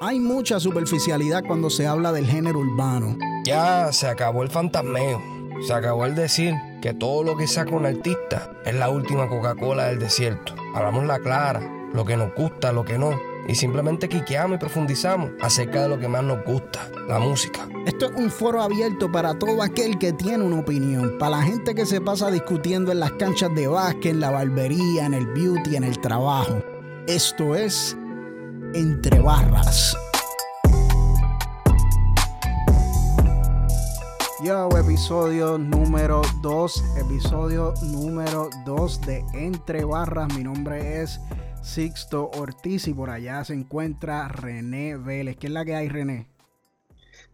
Hay mucha superficialidad cuando se habla del género urbano. Ya se acabó el fantasmeo. Se acabó el decir que todo lo que saca un artista es la última Coca-Cola del desierto. Hablamos la clara, lo que nos gusta, lo que no. Y simplemente quiqueamos y profundizamos acerca de lo que más nos gusta, la música. Esto es un foro abierto para todo aquel que tiene una opinión, para la gente que se pasa discutiendo en las canchas de básquet, en la barbería, en el beauty, en el trabajo. Esto es Entre Barras. Yo, episodio número 2, episodio número 2 de Entre Barras. Mi nombre es Sixto Ortiz y por allá se encuentra René Vélez. ¿Qué es la que hay, René?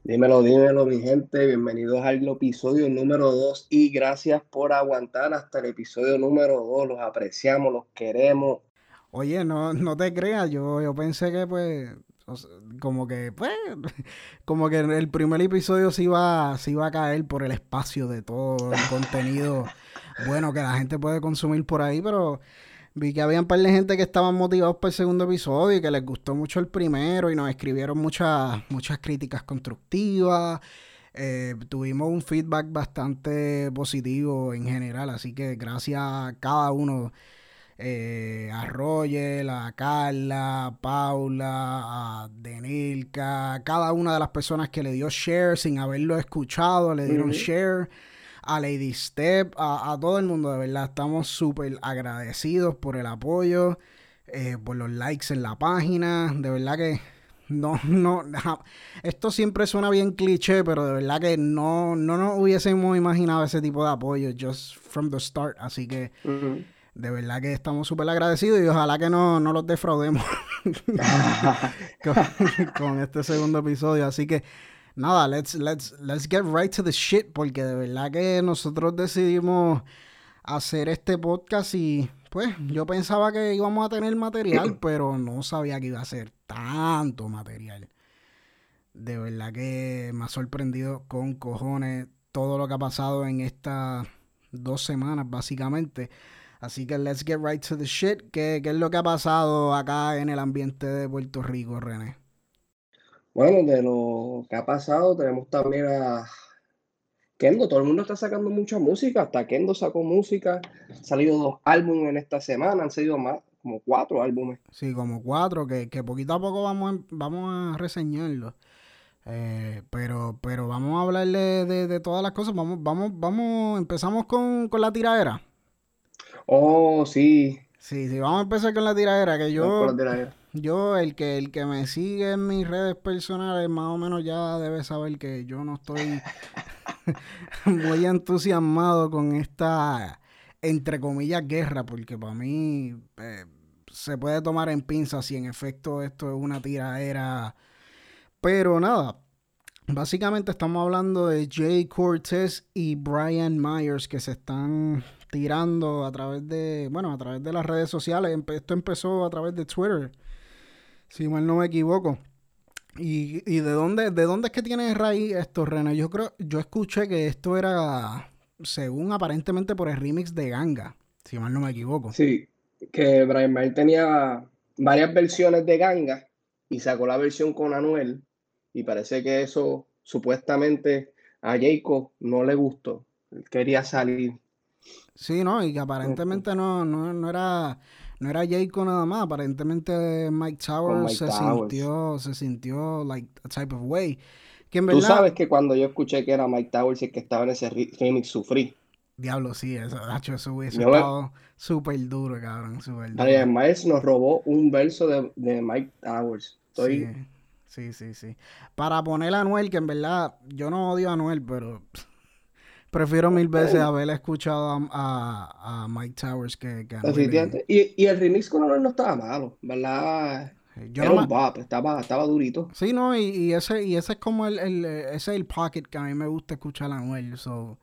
Dímelo, dímelo, mi gente. Bienvenidos al episodio número 2 y gracias por aguantar hasta el episodio número 2. Los apreciamos, los queremos. Oye, no, no te creas, yo, yo pensé que pues como que, pues, como que el primer episodio se iba, se iba a caer por el espacio de todo el contenido bueno que la gente puede consumir por ahí, pero vi que había un par de gente que estaban motivados para el segundo episodio y que les gustó mucho el primero y nos escribieron muchas, muchas críticas constructivas. Eh, tuvimos un feedback bastante positivo en general, así que gracias a cada uno eh, a Roger, a Carla, a Paula, a Denilka, cada una de las personas que le dio share sin haberlo escuchado, le dieron share, a Lady Step, a, todo el mundo, de verdad, estamos súper agradecidos por el apoyo, eh, por los likes en la página, de verdad que no, no, esto siempre suena bien cliché, pero de verdad que no, no nos hubiésemos imaginado ese tipo de apoyo just from the start, así que de verdad que estamos súper agradecidos y ojalá que no, no los defraudemos con, este segundo episodio. Así que nada, let's, let's, let's get right to the shit porque de verdad que nosotros decidimos hacer este podcast y pues yo pensaba que íbamos a tener material, pero no sabía que iba a ser tanto material. De verdad que me ha sorprendido con cojones todo lo que ha pasado en estas dos semanas, básicamente. Así que let's get right to the shit. ¿Qué, es lo que ha pasado acá en el ambiente de Puerto Rico, René? Bueno, de lo que ha pasado tenemos también a Kendo. Todo el mundo está sacando mucha música. Hasta Kendo sacó música. Han salido dos álbumes en esta semana. Han salido más, como cuatro álbumes. Sí, como cuatro, que, poquito a poco vamos, vamos a reseñarlo. Eh, pero, pero vamos a hablarle de, todas las cosas. Vamos, vamos, vamos, empezamos con, con la tiradera. Oh, sí. Sí, sí, vamos a empezar con la tiradera, que yo, yo, el que, el que me sigue en mis redes personales, más o menos ya debe saber que yo no estoy muy entusiasmado con esta, entre comillas, guerra, porque para mí eh, se puede tomar en pinzas si en efecto esto es una tiradera. Pero nada, básicamente estamos hablando de Jay Cortez y Brian Myers que se están tirando a través de, bueno, a través de las redes sociales. Esto empezó a través de Twitter, si mal no me equivoco. ¿Y, y de dónde de dónde es que tiene raíz esto, René? Yo creo, yo escuché que esto era, según aparentemente por el remix de Ganga, si mal no me equivoco. Sí, que Brian Mayer tenía varias versiones de Ganga y sacó la versión con Anuel y parece que eso supuestamente a Jacob no le gustó. Él quería salir Sí, no, y que aparentemente no, no, no era no era Jayco nada más, aparentemente Mike Towers se sintió se sintió like a type of way. Tú sabes que cuando yo escuché que era Mike Towers y que estaba en ese remix sufrí. Diablo, sí, eso, hecho, eso hubiese estado súper duro, cabrón, súper duro. Además nos robó un verso de, de Mike Towers. Sí, sí, sí, sí. Para poner a Anuel, que en verdad yo no odio a Anuel, pero Prefiero mil veces haber escuchado a, Mike Towers que, que a y, y, el remix con no estaba malo, ¿verdad? Yo Era un bop, estaba, estaba durito. Sí, no, y, ese, y ese es como el, el, ese es el pocket que a mí me gusta escuchar a Anuel. So,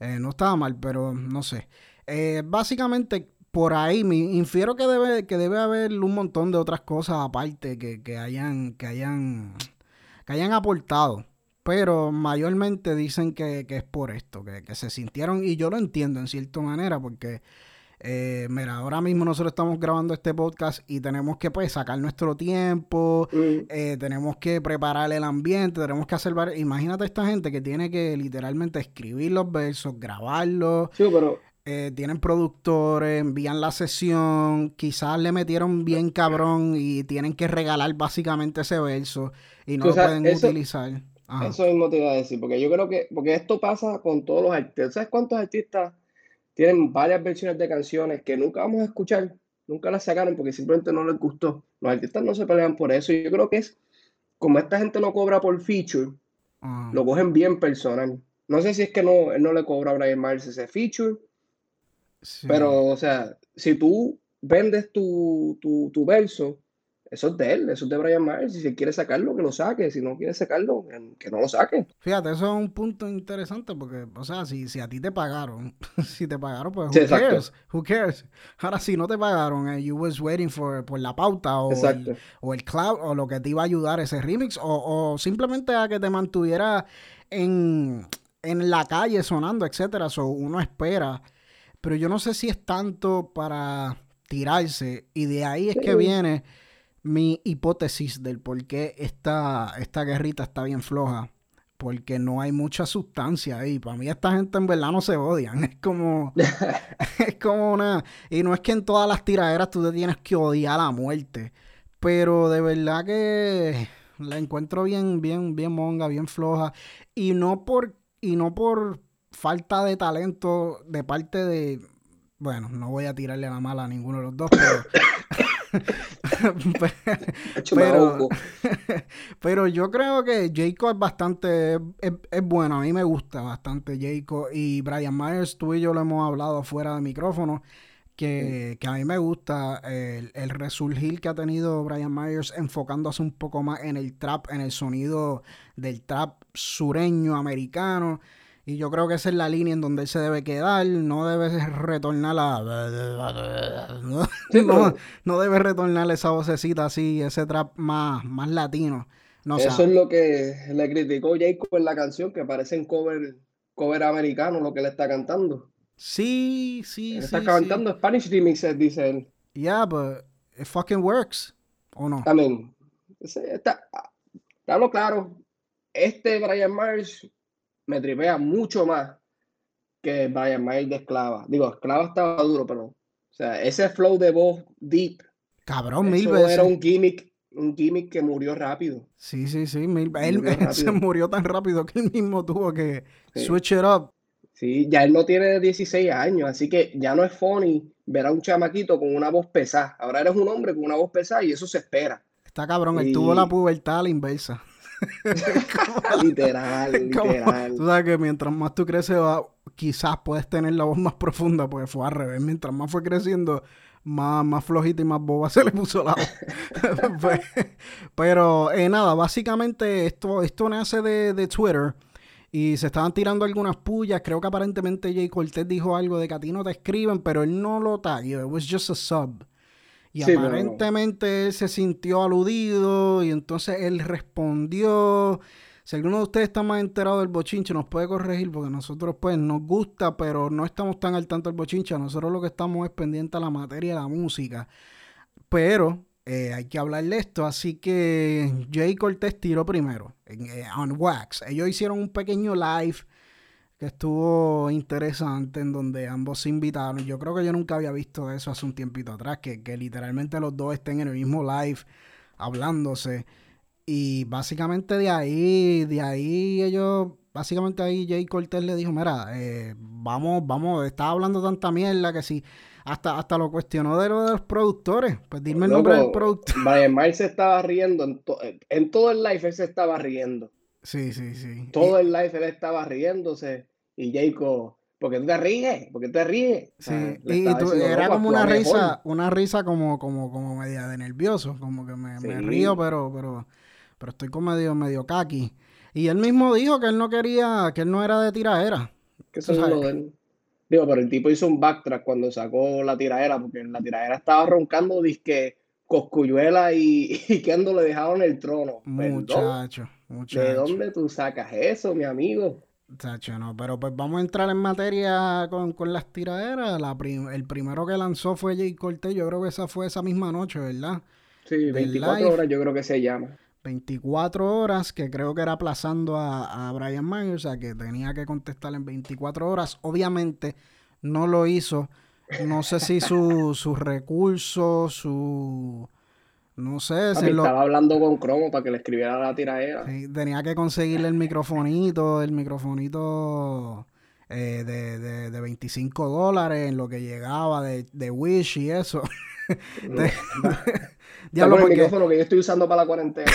eh, no estaba mal, pero no sé. Eh, básicamente, por ahí me infiero que debe, que debe haber un montón de otras cosas aparte que, que hayan, que hayan, que hayan aportado. Pero mayormente dicen que, es por esto, que, se sintieron, y yo lo entiendo en cierta manera, porque eh, mira, ahora mismo nosotros estamos grabando este podcast y tenemos que pues sacar nuestro tiempo, Mm. eh, tenemos que preparar el ambiente, tenemos que hacer... Imagínate esta gente que tiene que literalmente escribir los versos, grabarlos, Sí, pero eh, tienen productores, envían la sesión, quizás le metieron bien cabrón y tienen que regalar básicamente ese verso y no lo pueden eso- utilizar. Ajá. Eso mismo te iba a decir, porque yo creo que, porque esto pasa con todos los artistas. ¿Sabes cuántos artistas tienen varias versiones de canciones que nunca vamos a escuchar? Nunca las sacaron porque simplemente no les gustó. Los artistas no se pelean por eso. Yo creo que es, como esta gente no cobra por feature, Ajá. lo cogen bien personal. No sé si es que no, él no le cobra a Brian Myers ese feature, Sí. pero, o sea, si tú vendes tu, tu, tu verso, eso es de él, eso es de Brian Myers. Si quiere sacarlo, que lo saque. Si no quiere sacarlo, que- no lo saque. Fíjate, eso es un punto interesante porque, o sea, si, si a ti te pagaron, si te pagaron, pues who cares? Who cares? Ahora, si no te pagaron, eh, you was waiting for, por la pauta o el, o el cloud o lo que te iba a ayudar ese remix o, o simplemente a que te mantuviera en, en la calle sonando, etcétera. So, uno espera. Pero yo no sé si es tanto para tirarse y de ahí es que viene mi hipótesis del por qué esta, esta guerrita está bien floja. Porque no hay mucha sustancia ahí. Para mí esta gente en verdad no se odian. Es como... es como una... Y no es que en todas las tiraderas tú te tienes que odiar a muerte. Pero de verdad que la encuentro bien, bien, bien monga, bien floja. Y no por... Y no por falta de talento de parte de... Bueno, no voy a tirarle la mala a ninguno de los dos, pero... Me Pero, pero yo creo que Jacob es bastante, es, es bueno, a mí me gusta bastante Jacob y Brian Myers, tú y yo lo hemos hablado fuera de micrófono, que, que a mí me gusta el, el resurgir que ha tenido Brian Myers enfocándose un poco más en el trap, en el sonido del trap sureño americano. Y yo creo que esa es la línea en donde él se debe quedar. No debe retornar a... No, Sí, no, debe retornar esa vocecita así, ese trap más, más latino. No, o sea, Eso es lo que le criticó Jacob en la canción, que parece un cover, cover americano lo que le está cantando. sí, sí, Él sí, está sí. cantando Spanish remixes, dice él. Yeah, but it fucking works. ¿O no? También. Está, hablo claro. Este Brian Myers me tripea mucho más que Brian Myers de Esclava. Digo, Esclava estaba duro, pero. O sea, ese flow de voz deep. Cabrón, mil Eso veces. era un gimmick, un gimmick que murió rápido. Sí, sí, sí, mil. Él, Murió él se murió tan rápido que él mismo tuvo que Sí. switch it up. Sí, ya él no tiene 16 años, así que ya no es funny ver a un chamaquito con una voz pesada. Ahora eres un hombre con una voz pesada y eso se espera. Está cabrón, él tuvo la pubertad a la inversa. Literal, Como- literal. tú sabes que mientras más tú creces, va- quizás puedes tener la voz más profunda, porque fue al revés. Mientras más fue creciendo, más, más flojita y más boba se le puso la voz. Pues, Pero eh, nada, básicamente esto, esto nace de, de Twitter. Y se estaban tirando algunas pullas. Creo que aparentemente Jay Cortez dijo algo de que a ti no te escriben, pero él no lo tagueó. It was just a sub. Y Sí, pero- aparentemente él se sintió aludido y entonces él respondió. Si alguno de ustedes está más enterado del bochinche, nos puede corregir porque nosotros pues nos gusta, pero no estamos tan al tanto del bochinche. Nosotros lo que estamos es pendiente a la materia de la música. Pero eh, hay que hablar de esto, así que Jay Cortés tiró primero en, eh, on Wax. Ellos hicieron un pequeño live que estuvo interesante en donde ambos se invitaron. Yo creo que yo nunca había visto eso hace un tiempito atrás, que, que literalmente los dos estén en el mismo live hablándose. Y básicamente de ahí, de ahí ellos, básicamente ahí Jay Cortés le dijo, mira, eh, vamos, vamos, estaba hablando tanta mierda que si hasta, hasta lo cuestionó de lo de los productores. Pues dime el nombre del productor. Myers se estaba riendo en, to- en todo el live, él se estaba riendo. Sí, sí, sí. Todo el live él estaba riéndose. Y Jacob, ¿por qué tú te ríes? ¿Por qué tú te ríes? Sí, y, tú- era "Loco, como una actúa mejor". risa, una risa como, como, como media de nervioso, como que me, río, pero, pero, pero estoy como medio, medio kaki. Y él mismo dijo que él no quería, que él no era de tiraera. Que eso es lo sabes. de él. Digo, pero el tipo hizo un backtrack cuando sacó la tiraera, porque en la tiraera estaba roncando disque Coscuyuela y, y Kendo le dejaron el trono. Perdón, Muchacho, ¿De muchacho. dónde tú sacas eso, mi amigo? No, pero pues vamos a entrar en materia con, las tiraderas. La el primero que lanzó fue Jay Cortez, yo creo que esa fue esa misma noche, ¿verdad? Sí, 24 horas yo creo que se llama. 24 horas, que creo que era aplazando a, a Brian Myers, o sea que tenía que contestar en 24 horas. Obviamente no lo hizo. No sé si sus su recursos, su... No sé. si estaba hablando con Cromo para que le escribiera la tiradera. Sí, tenía que conseguirle el microfonito, el microfonito eh, de, de, de, 25 dólares en lo que llegaba de, de Wish y eso. Diablo, el micrófono que yo estoy usando para la cuarentena.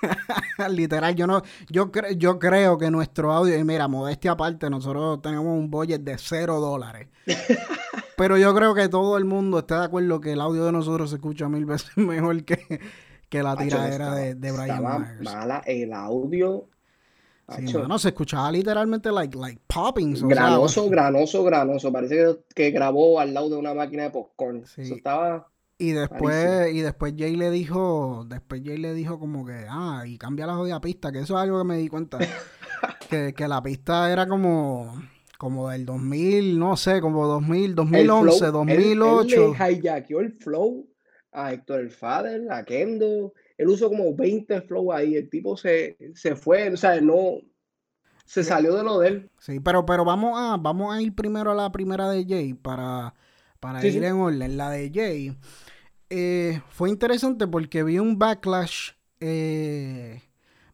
Literal, yo no, yo, yo creo que nuestro audio, y mira, modestia aparte, nosotros tenemos un budget de cero dólares. Pero yo creo que todo el mundo está de acuerdo que el audio de nosotros se escucha mil veces mejor que, que la tiradera de, de, Brian Myers. mala el audio. Sí, no, se escuchaba literalmente like, like popping. Granoso, granoso, granoso. Parece que, grabó al lado de una máquina de popcorn. Eso estaba y después, y después Jay le dijo, después Jay le dijo como que, ah, y cambia la jodida pista, que eso es algo que me di cuenta. que, que la pista era como, como del 2000, no sé, como 2000, 2011, 2008. Él, él el flow a Héctor el Fader, a Kendo. Él usó como 20 flow ahí. El tipo se, se fue, o sea, no, se salió de lo de él. Sí, pero, pero vamos a, vamos a ir primero a la primera de Jay para, para ir en orden. La de Jay eh, fue interesante porque vi un backlash. Eh,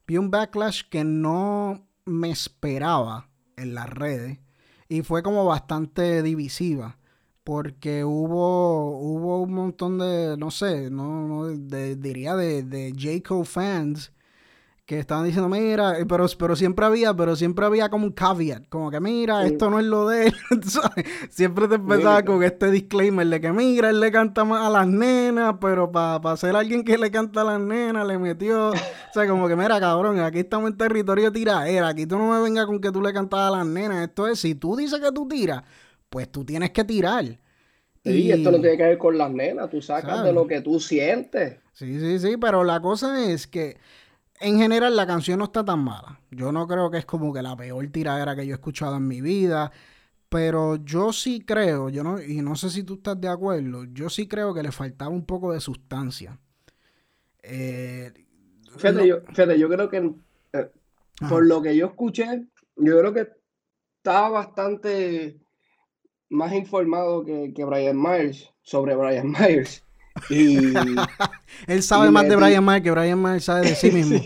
vi un backlash que no me esperaba en las redes. Y fue como bastante divisiva. Porque hubo, hubo un montón de, no sé, no, no diría de, de J. fans que estaban diciendo, mira, eh, pero, pero siempre había, pero siempre había como un caveat, como que mira, esto no es lo de él, Siempre te empezaba con este disclaimer de que mira, él le canta más a las nenas, pero para ser alguien que le canta a las nenas, le metió, o sea, como que mira, cabrón, aquí estamos en territorio tiradera, aquí tú no me vengas con que tú le cantas a las nenas, esto es, si tú dices que tú tiras, pues tú tienes que tirar. y esto no tiene que ver con las nenas, tú sacas de lo que tú sientes. Sí, sí, sí, pero la cosa es que en general la canción no está tan mala. Yo no creo que es como que la peor tiradera que yo he escuchado en mi vida. Pero yo sí creo, yo no, y no sé si tú estás de acuerdo, yo sí creo que le faltaba un poco de sustancia. Eh, fíjate, yo, creo que eh, por lo que yo escuché, yo creo que estaba bastante más informado que, que Brian Myers sobre Brian Myers. Y, él sabe más de Brian Myers que Brian Myers sabe de sí mismo.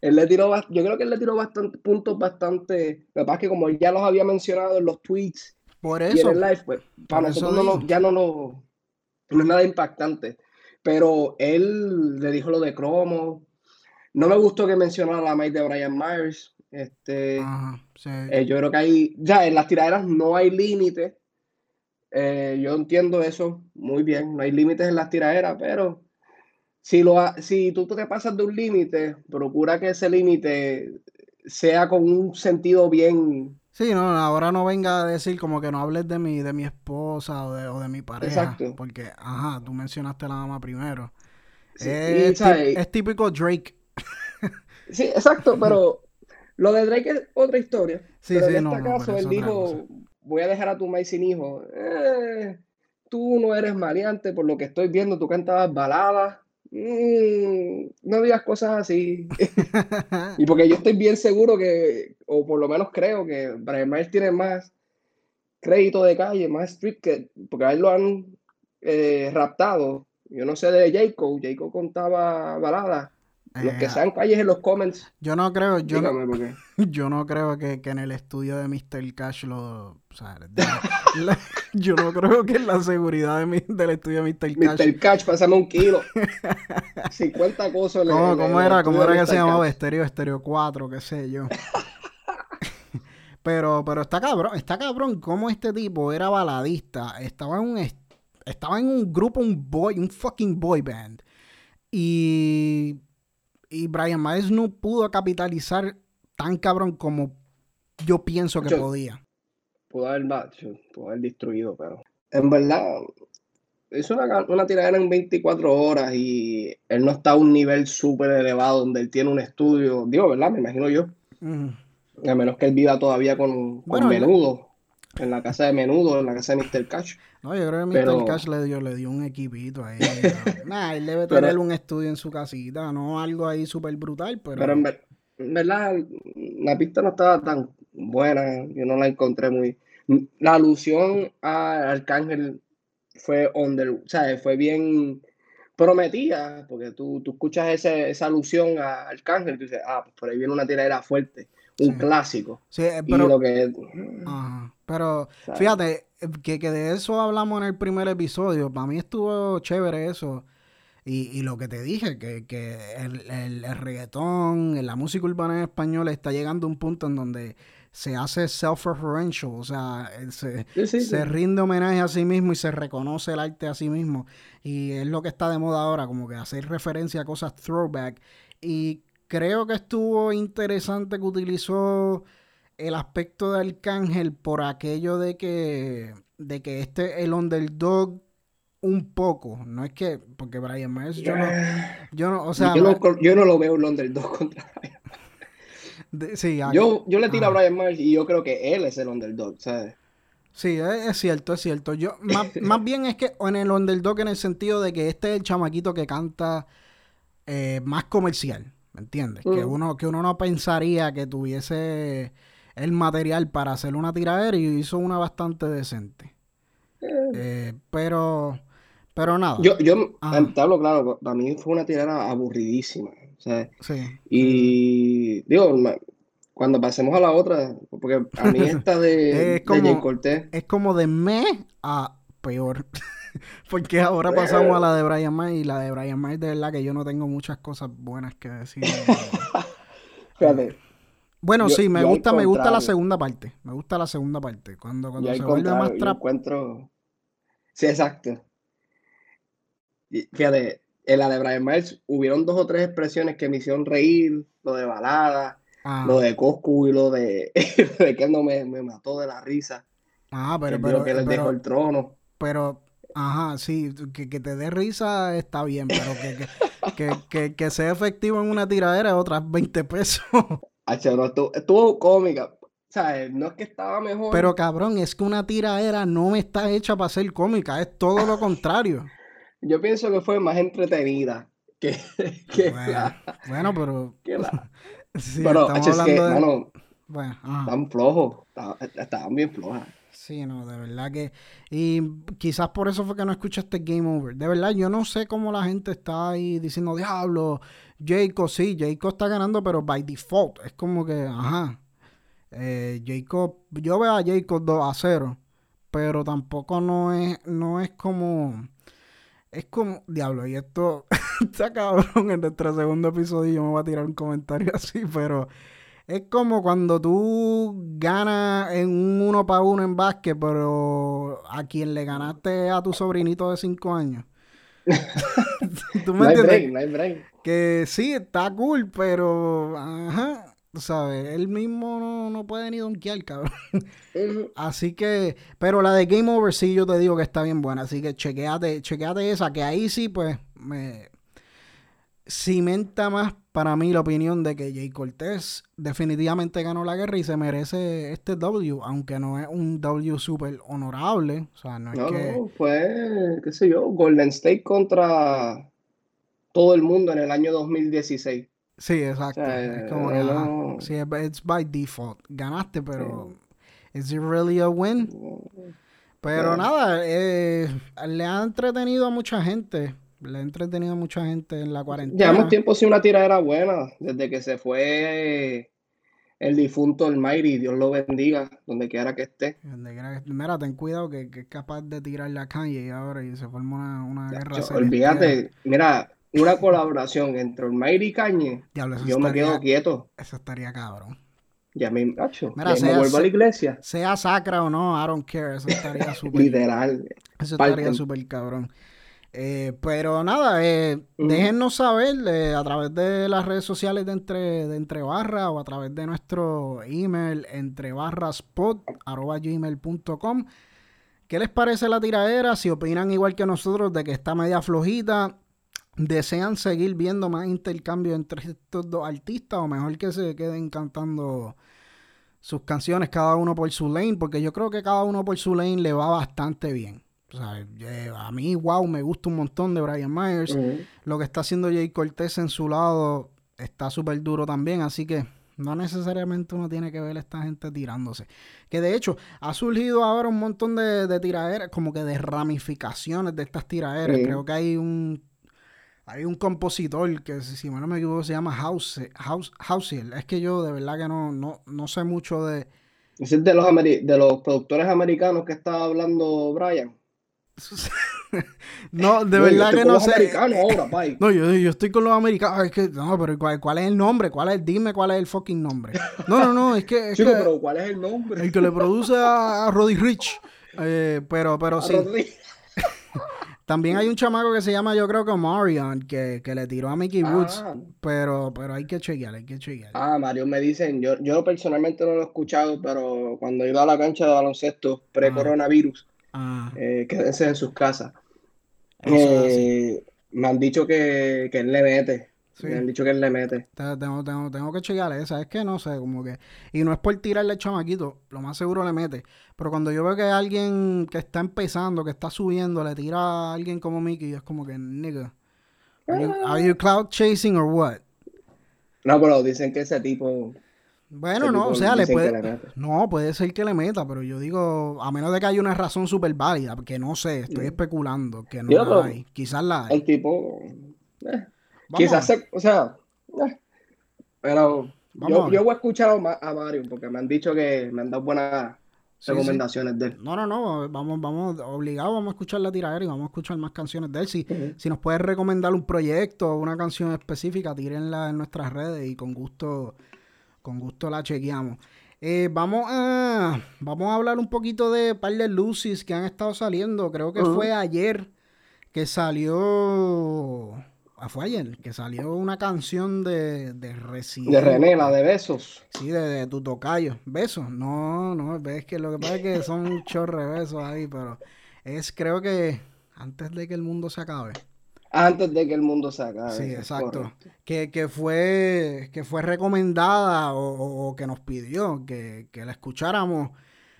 Él le tiró, yo creo que él le tiró bastante, puntos bastante. Lo que pasa es que como ya los había mencionado en los tweets Por eso, y en el live, pues para nosotros ya no, no, no es nada impactante. Pero él le dijo lo de cromo. No me gustó que mencionara la maíz de Brian Myers. Este, eh, yo creo que hay, ya en las tiraderas no hay límite. Eh, yo entiendo eso muy bien, no hay límites en las tiraderas, pero si, lo, si tú te pasas de un límite, procura que ese límite sea con un sentido bien. Sí, no, ahora no venga a decir como que no hables de mi, de mi esposa o de, o de mi pareja. Exacto. Porque, ajá, tú mencionaste a la mamá primero. es, es, típico Drake. sí, exacto, pero lo de Drake es otra historia. Sí, pero sí, en este caso, él dijo, voy a dejar a tu maíz sin hijo. Eh, tú no eres maleante, por lo que estoy viendo, tú cantabas baladas. Mm, no digas cosas así. y porque yo estoy bien seguro que, o por lo menos creo que Brian Myers tiene más crédito de calle, más street que, porque a él lo han eh, raptado. Yo no sé de Jacob, Jacob contaba baladas los que eh, sean calles en los comments. Yo no creo, yo, no, yo no creo que, en el estudio de Mr. Cash lo. O sea, yo no creo que en la seguridad de del estudio de Mr. Cash. Mr. Cash, pásame un kilo. 50 cosas. ¿Cómo, cómo era? ¿Cómo era que se llamaba? Estéreo, Estéreo 4, qué sé yo. pero, pero está cabrón, está cabrón cómo este tipo era baladista. Estaba en un, estaba en un grupo, un boy, un fucking boy band. Y y Brian Myers no pudo capitalizar tan cabrón como yo pienso que podía. Pudo haber, pudo haber destruido, pero en verdad es una, una tiradera en 24 horas y él no está a un nivel súper elevado donde él tiene un estudio, digo, ¿verdad? Me imagino yo. A menos que él viva todavía con, menudo. En la casa de menudo, en la casa de Mr. Cash. No, yo creo que Mr. Cash le dio, le dio un equipito ahí. nah, él debe tener un estudio en su casita, no algo ahí súper brutal, pero. Pero en, verdad, la pista no estaba tan buena, yo no la encontré muy. La alusión a Arcángel fue under, o sea, fue bien prometida, porque tú, tú escuchas ese, esa alusión a Arcángel y tú dices, ah, pues por ahí viene una tiradera fuerte, un clásico. Sí, eh, pero, pero fíjate, que, que, de eso hablamos en el primer episodio, para mí estuvo chévere eso. Y, y lo que te dije, que, que el, el, el reggaetón, la música urbana en español está llegando a un punto en donde se hace self-referential, o sea, se, rinde homenaje a sí mismo y se reconoce el arte a sí mismo. Y es lo que está de moda ahora, como que hacer referencia a cosas throwback. Y creo que estuvo interesante que utilizó el aspecto de Arcángel por aquello de que, de que este, el underdog un poco, no es que, porque Brian Myers, yo no, yo no, o sea, yo no, yo no lo veo el underdog contra Brian yo, yo le tiro a Brian Myers y yo creo que él es el underdog, ¿sabes? Sí, es, cierto, es cierto. Yo, más, bien es que en el underdog en el sentido de que este es el chamaquito que canta eh, más comercial, ¿me entiendes? Que, mm. uno, que uno no pensaría que tuviese el material para hacer una tiradera y hizo una bastante decente. Eh. Eh, pero, pero nada. Yo, yo te hablo claro, para mí fue una tiradera aburridísima. Sí. Y digo, cuando pasemos a la otra, porque a mí esta de, es como, Cortés. Es como de me a peor. porque ahora pasamos a la de Brian May y la de Brian May de verdad que yo no tengo muchas cosas buenas que decir. Fíjate. Bueno, sí, me gusta, me gusta la segunda parte. Me gusta la segunda parte. Cuando, cuando se vuelve más trap. Encuentro... Sí, exacto. fíjate, en la de Brian Myers hubieron dos o tres expresiones que me hicieron reír, lo de balada, ah. lo de Coscu y lo de, que no me, mató de la risa. Ah, pero, pero que les dejó el trono. Pero, ajá, sí, que, te dé risa está bien, pero que, que, que, sea efectivo en una tiradera otras 20 pesos. estuvo, estuvo cómica. O sea, no es que estaba mejor. Pero cabrón, es que una tiradera no está hecha para ser cómica, es todo lo contrario. Yo pienso que fue más entretenida que, que bueno, pero. sí, pero, estamos que, de... bueno, están flojos, estaban bien flojas. Sí, no, de verdad que. Y quizás por eso fue que no escuchaste Game Over. De verdad, yo no sé cómo la gente está ahí diciendo, diablo, Jacob, sí, Jacob está ganando, pero by default. Es como que, ajá. Eh, yo veo a Jacob 2 a 0, pero tampoco no es, no es como es como, diablo, y esto está cabrón en nuestro segundo episodio. Yo me voy a tirar un comentario así, pero es como cuando tú ganas en un uno para uno en básquet, pero a quien le ganaste a tu sobrinito de cinco años. ¿Tú me entiendes? Que sí, está cool, pero ajá, sabes, él mismo no, puede ni donkear, cabrón. Así que, pero la de Game Over sí yo te digo que está bien buena, así que chequeate, chequeate esa, que ahí sí pues me cimenta más para mí la opinión de que Jay Cortés definitivamente ganó la guerra y se merece este W, aunque no es un W súper honorable, o sea, no es que... No, fue, qué sé yo, Golden State contra todo el mundo en el año 2016. Sí, exacto. es como que, sí, it's by default. Ganaste, pero ¿is it really a win? Pero nada, eh, le ha entretenido a mucha gente. Le ha entretenido a mucha gente en la cuarentena. Llevamos tiempo sin una tiradera buena. Desde que se fue el difunto el Mayri, Dios lo bendiga, donde quiera que esté. Mira, ten cuidado que, es capaz de tirarle a Kanye ahora y se forma una, una guerra. olvídate, mira, una colaboración entre Olmairi y Cañe, yo me quedo quieto. Eso estaría cabrón. Ya me, hecho. Mira, me vuelvo a la iglesia. Sea sacra o no, I don't care. Eso estaría súper. Literal. Eso estaría súper cabrón. Eh, pero nada, eh, déjennos saber eh, a través de las redes sociales de entre, de entre barras o a través de nuestro email entre gmail.com ¿Qué les parece la tiradera? Si opinan igual que nosotros de que está media flojita, desean seguir viendo más intercambio entre estos dos artistas o mejor que se queden cantando sus canciones, cada uno por su lane, porque yo creo que cada uno por su lane le va bastante bien. Eh, a mí, wow, me gusta un montón de Brian Myers. Lo que está haciendo Jay Cortez en su lado está súper duro también, así que no necesariamente uno tiene que ver a esta gente tirándose. Que de hecho ha surgido ahora un montón de, de tiraderas, como que de ramificaciones de estas tiraderas. Creo que hay un hay un compositor que, si no me equivoco, se llama House, House. Es que yo de verdad que no, no, no sé mucho de... ¿Es de los, de los productores americanos que estaba hablando Brian? no, de verdad que no sé. no, yo, yo, estoy con los americanos. Es que, no, pero ¿cuál, es el nombre? ¿Cuál es? Dime cuál es el fucking nombre. No, no, no, es que. Chico, pero ¿cuál es el nombre? El que le produce a, Roddy Rich. Eh, pero, pero sí. También hay un chamaco que se llama, yo creo que Marion, que, que le tiró a Mickey Woods. Ah. Pero, pero hay que chequear, hay que chequear. Ah, Mario me dicen, yo, yo personalmente no lo he escuchado, pero cuando he ido a la cancha de baloncesto pre-coronavirus, ah. eh, quédense en sus casas. Eh, me han dicho que, que él le mete. Me han dicho que él le mete. Tengo, tengo, tengo que checarle esa. Es que no sé, como que. Y no es por tirarle el chamaquito, lo más seguro le mete. Pero cuando yo veo que alguien que está empezando, que está subiendo, le tira a alguien como Mickey, es como que, nigga. Are you, cloud chasing or what? No, pero dicen que ese tipo. Bueno, no, o sea, le puede. no, puede ser que le meta, pero yo digo, a menos de que haya una razón súper válida, que no sé, estoy especulando, que no la hay. Quizás la hay. El tipo. Eh, Quizás, o sea, eh, pero yo, yo, voy a escuchar a, Mario porque me han dicho que me han dado buenas recomendaciones de él. No, no, no, vamos, vamos, obligado, vamos a escuchar la tiradera y vamos a escuchar más canciones de él. Si, si nos puedes recomendar un proyecto o una canción específica, tírenla en nuestras redes y con gusto, con gusto la chequeamos. Eh, vamos, a, vamos a hablar un poquito de par de luces que han estado saliendo. Creo que fue ayer que salió Ah, fue ayer, que salió una canción de, de Resident. De René, la de besos. Sí, de, tu tocayo. Besos. No, no, ves que lo que pasa es que son un chorre de besos ahí, pero es creo que antes de que el mundo se acabe. Antes de que el mundo se acabe. Sí, exacto. Que, que, fue, que fue recomendada o, que nos pidió que, que la escucháramos.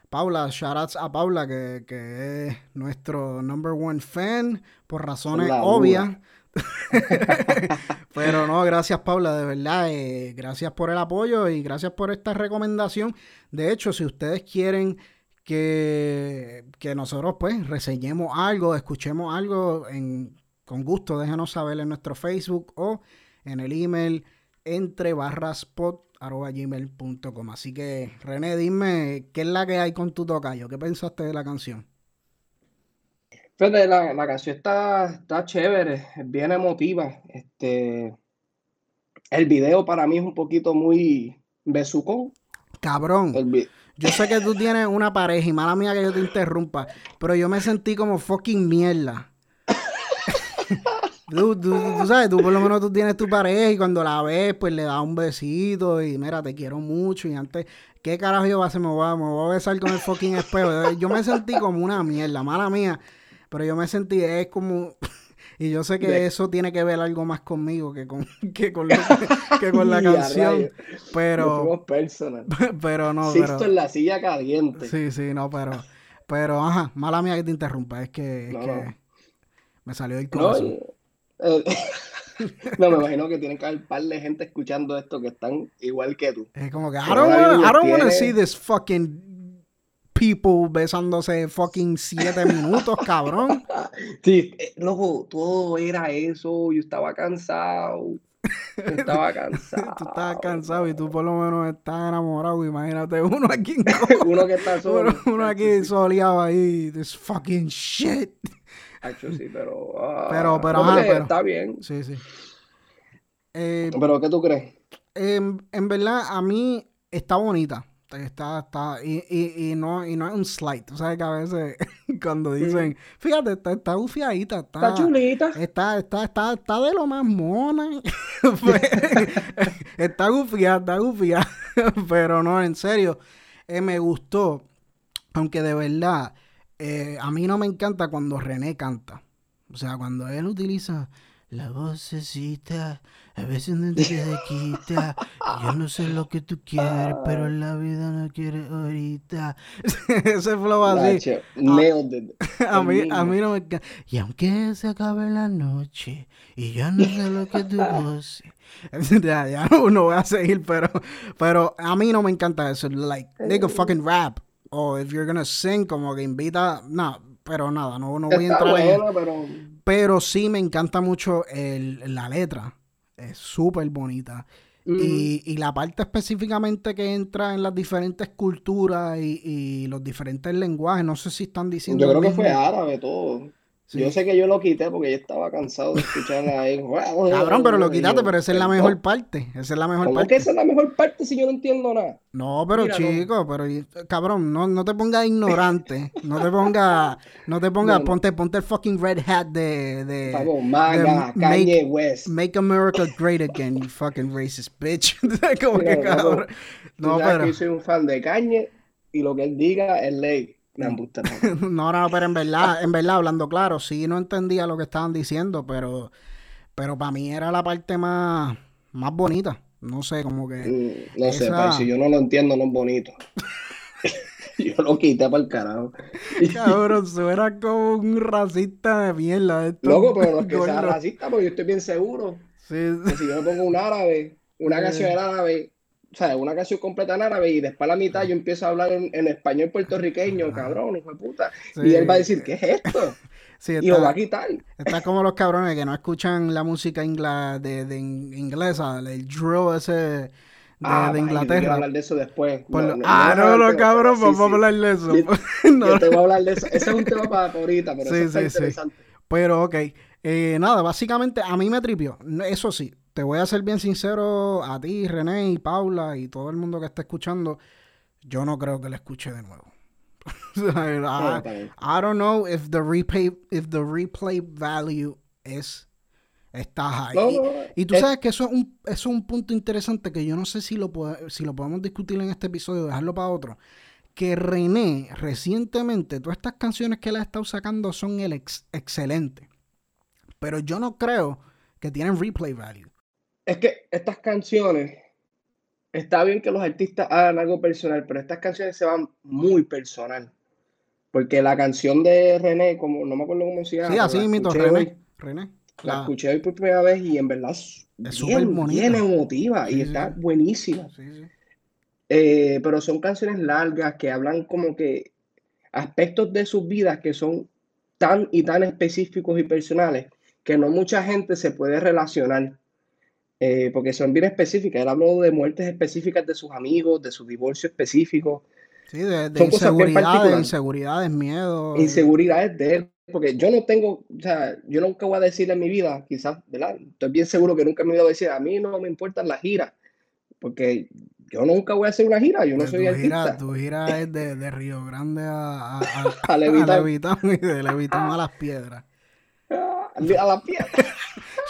Paula, shoutouts a Paula, que, que, es nuestro number one fan, por razones obvias. Pero no, gracias Paula, de verdad, eh, gracias por el apoyo y gracias por esta recomendación. De hecho, si ustedes quieren que, que nosotros pues reseñemos algo, escuchemos algo, en, con gusto déjenos saber en nuestro Facebook o en el email entre gmail.com Así que René, dime, ¿qué es la que hay con tu tocayo? ¿Qué pensaste de la canción? la, la canción está, está chévere, es bien emotiva. Este, el video para mí es un poquito muy besucón. Cabrón. Yo sé que tú tienes una pareja y mala mía que yo te interrumpa, pero yo me sentí como fucking mierda. Tú, tú, sabes, tú por lo menos tú tienes tu pareja y cuando la ves, pues le das un besito y mira, te quiero mucho. Y antes, ¿qué carajo yo voy a hacer? Me voy a, me voy a besar con el fucking espejo. Yo me sentí como una mierda, mala mía. Pero yo me sentí, es como... Y yo sé que eso tiene que ver algo más conmigo que con, que con, que con la canción. Pero. personal. Pero no. Sisto en la silla caliente. Sí, sí, no, pero. Pero, ajá, mala mía que te interrumpa. Es que, es que me salió del corazón. Eh, no, me imagino que tienen que haber un par de gente escuchando esto que están igual que tú. Es como que, I don't want to see this fucking people besándose fucking siete minutos, cabrón. Sí, eh, loco, todo era eso. Yo estaba cansado. estaba cansado. tú estabas cansado y tú por lo menos estás enamorado. Imagínate uno aquí. uno que está solo. Uno, aquí soleado ahí. This fucking shit. Sí, pero. Ah, pero, pero, ajá, pero. Está bien. Sí, sí. Eh, pero, ¿qué tú crees? en verdad, a mí está bonita. Está, está, y, y, y, no, y no es un slide. Tú sabes que a veces cuando dicen, fíjate, está, está gufiadita, está, está chulita. Está, está, está, está de lo más mona. está gufiada, está gufiada. Pero no, en serio, eh, me gustó. Aunque de verdad, eh, a mí no me encanta cuando René canta. O sea, cuando él utiliza la vocecita A veces no te quita. Yo no sé lo que tú quieres, pero la vida no quiere ahorita. Ese flow así. Nacho, nailed it. A mí, a mí no me encanta. Y aunque se acabe la noche y yo no sé lo que tú goces. ya, ya no, no voy a seguir, pero, pero a mí no me encanta eso. Like, nigga, fucking rap. O if you're gonna sing, como que invita. No, pero nada, no, no voy a entrar en pero Pero sí me encanta mucho el, la letra. Es súper bonita. Y, y la parte específicamente que entra en las diferentes culturas y, y los diferentes lenguajes, no sé si están diciendo. yo creo que fue árabe todo. Sí. Yo sé que yo lo quité porque yo estaba cansado de escuchar ahí. Cabrón, pero lo quitaste, pero esa es la mejor parte. Esa es la mejor ¿Cómo parte. que esa es la mejor parte si yo no entiendo nada? No, pero Mira, no. chico, pero cabrón, no, no te pongas ignorante. no te pongas, no te pongas, No, no. ponte, ponte el fucking red hat de, de, Vamos, Maga, de Kanye West. Make America Great Again, you fucking racist bitch. Como Mira, que cabrón. No, pero. yo soy un fan de Kanye y lo que él diga es ley. Me embusta, no. No, no, pero en verdad, en verdad, hablando claro, sí no entendía lo que estaban diciendo, pero, pero para mí era la parte más, más bonita. No sé, como que. Mm, No sé, pero si yo no lo entiendo, no es bonito. yo lo quité para el carajo. Cabrón, suena como un racista de mierda. estos Loco, pero no es que sea racista, porque yo estoy bien seguro Sí, que si yo me pongo un árabe, una canción en árabe, o sea, una canción completa en árabe y después a la mitad yo empiezo a hablar en, en español puertorriqueño, cabrón, hijo de puta. sí, Y él va a decir, ¿qué es esto? sí, Y lo va a está, quitar. está como los cabrones que no escuchan la música ingla, de, de in- inglesa, el drill ese de, Ah, de yo Inglaterra. hablar de eso después. Por No, lo- no, ah, no, no, pero- cabrón, sí, vamos a hablar de eso. Yo- No, Yo te voy a hablar de eso. Ese es un tema para ahorita, pero Sí, eso está sí, sí. interesante. Pero ok, eh, nada, básicamente a mí me tripió. Eso sí, te voy a ser bien sincero a ti, René y Paula y todo el mundo que está escuchando. Yo no creo que la escuche de nuevo. I. I don't know if the replay, if the replay value es está high. No, Y- no, y tú es- sabes que eso es un, eso es un punto interesante que yo no sé si lo, pode- si lo podemos discutir en este episodio, dejarlo para otro. Que René, recientemente, todas estas canciones que él ha estado sacando son el ex- excelente. Pero yo no creo que tienen replay value. Es que estas canciones, está bien que los artistas hagan algo personal, pero estas canciones se van muy personal. Porque la canción de René, como no me acuerdo cómo se llama, Sí, así escuché René. hoy, René. la la- escuché hoy por primera vez y en verdad es bien, emotiva Sí, y sí. está buenísima. sí, sí. Eh, pero son canciones largas que hablan como que aspectos de sus vidas que son tan y tan específicos y personales que no mucha gente se puede relacionar. Eh, porque son bien específicas. Él habló de muertes específicas de sus amigos, de su divorcio específico, Sí, de, Son inseguridades, inseguridades, miedos. inseguridades de él. Porque yo no tengo, o sea, yo nunca voy a decir en mi vida, quizás, ¿verdad? Estoy bien seguro que nunca me voy a decir, a mí no me importan las giras, porque yo nunca voy a hacer una gira, yo no Pues soy tu gira, artista. tu gira es de, de Río Grande a, a, a, Levitán. Y de Levitán a las piedras. A la piedra.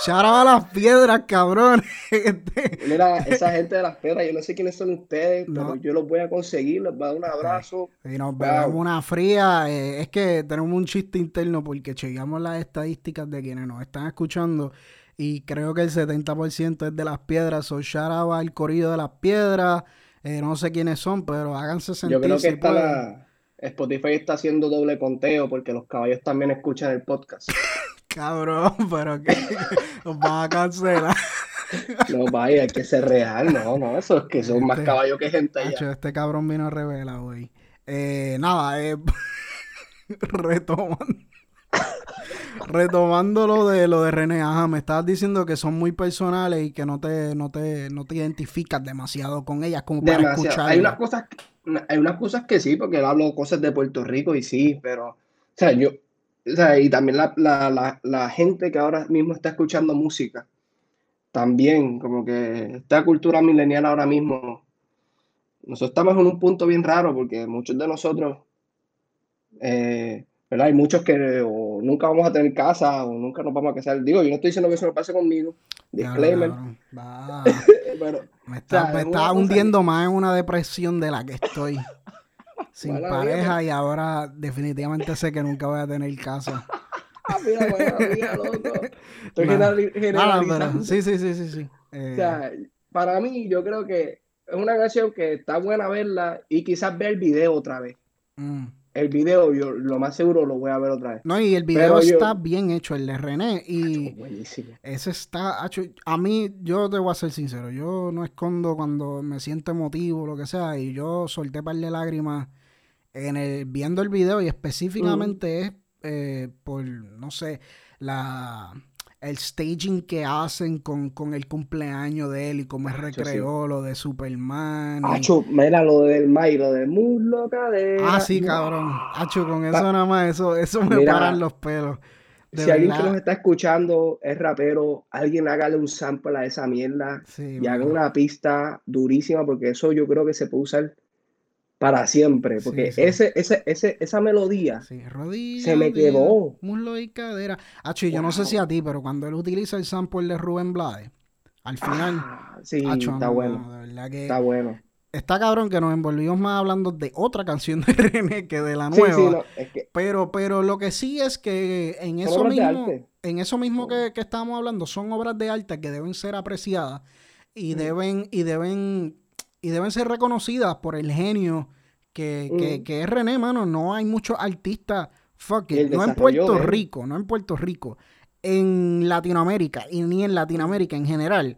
Out a las piedras, cabrón. Este, Mira, esa gente de las piedras, yo no sé quiénes son ustedes, No. pero yo los voy a conseguir, les voy a dar un abrazo. y nos bebemos una fría. eh, es que tenemos un chiste interno porque chequeamos las estadísticas de quienes nos están escuchando y creo que el 70% es de las piedras. So shout out al corillo de las piedras. Eh, no sé quiénes son, pero háganse sentir Yo creo que si está la- Spotify está haciendo doble conteo porque los caballos también escuchan el podcast. Cabrón, pero que nos van a cancelar. No, vaya, hay que ser real, no, no, eso es que son más Este, caballos que gente allá. Hacho, este cabrón vino a revelar hoy. Eh, nada, eh, retomando, retomando lo de lo de René, ajá, me estabas diciendo que son muy personales y que no te, no te, no te identificas demasiado con ellas como para Demasiado. escucharlas. Hay unas cosas, hay unas cosas que sí, porque él habló cosas de Puerto Rico y sí, pero, o sea, yo, o sea, y también la, la, la, la gente que ahora mismo está escuchando música, también, como que esta cultura milenial ahora mismo, nosotros estamos en un punto bien raro porque muchos de nosotros, eh, ¿verdad? Hay muchos que o nunca vamos a tener casa o nunca nos vamos a casar. Digo, yo no estoy diciendo que eso me pase conmigo, disclaimer, pero me está, me es está cosa hundiendo más en una depresión de la que estoy. Sin Mala pareja y ahora definitivamente sé que nunca voy a tener casa. Ah, mira, bueno, mira, loco. Estoy Nada, generalizando. pero sí, sí, sí, sí, sí. O sea, para mí, yo creo que es una canción que está buena verla y quizás ver el video otra vez. Mm. El video, yo lo más seguro lo voy a ver otra vez. No, y el video está bien hecho, el de René. Y ese está hecho. A mí, yo te voy a ser sincero, yo no escondo cuando me siento emotivo, lo que sea, y yo solté par de lágrimas en el, viendo el video y específicamente es eh, por, no sé, la el staging que hacen con, el cumpleaños de él y cómo es recreó lo de Superman. Acho, mira lo del May, lo de muslo, cadera. Ah, sí, cabrón. Acho, con eso nada más, eso, eso me paran los pelos. si alguien que nos está escuchando es rapero, alguien hágale un sample a esa mierda y haga una pista durísima, porque eso yo creo que se puede usar para siempre, porque Ese, ese, ese, esa melodía se me quedó. Muslo y cadera. Acho, yo no sé si a ti, pero cuando él utiliza el sample de Rubén Blades, al final. Ah, sí, está bueno. está bueno. Está cabrón que nos envolvimos más hablando de otra canción de René que de la nueva. pero, pero lo que sí es que en eso mismo, en eso mismo que, que estábamos hablando, son obras de arte que deben ser apreciadas y deben, y deben y deben ser reconocidas por el genio que, que, es René, mano. No hay muchos artistas, fuck it, no en Puerto Rico, no en Puerto Rico, en Latinoamérica y ni en Latinoamérica en general,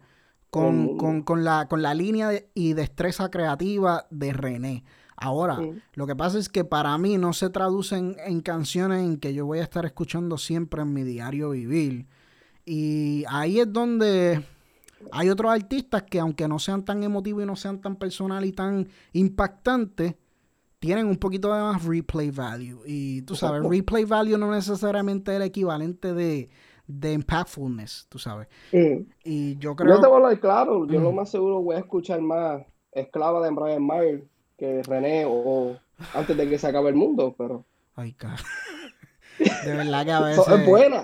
con, la, con la línea y destreza creativa de René. Ahora, lo que pasa es que para mí no se traducen en canciones en que yo voy a estar escuchando siempre en mi diario vivir. Y ahí es donde hay otros artistas que aunque no sean tan emotivos y no sean tan personal y tan impactantes, tienen un poquito de más replay value. Y tú sabes, replay value no necesariamente es el equivalente de, de impactfulness, tú sabes. Y yo creo... Yo te voy a claro, yo lo más seguro voy a escuchar más Esclava de Brian Mayer que René o, antes de que se acabe el mundo, pero... Ay, cara. De verdad que a veces,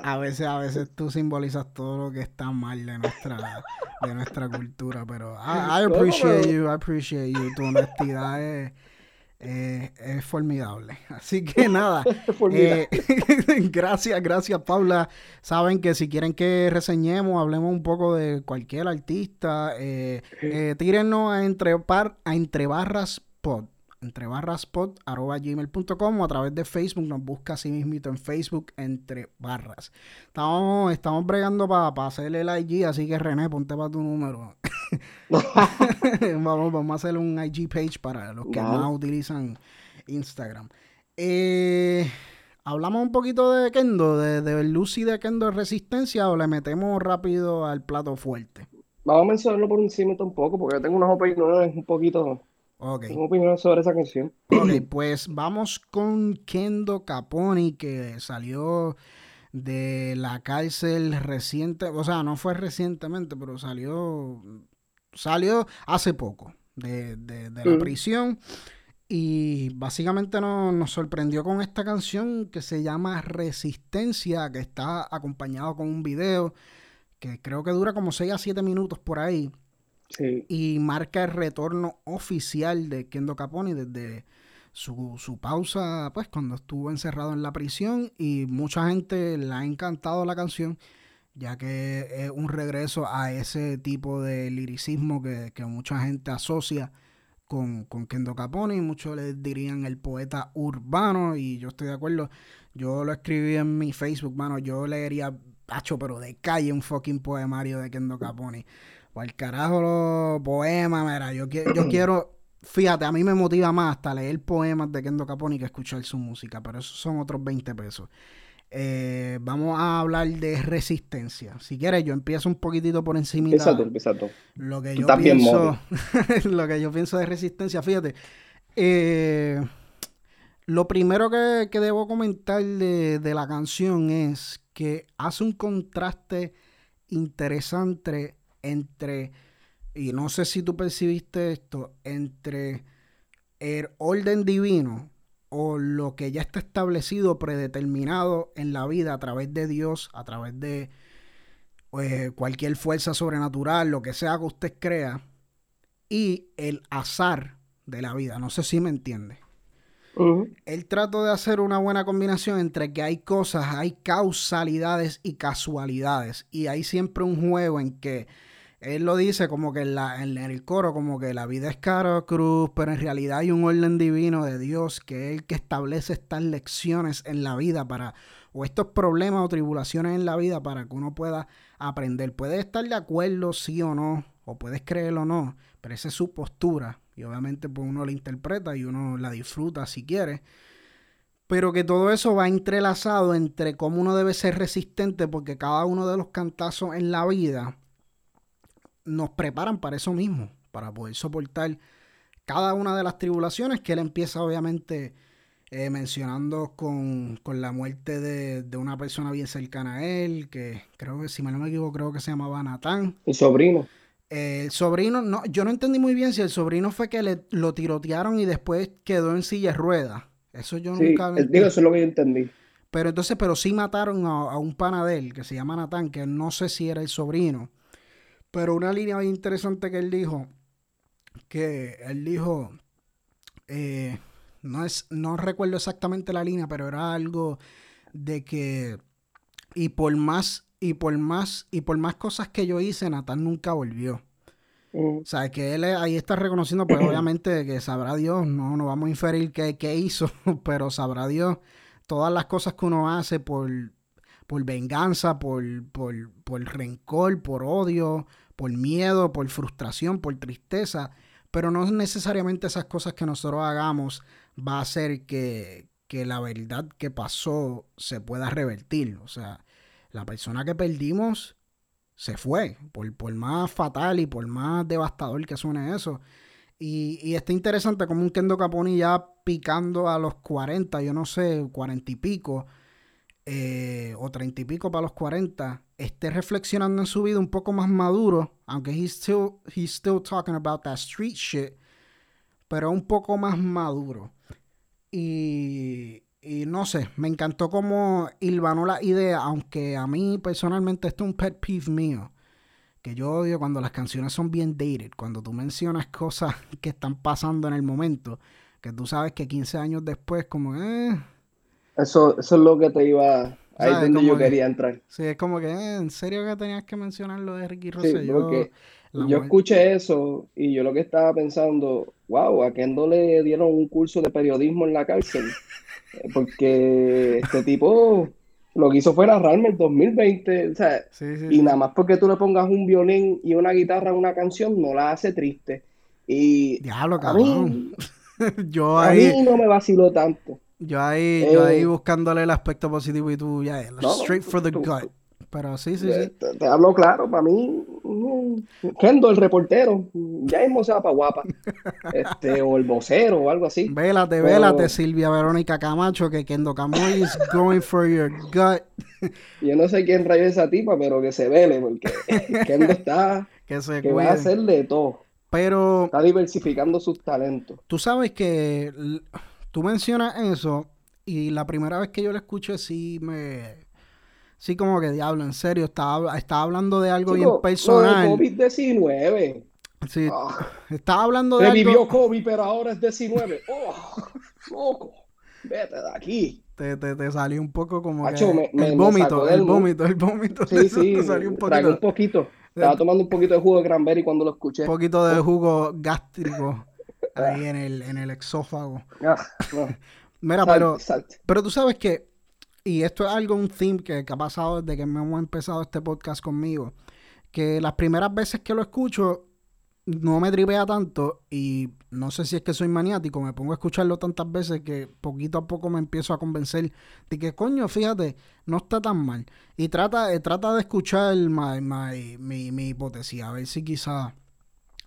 a veces, a veces tú simbolizas todo lo que está mal de nuestra, de nuestra cultura, pero I, appreciate you, I appreciate you. Tu honestidad es, es formidable. Así que nada, eh, gracias, gracias Paula. Saben que si quieren que reseñemos, hablemos un poco de cualquier artista, eh, eh, tírennos a entre, a entre barras pod entre barraspot arroba gmail.com o a través de Facebook nos busca así mismito en Facebook entre barras. Estamos, estamos bregando para hacerle el IG, así que René, ponte para tu número. vamos, vamos a hacer un IG page para los que no utilizan Instagram. Eh, hablamos un poquito de Kendo, de, de Lucy de Kendo Resistencia o le metemos rápido al plato fuerte. Vamos a mencionarlo por encima un poco porque tengo unas opiniones un poquito Okay. ¿Qué opinión sobre esa canción? Ok, pues vamos con Kendo Caponi, que salió de la cárcel reciente, o sea, no fue recientemente, pero salió, salió hace poco de, la mm. prisión. Y básicamente nos, sorprendió con esta canción que se llama Resistencia, que está acompañado con un video que creo que dura como 6 a 7 minutos por ahí. Y marca el retorno oficial de Kendo Caponi desde su, su, pausa, pues cuando estuvo encerrado en la prisión. Y mucha gente le ha encantado la canción, ya que es un regreso a ese tipo de liricismo que, mucha gente asocia con, con Kendo Caponi. Muchos le dirían el poeta urbano, y yo estoy de acuerdo. Yo lo escribí en mi Facebook, mano. Yo leería, hacho, pero de calle un fucking poemario de Kendo Caponi. Al carajo los poemas, mira, yo, yo quiero, fíjate, a mí me motiva más hasta leer poemas de Kendo Caponi que escuchar su música, pero esos son otros 20 pesos. Eh, vamos a hablar de resistencia. Si quieres, yo empiezo un poquitito por encima. Exacto, exacto. Lo que yo pienso, lo que yo pienso de resistencia, fíjate. Eh, lo primero que, debo comentar de, de, la canción es que hace un contraste interesante entre, y no sé si tú percibiste esto, entre el orden divino o lo que ya está establecido, predeterminado en la vida a través de Dios, a través de pues, cualquier fuerza sobrenatural, lo que sea que usted crea, y el azar de la vida. No sé si me entiende. Él trata de hacer una buena combinación entre que hay cosas, hay causalidades y casualidades. Y hay siempre un juego en que él lo dice como que en, la, en el coro, como que la vida es caro cruz, pero en realidad hay un orden divino de Dios que es el que establece estas lecciones en la vida para, o estos problemas o tribulaciones en la vida para que uno pueda aprender. Puedes estar de acuerdo, sí o no, o puedes creerlo o no, pero esa es su postura. Y obviamente pues uno la interpreta y uno la disfruta si quiere. Pero que todo eso va entrelazado entre cómo uno debe ser resistente, porque cada uno de los cantazos en la vida nos preparan para eso mismo, para poder soportar cada una de las tribulaciones que él empieza obviamente eh, mencionando con, la muerte de, una persona bien cercana a él, que creo que si mal no me equivoco, creo que se llamaba Natán. El sobrino. Eh, el sobrino, no, yo no entendí muy bien si el sobrino fue que le, lo tirotearon y después quedó en silla de ruedas. Eso yo nunca... Digo, eso es lo que yo entendí. Pero entonces, pero sí mataron a, a un panadel que se llama Natán, que no sé si era el sobrino. Pero una línea muy interesante que él dijo, que él dijo, eh, no, es, no recuerdo exactamente la línea, pero era algo de que, y por más, y por más, y por más cosas que yo hice, Natán nunca volvió. Mm. O sea, que él ahí está reconociendo, pues obviamente que sabrá Dios, no, no vamos a inferir qué, qué hizo, pero sabrá Dios todas las cosas que uno hace por, por venganza, por, por, por rencor, por odio, por miedo, por frustración, por tristeza, pero no necesariamente esas cosas que nosotros hagamos va a hacer que, que la verdad que pasó se pueda revertir. O sea, la persona que perdimos se fue, por, por más fatal y por más devastador que suene eso. Y, y está interesante como un Kendo Caponi ya picando a los 40, yo no sé, 40 y pico, eh, o treinta y pico para los 40, esté reflexionando en su vida un poco más maduro, aunque he's still, he's still talking about that street shit, pero un poco más maduro. Y, y no sé, me encantó cómo hilvanó la idea, aunque a mí personalmente esto es un pet peeve mío, que yo odio cuando las canciones son bien dated, cuando tú mencionas cosas que están pasando en el momento, que tú sabes que 15 años después como... Eh, eso, eso es lo que te iba. Ahí es donde yo quería entrar. Sí, es como que, eh, ¿en serio que tenías que mencionar lo de Ricky Rosselló? Sí, yo escuché eso y yo lo que estaba pensando, wow, a Kendo le dieron un curso de periodismo en la cárcel. Eh, porque este tipo lo que hizo fue narrarme el 2020. O sea, y nada más porque tú le pongas un violín y una guitarra a una canción, no la hace triste. Y Diablo, cabrón. yo ahí... A mí no me vaciló tanto. Yo ahí, yo ahí eh, buscándole el aspecto positivo y tú ya, straight for the gut. Pero sí, sí, sí. Te, hablo claro, para mí, Kendo, el reportero, ya mismo se va para guapa. Este, o el vocero o algo así. Vélate, vélate, Silvia Verónica Camacho, que Kendo Camoy is going for your gut. Yo no sé quién rayo esa tipa, pero que se vele, porque Kendo está. que se que va a hacer de todo. Pero. Está diversificando sus talentos. Tú sabes que tú mencionas eso y la primera vez que yo lo escuché sí me... Sí, como que diablo, en serio, estaba, estaba hablando de algo bien personal. COVID-19. Sí, ah. estaba hablando de Revivió algo... COVID, pero ahora es 19. ¡Oh! ¡Loco! Vete de aquí. Te, te, te salió un poco como que el, vómito, el vómito, el vómito, Sí, sí, te salió un poquito. un poquito. Estaba tomando un poquito de jugo de cranberry cuando lo escuché. Un poquito de jugo gástrico ahí en el, en el exófago. Ah, Mira, pero, pero tú sabes que, y esto es algo, un theme que, ha pasado desde que hemos empezado este podcast conmigo, que las primeras veces que lo escucho no me tripea tanto y no sé si es que soy maniático, me pongo a escucharlo tantas veces que poquito a poco me empiezo a convencer de que coño, fíjate, no está tan mal. Y trata, eh, trata de escuchar mi, mi hipótesis, a ver si quizá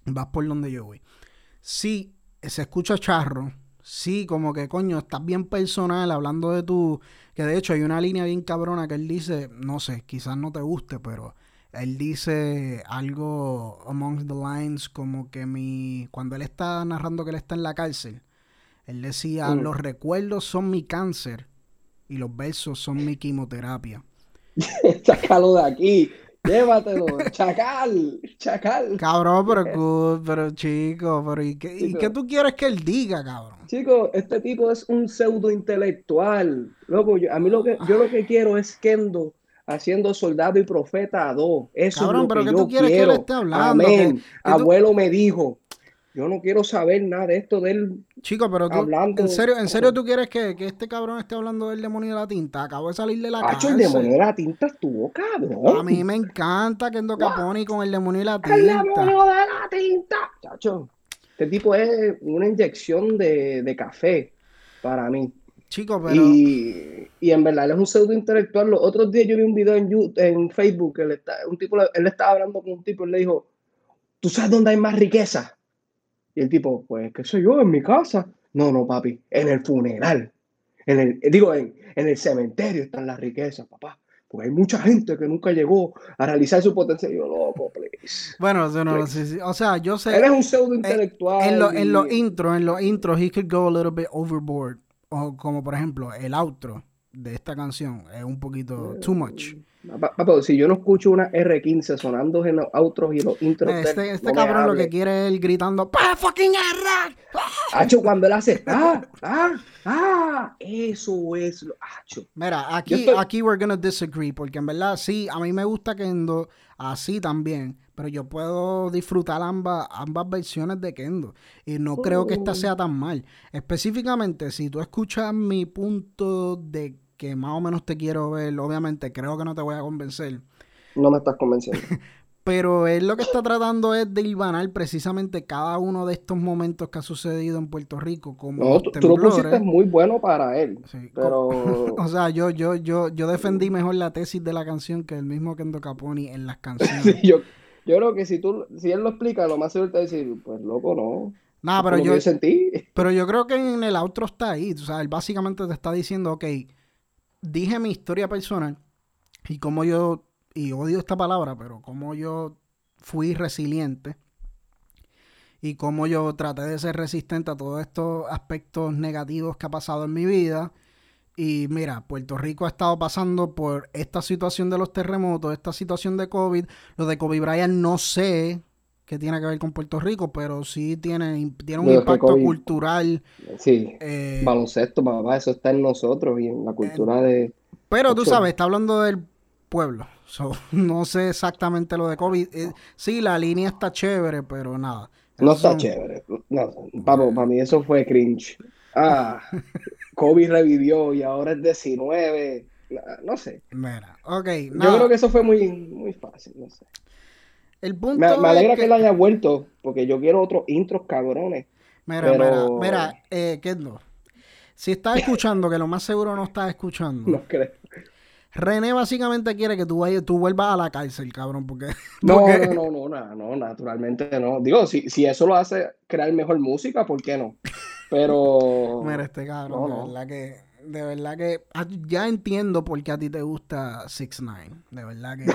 vas por donde yo voy. Sí, se escucha charro. Sí, como que coño, estás bien personal hablando de tu. Que de hecho hay una línea bien cabrona que él dice, no sé, quizás no te guste, pero él dice algo amongst the lines como que mi. Cuando él está narrando que él está en la cárcel, él decía: mm. Los recuerdos son mi cáncer y los versos son mi quimioterapia. Sácalo de aquí. Llévatelo, chacal, chacal. Cabrón, pero, pero chico, pero ¿y qué, tú quieres que él diga, cabrón? Chico, este tipo es un pseudo intelectual. Loco, yo, a mí lo que, yo lo que quiero es Kendo haciendo soldado y profeta a dos. Eso Cabrón, es lo pero que ¿qué yo tú quieres que él quiero. esté hablando? Amén. Que- que tú- Abuelo me dijo, yo no quiero saber nada de esto de él. Chico, pero tú, Hablando- ¿en serio, en serio tú quieres que, que este cabrón esté hablando del demonio de la tinta? Acabo de salir de la Hacho, cárcel. el demonio de la tinta estuvo cabrón. A mí me encanta Kendo Caponi con el demonio de la ¡El tinta. demonio de la tinta! Chacho, este tipo es una inyección de, de café para mí. Chico, pero... Y, y en verdad él es un pseudo intelectual. Los otros días yo vi un video en, You- en Facebook que él, está, un tipo, él estaba hablando con un tipo y le dijo, ¿tú sabes dónde hay más riqueza? Y el tipo, pues, qué sé yo, en mi casa. No, no, papi, en el funeral. En el, digo, en, en el cementerio están las riquezas, papá. Porque hay mucha gente que nunca llegó a realizar su potencial. Yo, loco, please. Bueno, o sea, no, sí, sí, o sea, yo sé... Él es un pseudo intelectual. En, lo- en los intros, en los intros, he could go a little bit overboard. O como por ejemplo, el outro de esta canción es un poquito too much. Papo, si yo no escucho una R15 sonando en los outros y los intros, Este, este no cabrón lo que quiere es él gritando ¡Pa fucking R! Hacho, cuando él hace, ah, ah, ah, eso es lo, hacho. Mira, aquí, estoy- aquí we're gonna disagree, porque en verdad sí, a mí me gusta Kendo, así también, pero yo puedo disfrutar ambas, ambas versiones de Kendo, y no creo que esta sea tan mal. Específicamente, si tú escuchas mi punto de que más o menos te quiero ver, obviamente creo que no te voy a convencer, No me estás convenciendo. pero él lo que está tratando es de hilvanar precisamente cada uno de estos momentos que ha sucedido en Puerto Rico, como No, tú, lo pusiste muy bueno para él, Sí, pero O sea, yo, yo, yo, yo defendí mejor la tesis de la canción que el mismo Kendo Caponi en las canciones. sí, yo, yo creo que si tú, si él lo explica, lo más seguro te decir, pues loco, no. Eso pero yo, sentí. pero yo creo que en el outro está ahí. O sea, él básicamente te está diciendo, ok, dije mi historia personal y cómo yo, y odio esta palabra, pero cómo yo fui resiliente y cómo yo traté de ser resistente a todos estos aspectos negativos que ha pasado en mi vida. Y mira, Puerto Rico ha estado pasando por esta situación de los terremotos, esta situación de COVID. Lo de Kobe Bryant no sé qué tiene que ver con Puerto Rico, pero sí tiene, tiene un Lo impacto cultural. Sí, eh, baloncesto, papá, eso está en nosotros y en la cultura de... pero tú sabes, está hablando del pueblo. So, no sé exactamente lo de COVID. Eh, sí, la línea está chévere, pero nada. No está son- chévere. No, papo, para mí eso fue cringe. Ah, Kobe revivió y ahora es 19. No, sé. Mira, ok, Yo creo que eso fue muy, muy fácil, no sé. El punto Me, me alegra que- que él haya vuelto, porque yo quiero otros intros cabrones. Mira, Pero- mira, mira, eh, Kendo, Si estás escuchando, que lo más seguro no estás escuchando, No creo. René básicamente quiere que tú, vayas, tú vuelvas a la cárcel, cabrón, porque... No, porque- no, no, no, no, no, naturalmente no. Digo, si, si eso lo hace crear mejor música, ¿por qué no? Pero. Mira, este cabrón, No, no. verdad que, de verdad que ah, ya entiendo por qué a ti te gusta 6 9 de verdad que.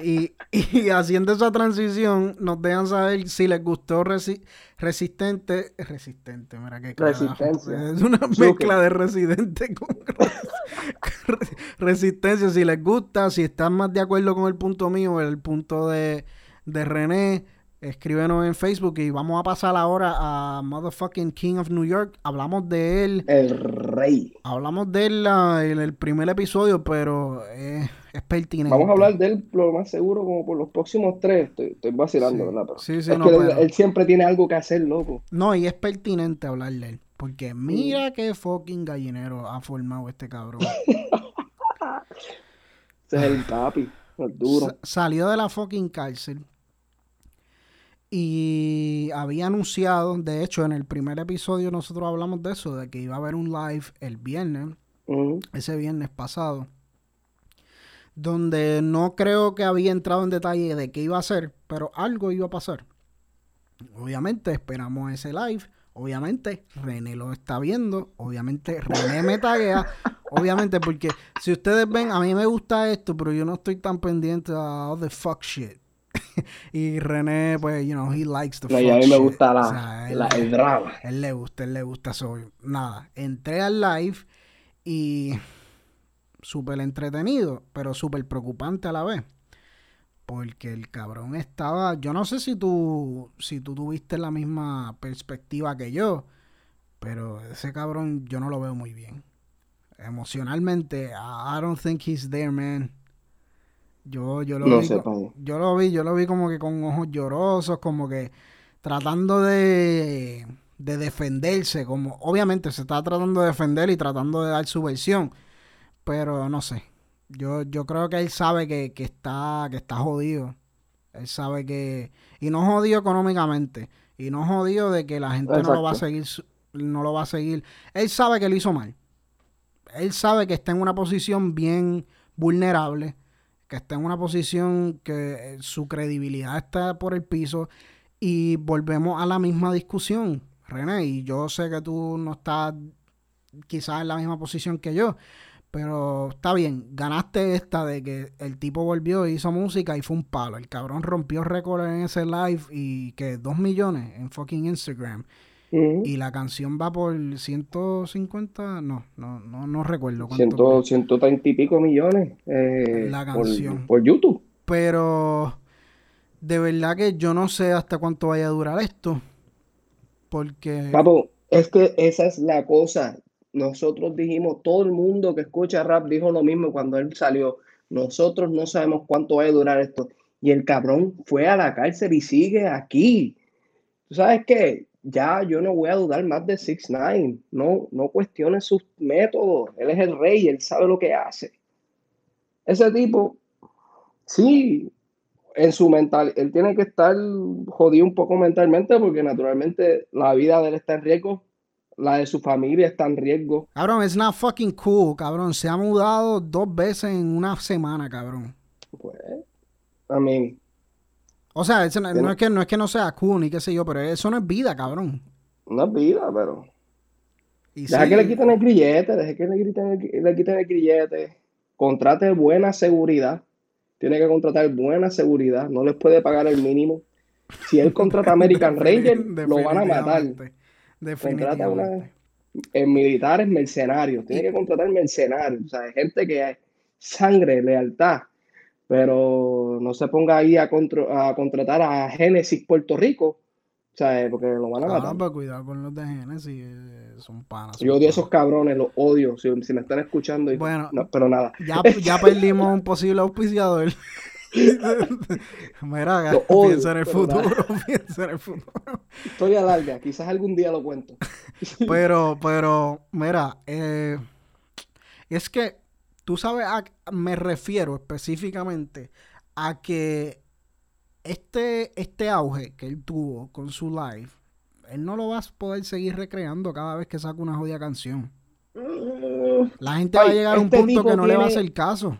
y, y haciendo esa transición, nos dejan saber si les gustó Resi- Resistente. Resistente, mira qué. Resistencia. Es una Zucker. mezcla de Residente con re- Resistencia. Si les gusta, si están más de acuerdo con el punto mío, el punto de, de René. Escríbenos en Facebook y vamos a pasar ahora a Motherfucking King of New York. Hablamos de él El rey. Hablamos de él la- en el primer episodio, pero es pertinente. Vamos a hablar de él lo más seguro como por los próximos tres. Estoy, estoy vacilando, Sí. ¿verdad? Pero Sí, sí, es no, que él, pero- él siempre tiene algo que hacer, loco. No, y es pertinente hablar de él. Porque mira qué fucking gallinero ha formado este cabrón. Ese es el papi, el duro. Sa- salió de la fucking cárcel. Y había anunciado, de hecho, en el primer episodio nosotros hablamos de eso, de que iba a haber un live el viernes. Ese viernes pasado, donde no creo que había entrado en detalle de qué iba a hacer, pero algo iba a pasar. Obviamente esperamos ese live, obviamente René lo está viendo, obviamente René me taguea, obviamente porque si ustedes ven, a mí me gusta esto, pero yo no estoy tan pendiente a all the fuck shit. y René, pues, you know, he likes the No, y a mí me gusta la, O sea, él- la- el drama. él le gusta, él le gusta eso. Nada, entré al live y súper entretenido, pero súper preocupante a la vez. Porque el cabrón estaba, yo no sé si tú, si tú tuviste la misma perspectiva que yo, pero ese cabrón yo no lo veo muy bien. Emocionalmente, I don't think he's there, man. Yo, yo lo No vi. yo lo vi, yo lo vi como que con ojos llorosos, como que tratando de, de defenderse, como obviamente se está tratando de defender y tratando de dar su versión, pero no sé. Yo, yo creo que él sabe que, que está, que está jodido. Él sabe que. Y no jodido económicamente. Y no jodido de que la gente no lo va a seguir. No lo va a seguir. Él sabe que lo hizo mal. Él sabe que está en una posición bien vulnerable. Que está en una posición que eh, su credibilidad está por el piso. Y volvemos a la misma discusión, René. Y yo sé que tú no estás quizás en la misma posición que yo. Pero está bien, ganaste esta de que el tipo volvió, hizo música y fue un palo. El cabrón rompió récord en ese live y que dos millones en fucking Instagram. Y la canción va por 150, no, no, no, no recuerdo cuánto. Ciento, 130 y pico millones eh, La por- canción. Por, YouTube. Pero de verdad que yo no sé hasta cuánto vaya a durar esto. Porque Papo, es que esa es la cosa. Nosotros dijimos, todo el mundo que escucha rap dijo lo mismo cuando él salió. Nosotros no sabemos cuánto va a durar esto. Y el cabrón fue a la cárcel y sigue aquí. ¿Tú sabes qué? Ya yo no voy a dudar más de 6 9 No, no cuestiones sus métodos. Él es el rey, él sabe lo que hace. Ese tipo, sí, en su mental, él tiene que estar jodido un poco mentalmente porque naturalmente la vida de él está en riesgo, la de su familia está en riesgo. Cabrón, it's not fucking cool, cabrón. Se ha mudado dos veces en una semana, cabrón. Pues, I mean, O sea, eso no, es que, no es que no sea cool ni qué sé yo, pero eso no es vida, cabrón. no es vida, pero Y deja sí, que le quiten el grillete, deja que le quiten el, le quiten el grillete, contrate buena seguridad, tiene que contratar buena seguridad, no les puede pagar el mínimo. Si él contrata American Ranger, lo van a matar. Definitivamente, Contrata una, en militares mercenarios, tiene que contratar mercenarios, o sea, gente que es sangre, lealtad, pero no se ponga ahí a, contro- a contratar a Génesis Puerto Rico, o sea, porque lo van a Ah, matar. para cuidar con los de Genesis, eh, son panas. Yo odio a esos cabrones, los odio, si, si me están escuchando, y- Bueno. no, pero nada, Ya, ya perdimos un posible auspiciador. Mira, odio, piensa en el pero futuro, piensa en el futuro. historia larga, quizás algún día lo cuento. Pero, pero, mira, eh, es que tú sabes, a- me refiero específicamente a que este, este auge que él tuvo con su live, él no lo va a poder seguir recreando cada vez que saca una jodida canción. La gente va a llegar a un este punto que no le va a hacer caso.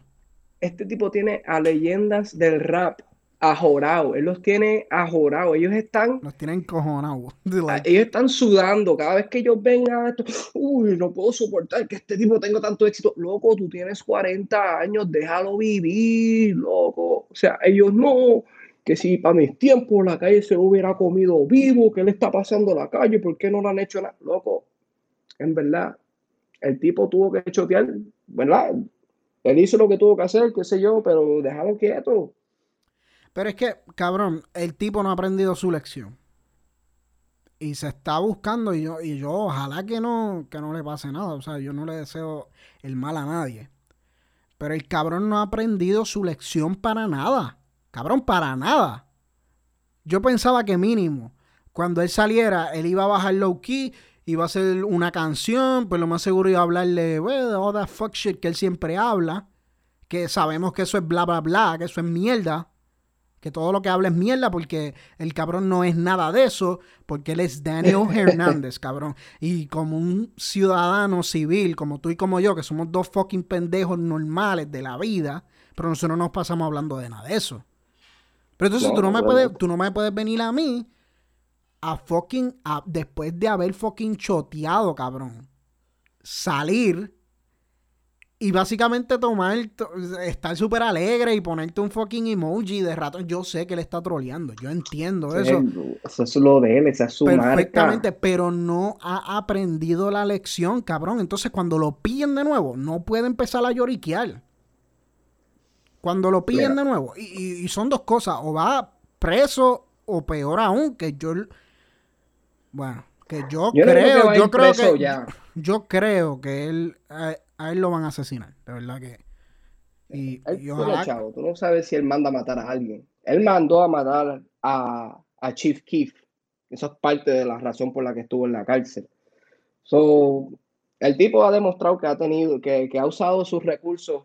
Este tipo tiene a leyendas del rap ajorado, él los tiene ajorado, ellos están Nos tienen cojonados. Ah, Like, Ellos están sudando cada vez que ellos ven a esto. Uy, no puedo soportar que este tipo tenga tanto éxito. Loco, tú tienes 40 años, déjalo vivir, loco. O sea, ellos no. Que si para mis tiempos la calle se hubiera comido vivo, ¿qué le está pasando a la calle? ¿Por qué no le han hecho nada? Loco, en verdad, el tipo tuvo que chotear, ¿verdad? Él hizo lo que tuvo que hacer, qué sé yo, pero déjalo quieto. Pero es que, cabrón, el tipo no ha aprendido su lección. Y se está buscando y yo, y yo ojalá que no, que no le pase nada. O sea, yo no le deseo el mal a nadie. Pero el cabrón no ha aprendido su lección para nada. Cabrón, para nada. Yo pensaba que mínimo, cuando él saliera, él iba a bajar low key, iba a hacer una canción, pues lo más seguro iba a hablarle, well, all that fuck shit que él siempre habla. Que sabemos que eso es bla, bla, bla, que eso es mierda que todo lo que habla es mierda porque el cabrón no es nada de eso, porque él es Daniel Hernández, cabrón. Y como un ciudadano civil, como tú y como yo, que somos dos fucking pendejos normales de la vida, pero nosotros no nos pasamos hablando de nada de eso. Pero entonces No, tú, no me puedes, tú no me puedes venir a mí a fucking, a- después de haber fucking choteado, cabrón, salir y básicamente tomar, to- estar súper alegre y ponerte un fucking emoji de rato. Yo sé que él está troleando, yo entiendo eso Eso es lo de él, esa es su perfectamente, marca. pero no ha aprendido la lección, cabrón. Entonces cuando lo pillen de nuevo, no puede empezar a lloriquear. Cuando lo pillen Mira. de nuevo, y, y- y son dos cosas, o va preso o peor aún, que yo... Bueno, que yo, Yo no creo que yo creo que ya. yo creo que él a, a él lo van a asesinar, de verdad que Y, Él y tiene ojalá- chavo, tú no sabes si él manda a matar a alguien. Él mandó a matar a, a Chief Keef. Eso es parte de la razón por la que estuvo en la cárcel. So, el tipo ha demostrado que ha tenido, que, que ha usado sus recursos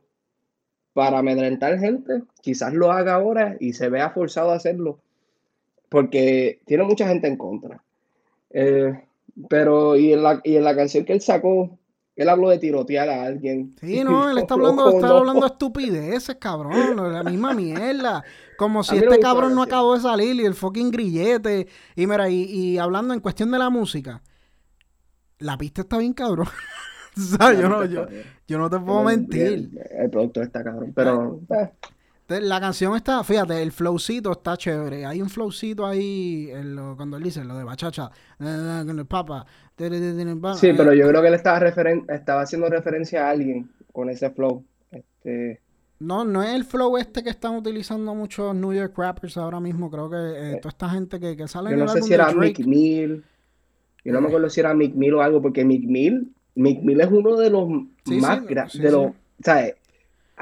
para amedrentar gente. Quizás lo haga ahora y se vea forzado a hacerlo. Porque tiene mucha gente en contra. Eh, pero, y en, la, y en la canción que él sacó, él habló de tirotear a alguien. Sí, no, él está hablando, está hablando estupideces, cabrón, la misma mierda. Como si este cabrón no acabó de salir y el fucking grillete. Y mira, y, y hablando en cuestión de la música, la pista está bien cabrón. Yo no, yo, yo no te puedo mentir. El, el productor está cabrón. Pero, eh, Entonces, La canción está, fíjate, el flowcito está chévere. Hay un flowcito ahí en lo- cuando él dice lo de bachacha, eh, con el papa. sí, pero yo creo que él estaba, referen- estaba haciendo referencia a alguien con ese flow. Este, No, no es el flow este que están utilizando muchos New York rappers ahora mismo. Creo que eh, toda esta gente que, que sale yo no sé si era Drake. Mick Mill. Yo no me acuerdo si era Mick Mill o algo, porque Mick Mill, Mick Mill es uno de los Sí, más sí, de los, ¿sabes?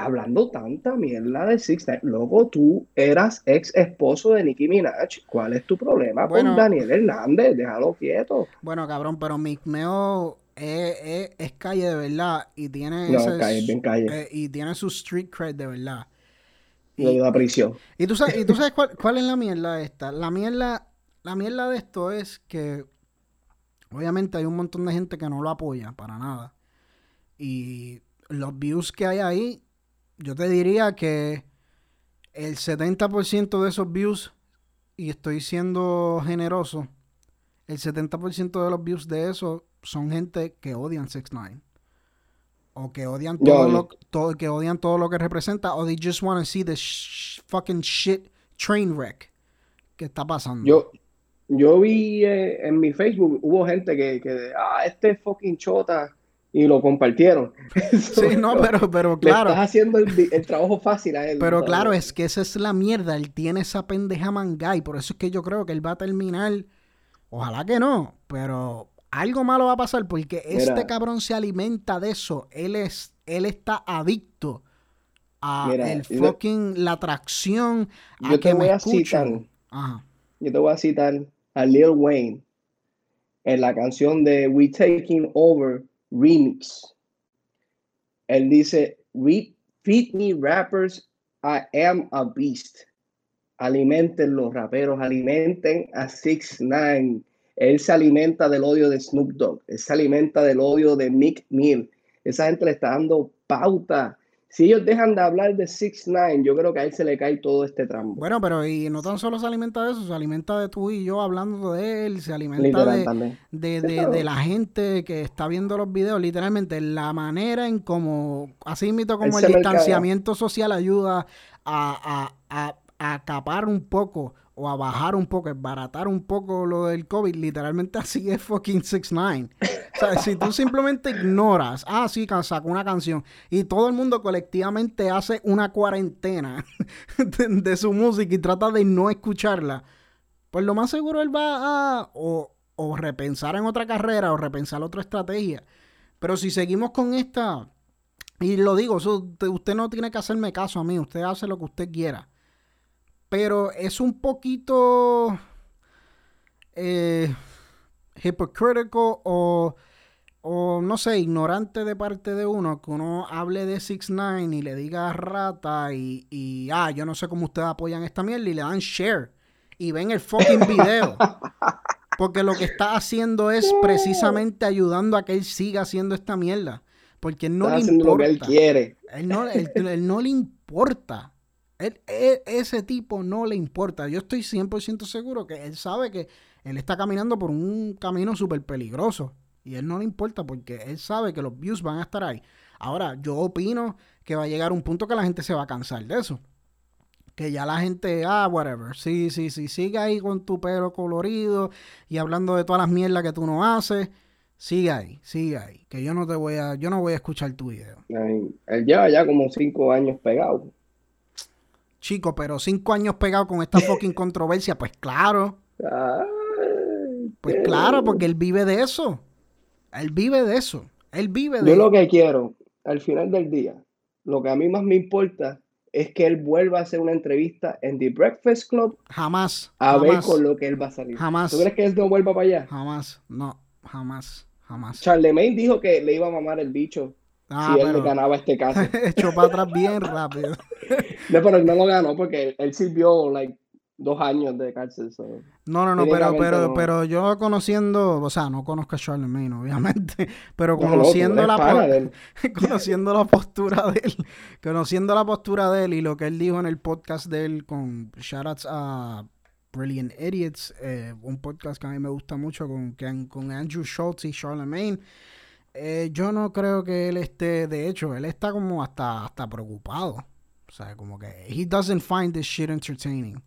Hablando tanta mierda de Six Nine, luego tú eras ex esposo de Nicki Minaj. ¿Cuál es tu problema Bueno. con Daniel Hernández? Déjalo quieto. Bueno, cabrón, pero Mick Meo es, es- es calle de verdad y tiene No, ese- calle, bien calle. eh, y tiene su street cred de verdad. Lo de la prisión. Y tú sabes, y tú sabes cuál, cuál es la mierda de esta. La mierda, la mierda de esto es que obviamente hay un montón de gente que no lo apoya para nada. Y los views que hay ahí, yo te diría que el 70% de esos views, y estoy siendo generoso, el 70% de los views de eso son gente que odian 6 9 o que odian todo lo todo, que odian todo lo que representa o they just want to see the sh- fucking shit train wreck que está pasando. Yo, yo vi eh, en mi Facebook, hubo gente que, que, ah, este es fucking chota, y lo compartieron. sí, no, pero pero Le claro, estás haciendo el, trabajo fácil a él. pero ¿sabes? claro, es que esa es la mierda, él tiene esa pendeja manga y por eso es que yo creo que él va a terminar ojalá que no, pero algo malo va a pasar porque este cabrón se alimenta de eso, él es él está adicto a Mira, el yo- fucking la atracción a Yo que te voy me a citar. Ajá. yo te voy a citar a Lil Wayne en la canción de We Taking Over Remix. Él dice, "Re- Feed me rappers, I am a beast. Alimenten los raperos, alimenten a 6 9 Él se alimenta del odio de Snoop Dogg, él se alimenta del odio de Mick Mill. Esa gente le está dando pauta. Si ellos dejan de hablar de 6 9 yo creo que a él se le cae todo este trambo. Bueno, pero y no tan solo se alimenta de eso, se alimenta de tú y yo hablando de él, se alimenta Literal de, de, de- la gente que está viendo los videos, literalmente la manera en como, así mismo como Él el mercadea. distanciamiento social ayuda a, a, a, a acapar un poco o a bajar un poco, baratar un poco lo del COVID, literalmente así es fucking 6 9 O sea, si tú simplemente ignoras, ah, sí, sacó una canción y todo el mundo colectivamente hace una cuarentena de, de su música y trata de no escucharla, pues lo más seguro él va a o, o repensar en otra carrera o repensar otra estrategia. Pero si seguimos con esta, y lo digo, eso, te- usted no tiene que hacerme caso a mí, usted hace lo que usted quiera. Pero es un poquito eh, hypocritical o, o no sé, ignorante de parte de uno que uno hable de 6 9 y le diga rata y, y ah, yo no sé cómo ustedes apoyan esta mierda y le dan share y ven el fucking video. Porque lo que está haciendo es precisamente ayudando a que él siga haciendo esta mierda. Porque no Está le haciendo lo que él importa. quiere. Él no, él- él no le importa. Él- él- ese tipo no le importa. Yo estoy 100% seguro que él sabe que él está caminando por un camino súper peligroso. Y él no le importa porque él sabe que los views van a estar ahí. Ahora, yo opino que va a llegar un punto que la gente se va a cansar de eso. Que ya la gente, ah, whatever. Sí, sí, sí, sigue ahí con tu pelo colorido y hablando de todas las mierdas que tú no haces. Sigue ahí, sigue ahí. Que yo no te voy a, yo no voy a escuchar tu video. Él lleva ya como cinco años pegado. Chico, pero cinco años pegado con esta fucking controversia, pues claro, pues claro, porque él vive de eso. Él vive de eso. Él vive de Yo lo que quiero, al final del día, lo que a mí más me importa es que él vuelva a hacer una entrevista en The Breakfast Club Jamás. a ver con lo que él va a salir. Jamás. ¿Tú crees que él no vuelva para allá? Jamás. No, jamás. Jamás. Charlemagne dijo que le iba a mamar el bicho Ah, si él pero ganaba este caso. echó para atrás bien rápido. No, pero él no lo ganó porque él, él sirvió like dos años de cárcel. so. No, no, no, pero, pero, no. pero yo conociendo, o sea, no conozco a Charlemagne, obviamente, pero No, conociendo la él. conociendo la postura de él, conociendo la postura de él y lo que él dijo en el podcast de él con shoutouts a Brilliant Idiots, eh, un podcast que a mí me gusta mucho con, con Andrew Schultz y Charlemagne. Eh, yo no creo que él esté, de hecho, él está como hasta, hasta preocupado. O sea, como que he doesn't find this shit entertaining.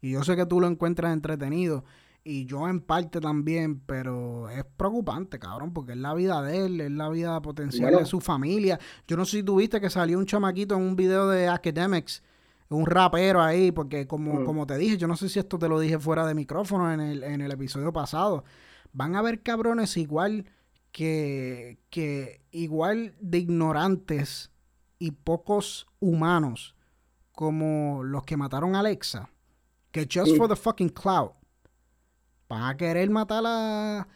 Y yo sé que tú lo encuentras entretenido. Y yo en parte también, pero es preocupante, cabrón, porque es la vida de él, es la vida potencial Bueno. de su familia. Yo no sé si tuviste que salió un chamaquito en un video de Academics, un rapero ahí, porque como, Mm. como te dije, yo no sé si esto te lo dije fuera de micrófono en el, en el episodio pasado. Van a haber cabrones igual que, que igual de ignorantes y pocos humanos como los que mataron a Alexa, que just Sí. for the fucking clout van a querer matar a,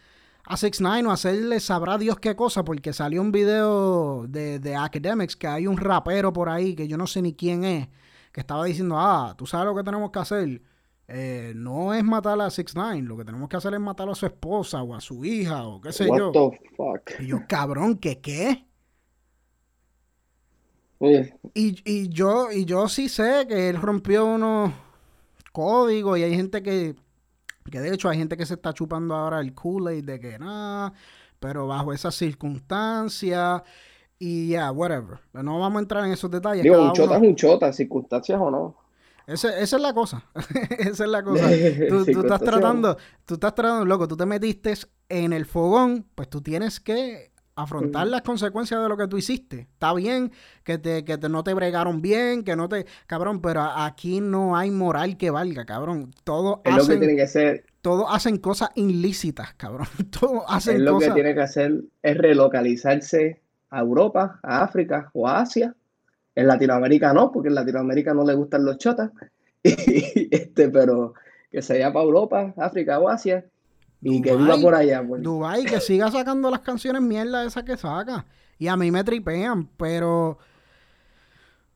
a 6 9 o hacerle sabrá Dios qué cosa, porque salió un video de, de Academics que hay un rapero por ahí que yo no sé ni quién es, que estaba diciendo, ah, tú sabes lo que tenemos que hacer. Eh, no es matar a 6 9 lo que tenemos que hacer es matar a su esposa o a su hija o qué sé What yo. the fuck? Y yo, cabrón, ¿qué qué? Oye, Y, y yo, y yo sí sé que él rompió unos códigos y hay gente que, que de hecho hay gente que se está chupando ahora el Kool-Aid de que nada, pero bajo esas circunstancias y ya, whatever. No vamos a entrar en esos detalles. digo, un chota uno- es un chota, circunstancias o no. Ese- esa es la cosa. esa es la cosa. Tú, tú estás tratando, tú estás tratando, loco, tú te metiste en el fogón, pues tú tienes que afrontar las consecuencias de lo que tú hiciste. Está bien que te, que te- no te bregaron bien, que no te, cabrón, pero aquí no hay moral que valga, cabrón. Todos Es lo que hacen, tiene que hacer, todos hacen cosas ilícitas, cabrón. Todos es hacen lo que tiene que hacer es relocalizarse a Europa, a África o a Asia. En Latinoamérica no, porque en Latinoamérica no le gustan los chotas. Y, este, pero que se vaya para Europa, África o Asia y que viva por allá. pues. Dubai que siga sacando las canciones mierda esas que saca. Y a mí me tripean, pero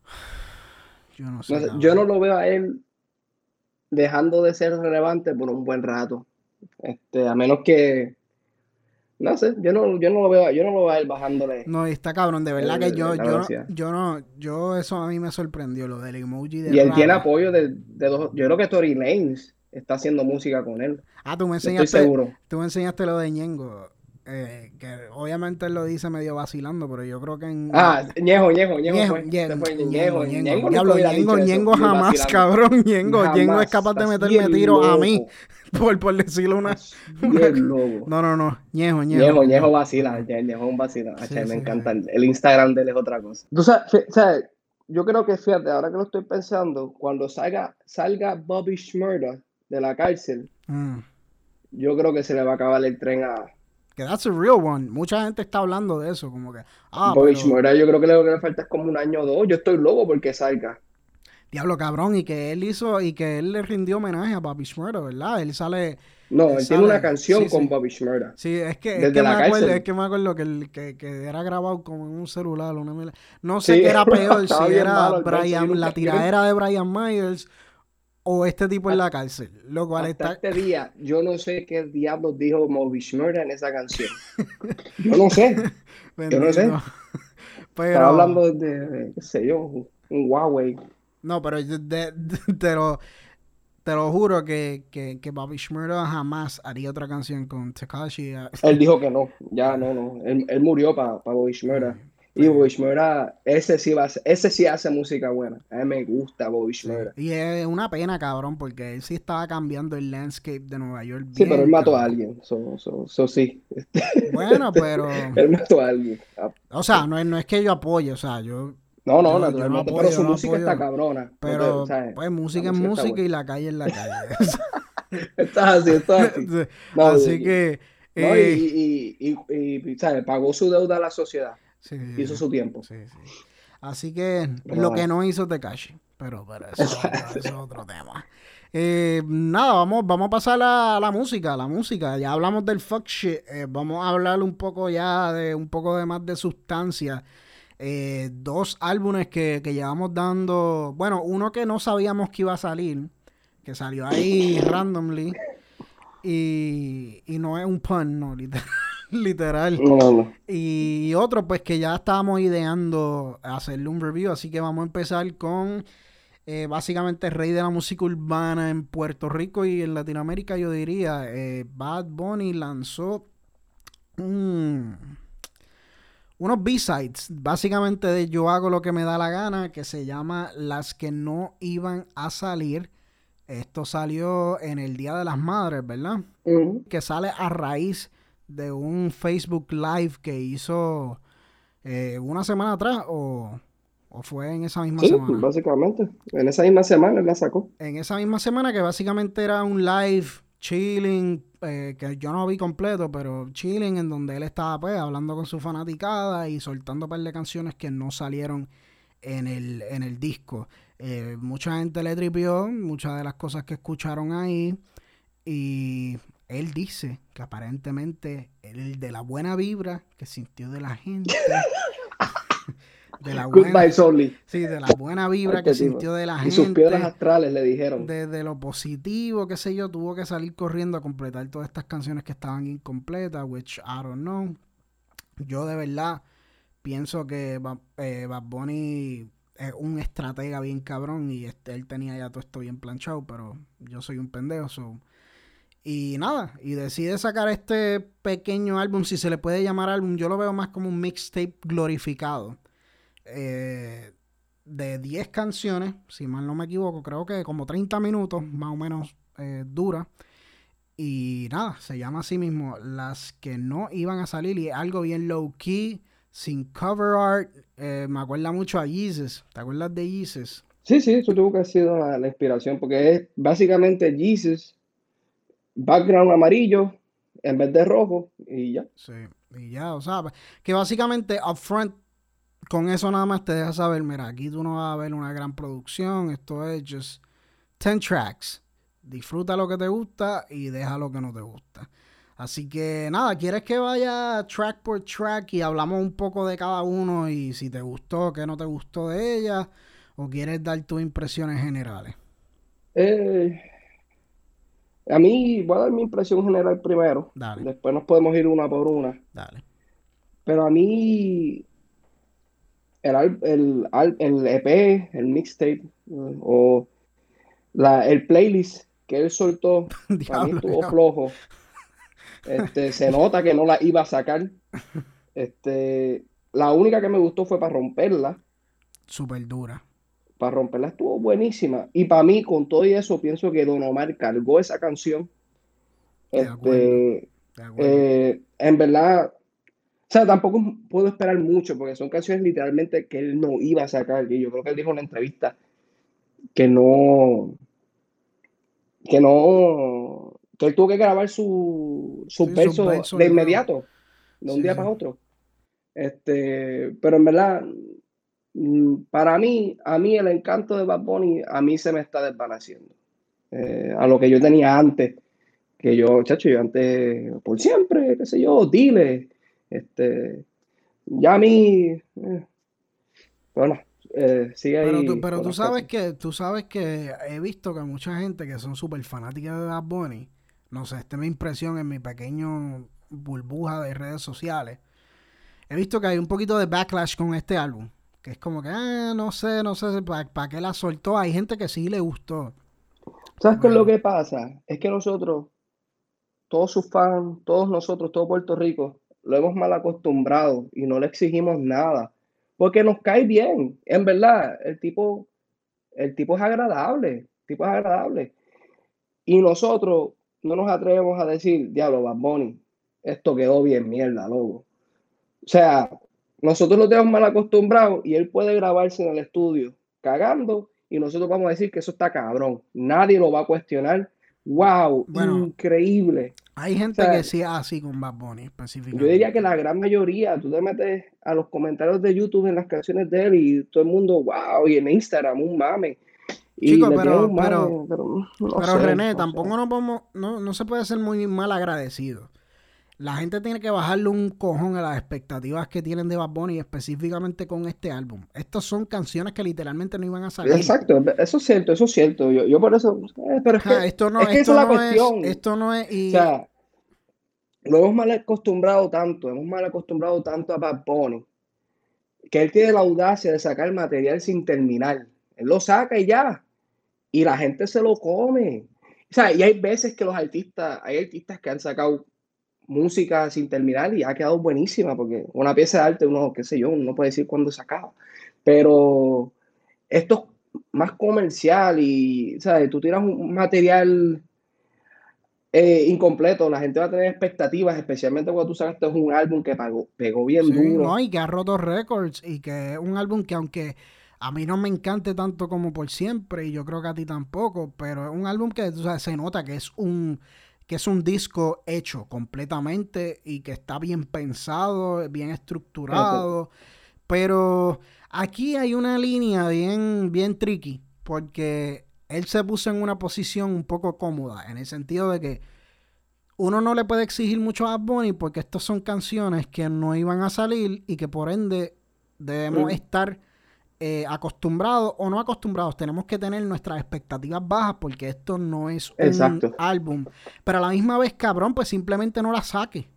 yo no sé. No yo no lo veo a él dejando de ser relevante por un buen rato. Este, a menos que, no sé, yo no, yo no lo veo, yo no lo veo a él bajándole. No, y está cabrón, de verdad que yo, yo, no, yo no, yo eso a mí me sorprendió, lo del emoji de Y él tiene apoyo de, de dos, yo creo que Tory Lanez está haciendo música con él. Ah, tú me No estoy enseñaste, seguro. tú me enseñaste lo de Ñengo, eh, que obviamente él lo dice medio vacilando, pero yo creo que en... Ah, Ñejo, Ñejo, Ñejo Ñejo. Ñengo nunca Diablo, Ñengo, Ñengo jamás, cabrón, Ñengo, Ñengo es capaz de meterme tiro a mí, por, por decirle una... No, no, no, Ñejo, Ñejo. Ñejo, Ñejo vacila, Ñe- Ñejo es un vacila. Sí, me sí. encanta. El, el Instagram de él es otra cosa. Tú sabes, yo creo que, fíjate, ahora que lo estoy pensando, cuando salga, salga Bobby Shmurda de la cárcel, Mm. yo creo que se le va a acabar el tren a Que that's a real one. Mucha gente está hablando de eso, como que, ah, Bobby pero. Yo creo que lo que le falta es como un año o dos. Yo estoy loco porque salga. diablo cabrón, y que él hizo, y que él le rindió homenaje a Bobby Shmurda, ¿verdad? Él sale, No, Él él sale- tiene una canción sí, con sí. Bobby Shmurda. sí, es que, es Desde que me la acuerdo, es que me acuerdo que, el- que, que era grabado como en un celular, una. No sé Sí, qué era peor, si era Brian, la tiradera de Brian Myers o este tipo en la cárcel, lo cual Hasta está... este día, yo no sé qué diablos dijo Bobby Shmurda en esa canción. Yo no sé. yo no sé. Pero, Estaba hablando de, qué sé yo, un Huawei. No, pero yo de- de- te, lo, te lo juro que, que, que Bobby Shmurda jamás haría otra canción con Takashi. Él dijo que no, ya no, no. Él, él murió para Bobby Shmurda. Y Bobby Shmurda, ese sí va a ese sí hace música buena. A mí me gusta Bobby Shmurda. Y es una pena, cabrón, porque él sí estaba cambiando el landscape de Nueva York. Sí, pero él mató a alguien. So, so, so sí. Bueno, pero. Él mató a alguien. O sea, no es, no es que yo apoye, o sea, yo. No, no, Yo- yo no naturalmente. apoyo, pero su no música apoyo. está cabrona. No Pero, o sea, pues, música es música y la calle es la calle. Estás así, estás así. No, Así que. No, eh, y, y, y, y, ¿sabes? Pagó su deuda a la sociedad. Sí, Hizo su tiempo. sí, sí. Así que lo que no hizo Tekashi. Pero, pero eso, eso es otro tema. Eh, nada, vamos, vamos a pasar a la música, la música. Ya hablamos del fuck shit. Eh, vamos a hablar un poco ya de un poco de más de sustancia. Eh, dos álbumes que, que, llevamos dando. Bueno, uno que no sabíamos que iba a salir, que salió ahí randomly. Y, y no es un pun, no, literal. Y otro, pues que ya estábamos ideando hacerle un review. Así que vamos a empezar con eh, básicamente rey de la música urbana en Puerto Rico y en Latinoamérica, yo diría, eh, Bad Bunny lanzó unos B-sides, básicamente de Yo hago lo que me da la gana, que se llama Las que no iban a salir. Esto salió en el Día de las Madres, ¿verdad? Que sale a raíz de un Facebook Live que hizo eh, una semana atrás o ¿O fue en esa misma sí, semana? básicamente. En esa misma semana él la sacó. En esa misma semana que básicamente era un live chilling, eh, que yo no vi completo, pero chilling en donde él estaba pues hablando con su fanaticada y soltando un par de canciones que no salieron en el, en el disco. Eh, mucha gente le tripió muchas de las cosas que escucharon ahí y él dice que aparentemente el de la buena vibra que sintió de la gente de la buena, Sí, de la buena vibra que sintió de la gente. Y sus piedras astrales le dijeron. De, lo positivo, qué sé yo, tuvo que salir corriendo a completar todas estas canciones que estaban incompletas, which I don't know. Yo de verdad pienso que eh, Bad Bunny es un estratega bien cabrón y este, él tenía ya todo esto bien planchado, pero yo soy un pendejo, Y nada, y decide sacar este pequeño álbum, si se le puede llamar álbum, yo lo veo más como un mixtape glorificado eh, de 10 canciones, si mal no me equivoco, creo que como 30 minutos más o menos eh, dura. Y nada, se llama así mismo Las que no iban a salir y algo bien low key, sin cover art. Eh, me acuerda mucho a Jesus. ¿Te acuerdas de Jesus? Sí, sí, eso tuvo que haber sido la, la inspiración porque es básicamente Jesus, background amarillo en vez de rojo y ya. Sí, y ya, o sea, que básicamente upfront con eso nada más te deja saber, mira, aquí tú no vas a ver una gran producción, esto es just 10 tracks. Disfruta lo que te gusta y deja lo que no te gusta. Así que nada, ¿quieres que vaya track por track y hablamos un poco de cada uno y si te gustó, qué no te gustó de ella? ¿O quieres dar tus impresiones generales? Eh, a mí voy a dar mi impresión general primero. Dale. Después nos podemos ir una por una. Dale. Pero a mí el, el, el EP, el mixtape o la, el playlist que él soltó, para mí estuvo flojo. Este, se nota que no la iba a sacar. Este, la única que me gustó fue para romperla. Súper dura. Para romperla estuvo buenísima. Y para mí, con todo y eso, pienso que Don Omar cargó esa canción. Este, eh, en verdad, o sea, tampoco puedo esperar mucho porque son canciones literalmente que él no iba a sacar. Y yo creo que él dijo en la entrevista que no, que no, que él tuvo que grabar su, su verso de inmediato, de un día para otro. Este, pero en verdad, para mí, a mí el encanto de Bad Bunny, a mí se me está desvaneciendo. Eh, a lo que yo tenía antes, que yo, chacho, yo antes, por siempre, qué sé yo, dile, este, ya a mí, eh, bueno, eh, sigue pero Tú, pero tú sabes que, tú sabes que he visto que mucha gente que son súper fanáticas de Bad Bunny, no sé, esta es mi impresión en mi pequeño burbuja de redes sociales. He visto que hay un poquito de backlash con este álbum. Que es como que, ah, no sé, no sé, ¿para qué la soltó? Hay gente que sí le gustó. ¿Sabes qué es lo que pasa? Es que nosotros, todos sus fans, todos nosotros, todo Puerto Rico, lo hemos mal acostumbrado y no le exigimos nada. Porque nos cae bien. En verdad, el tipo, el tipo es agradable. El tipo es agradable. Y nosotros no nos atrevemos a decir, diablo, Bad Bunny, esto quedó bien mierda, loco. O sea, nosotros lo tenemos mal acostumbrado y él puede grabarse en el estudio cagando y nosotros vamos a decir que eso está cabrón. Nadie lo va a cuestionar. ¡Wow! increíble. Hay gente que sí así con Bad Bunny específicamente. Yo diría que la gran mayoría, tú te metes a los comentarios de YouTube en las canciones de él y todo el mundo, wow, y en Instagram, un mame. Chico, pero, pero, pero, René, tampoco no, podemos, no, no se puede ser muy mal agradecido. La gente tiene que bajarle un cojón a las expectativas que tienen de Bad Bunny, específicamente con este álbum. Estas son canciones que literalmente no iban a salir. Exacto, eso es cierto, eso es cierto. Yo, yo por eso. Eh, pero es que, esto no, es, la cuestión. esto no es. O sea, lo hemos mal acostumbrado tanto, hemos mal acostumbrado tanto a Bad Bunny, que él tiene la audacia de sacar material sin terminar. Él lo saca y ya. Y la gente se lo come. O sea, y hay veces que los artistas, hay artistas que han sacado música sin terminar y ha quedado buenísima porque una pieza de arte uno, qué sé yo, uno puede decir cuándo se acaba. Pero esto es más comercial y, ¿sabes? Tú tiras un material eh, incompleto, la gente va a tener expectativas, especialmente cuando tú sabes que es un álbum que pagó, pegó bien duro. No, y que ha roto récords y que es un álbum que aunque a mí no me encante tanto como por siempre y yo creo que a ti tampoco, pero es un álbum que se nota que es un que es un disco hecho completamente y que está bien pensado, bien estructurado. Pero aquí hay una línea bien, bien tricky, porque él se puso en una posición un poco cómoda, en el sentido de que uno no le puede exigir mucho a Bonnie porque estas son canciones que no iban a salir y que por ende debemos estar eh, acostumbrados o no acostumbrados, tenemos que tener nuestras expectativas bajas porque esto no es un álbum. Pero a la misma vez, cabrón, pues simplemente no la saques.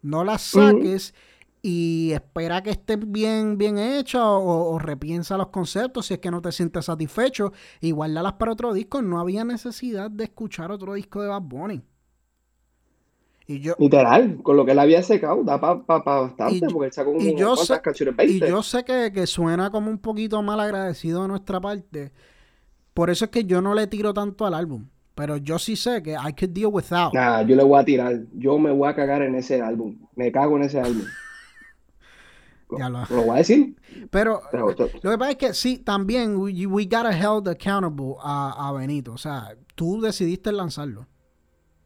No la saques y espera que esté bien, bien hecha o, repiensa los conceptos si es que no te sientes satisfecho y guárdalas para otro disco. No había necesidad de escuchar otro disco de Bad Bunny. Y yo, Literal, con lo que él había secado, da para bastante, porque él sacó un, y yo sé, Y yo sé que, suena como un poquito mal agradecido de nuestra parte. Por eso es que yo no le tiro tanto al álbum. Pero yo sí sé que I could deal without. Nah, yo le voy a tirar. Yo me voy a cagar en ese álbum. Me cago en ese álbum. ya lo, lo, voy a decir. Pero, lo que pasa es que sí, también we, we gotta held accountable a, a Benito. O sea, tú decidiste lanzarlo.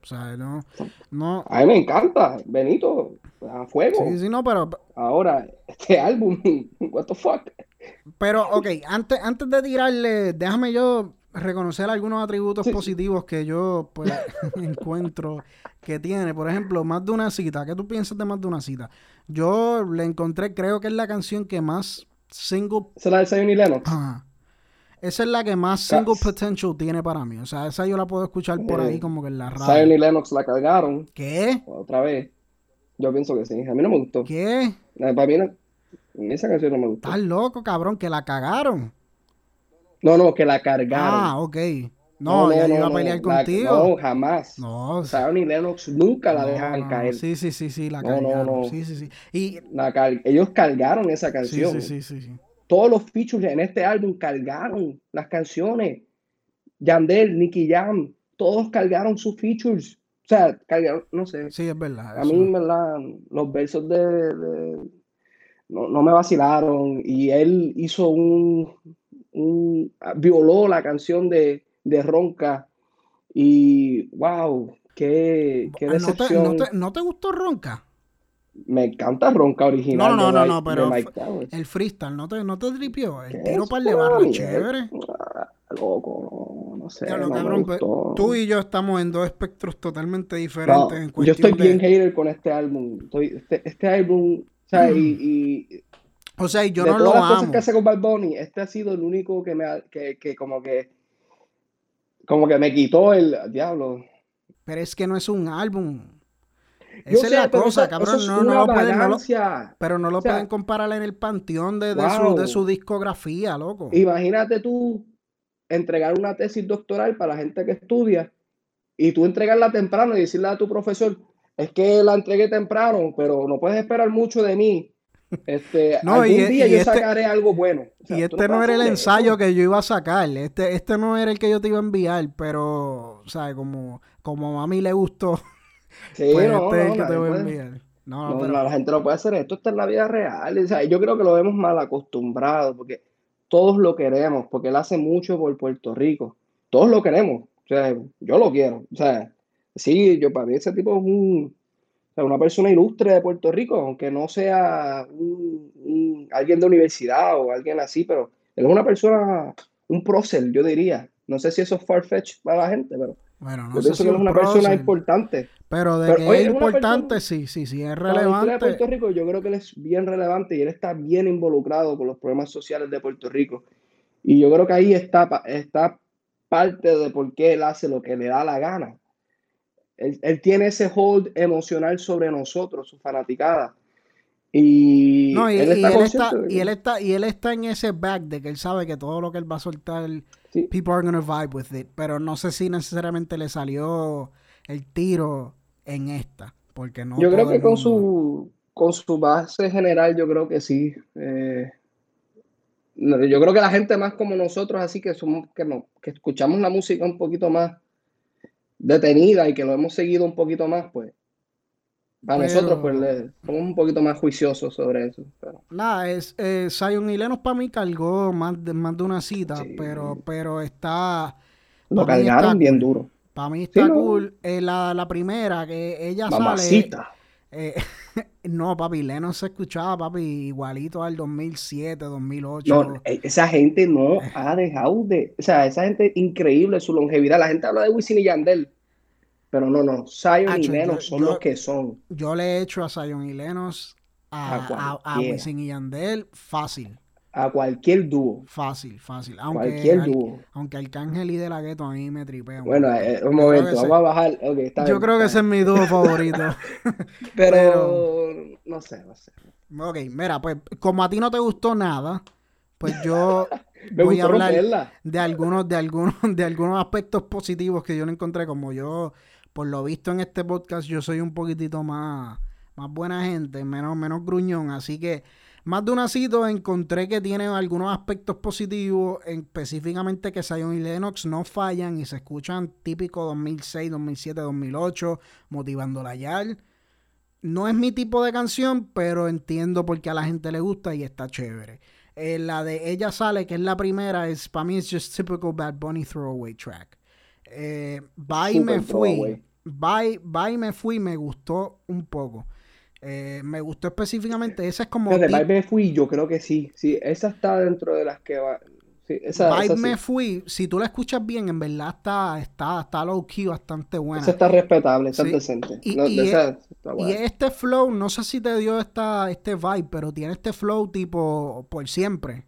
O sea, no, no. A mí me encanta, Benito, a fuego. Sí, sí, no, pero. Ahora, este álbum, what the fuck. Pero, ok, antes, antes de tirarle, déjame yo reconocer algunos atributos positivos que yo pues encuentro que tiene. Por ejemplo, más de una cita. ¿Qué tú piensas de más de una cita? Yo le encontré, creo que es la canción que más single. ¿Se la de Zion y Lennox? Ajá. Esa es la que más single potential tiene para mí. O sea, esa yo la puedo escuchar por ahí eh, como que en la radio. Zion y Lennox la cargaron. ¿Qué? Otra vez. Yo pienso que sí. A mí no me gustó. ¿Qué? Eh, para mí esa canción no me gustó. Estás loco, cabrón, que la cagaron. No, no, que la cargaron. Ah, ok. No, no, ya iba a pelear contigo. no, jamás. No. Zion y Lennox nunca la dejan caer. Sí, sí, sí, sí, la cargaron. Sí, sí, sí. Y... Ellos cargaron esa canción. Sí, sí, sí, sí todos los features en este álbum cargaron las canciones. Yandel, Nicky Jam, todos cargaron sus features. O sea, cargaron, no sé. Sí, es verdad. A mí, verdad, los versos de, no, me vacilaron. Y él hizo un, un violó la canción de, Ronca. Y wow, qué, qué decepción. ¿No te gustó Ronca? Me encanta Ronca original. No, no, no, no, pero el freestyle no te, no te tripió. El tiro para el barra, chévere. Ah, loco, no sé. Pues, tú y yo estamos en dos espectros totalmente diferentes. en yo estoy bien hater con este álbum. este, este álbum, o sea, y, O sea, y yo no lo las cosas que hace con Bad Bunny, este ha sido el único que me ha, que, que como que como que me quitó el diablo. Pero es que no es un álbum. Esa es la cosa, cabrón. no, no, lo pueden, pero no lo pueden comparar en el panteón de, su, discografía, loco. Imagínate tú entregar una tesis doctoral para la gente que estudia y tú entregarla temprano y decirle a tu profesor, es que la entregué temprano, pero no puedes esperar mucho de mí. Este, no, algún día yo este sacaré algo bueno. y este no, era el ensayo que yo iba a sacar. Este, este no era el que yo te iba a enviar, pero, o sea, como, como a mí le gustó. Sí, no, no, la gente no puede hacer esto, esto es la vida real. O sea, yo creo que lo vemos mal acostumbrado, porque todos lo queremos, porque él hace mucho por Puerto Rico. Todos lo queremos. O sea, yo lo quiero. O sea, Sí, yo para mí ese tipo es un, una persona ilustre de Puerto Rico, aunque no sea alguien de universidad o alguien así, pero él es una persona, un prócer, yo diría. No sé si eso es farfetch para la gente, pero bueno, no yo sé pienso si que es una persona importante. Pero de que es importante, sí, sí, sí, es relevante. de Puerto Rico, yo creo que él es bien relevante y él está bien involucrado con los problemas sociales de Puerto Rico. Y yo creo que ahí está, está parte de por qué él hace lo que le da la gana. Él, tiene ese hold emocional sobre nosotros, su fanaticada. Y, él está y, él está, y él está en ese back de que él sabe que todo lo que él va a soltar, people are gonna vibe with it. Pero no sé si necesariamente le salió el tiro en esta. Porque no yo creo que con su con su base general, yo creo que sí. Eh, yo creo que la gente más como nosotros, así que somos, que, no, que escuchamos la música un poquito más detenida y que lo hemos seguido un poquito más, pues para nosotros pues somos un poquito más juiciosos sobre eso. Nada, es, eh, Zion y Lenos para mí cargó más de, más de una cita, pero, pero está... Lo cargaron bien duro. Para mí está cool. Eh, la, la, primera, que ella Mamacita. sale... Eh, no, papi, Lennon se escuchaba, papi, igualito al 2007, 2008. No, e, esa gente no eh. ha dejado de. O sea, esa gente increíble, su longevidad. La gente habla de Wisin y Yandel. Pero no, no. Zion y Lennon son los que son. Yo le he hecho a Zion y Lennon a, a, Wisin y Yandel fácil a cualquier dúo. Fácil, fácil. Aunque, cualquier dúo. Aunque Arcángel y De La Gueto a mí me tripea. Bueno, eh, un momento, vamos a bajar. yo creo que ese es mi dúo favorito. Pero, no sé, no sé. Ok, mira, pues como a ti no te gustó nada, pues yo voy a hablar de algunos, de algunos, de algunos aspectos positivos que yo no encontré. Como yo, por lo visto en este podcast, yo soy un poquitito más, más buena gente, menos, menos gruñón. Así que más de una cita encontré que tiene algunos aspectos positivos, específicamente que Zion y Lennox no fallan y se escuchan típico 2006, 2007, 2008, motivando la yal. No es mi tipo de canción, pero entiendo por qué a la gente le gusta y está chévere. Eh, la de Ella Sale, que es la primera, es para mí es just typical Bad Bunny throwaway track. Eh, bye me fui. Bye, bye me fui, me gustó un poco. Eh, me gustó específicamente, esa es como... de Vibe Me Fui, yo creo que sí, sí, esa está dentro de las que va... Sí, esa, Vibe Me Fui, si tú la escuchas bien, en verdad está, está, está low key bastante buena. Esa está respetable, está decente. Y, este flow, no sé si te dio esta, este vibe, pero tiene este flow tipo por siempre.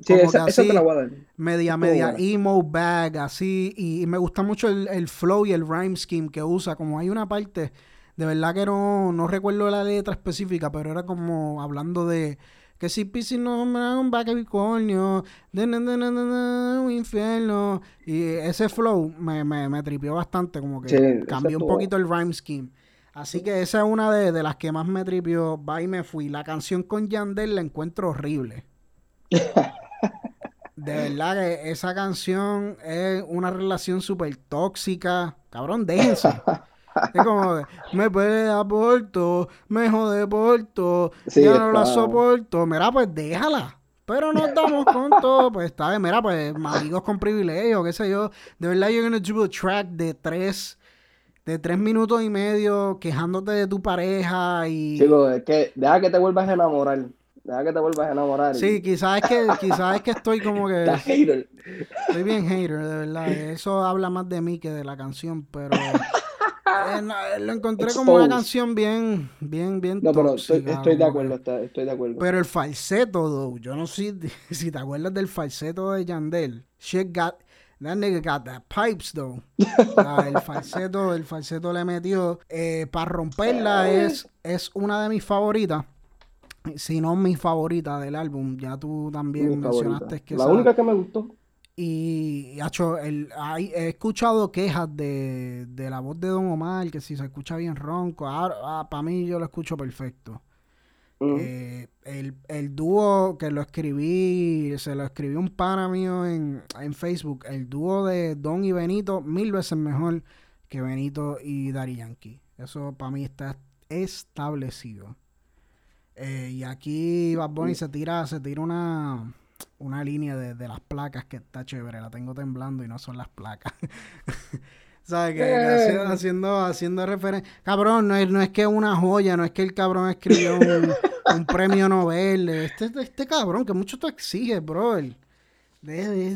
Sí, esa, te la voy a dar. Media, media emo bag, así. Y, me gusta mucho el, el, flow y el rhyme scheme que usa. Como hay una parte de verdad que no, no recuerdo la letra específica, pero era como hablando de que si Pisces no un Capricornio, de, un infierno. Y ese flow me, me, me tripió bastante, como que cambió un poquito el rhyme scheme. Así que esa es una de, las que más me tripió. Va y me fui. La canción con Yandel la encuentro horrible. De verdad que esa canción es una relación súper tóxica. Cabrón, déjense. Es como, me puede aporto, me jode porto, ya no la soporto. Mira, pues déjala. Pero nos damos con todo, pues está bien, mira, pues amigos con privilegio, qué sé yo. De verdad, gonna do a track de tres, de tres minutos y medio quejándote de tu pareja y... Chico, es que deja que te vuelvas a enamorar. Deja que te vuelvas a enamorar. Sí, quizás es que, quizás es que estoy como que... hater. Estoy bien hater, de verdad. Eso habla más de mí que de la canción, pero... Eh, lo encontré como una canción bien, bien, bien. No, pero estoy, de acuerdo, estoy de acuerdo. Pero el falseto, though, yo no sé si te acuerdas del falseto de Yandel. Shit got, that nigga got that pipes, though. el falseto, el falseto le metió. Eh, para romperla es, es una de mis favoritas. Si no mi favorita del álbum. Ya tú también mencionaste que La única que me gustó. Y, hecho, el, he escuchado quejas de, la voz de Don Omar, que si se escucha bien ronco. Ah, para mí yo lo escucho perfecto. Eh, el, dúo que lo escribí, se lo escribió un pana mío en, Facebook. El dúo de Don y Benito, mil veces mejor que Benito y Dari Yankee. Eso para mí está establecido. Eh, y aquí Bad Bunny se tira, se tira una una línea de, las placas que está chévere. La tengo temblando y no son las placas. ¿Sabes? Que, que haciendo, haciendo, referencia. Cabrón, no es, no es que una joya, no es que el cabrón escribió un, un premio Nobel. Este, este cabrón, que mucho tú exiges, bro.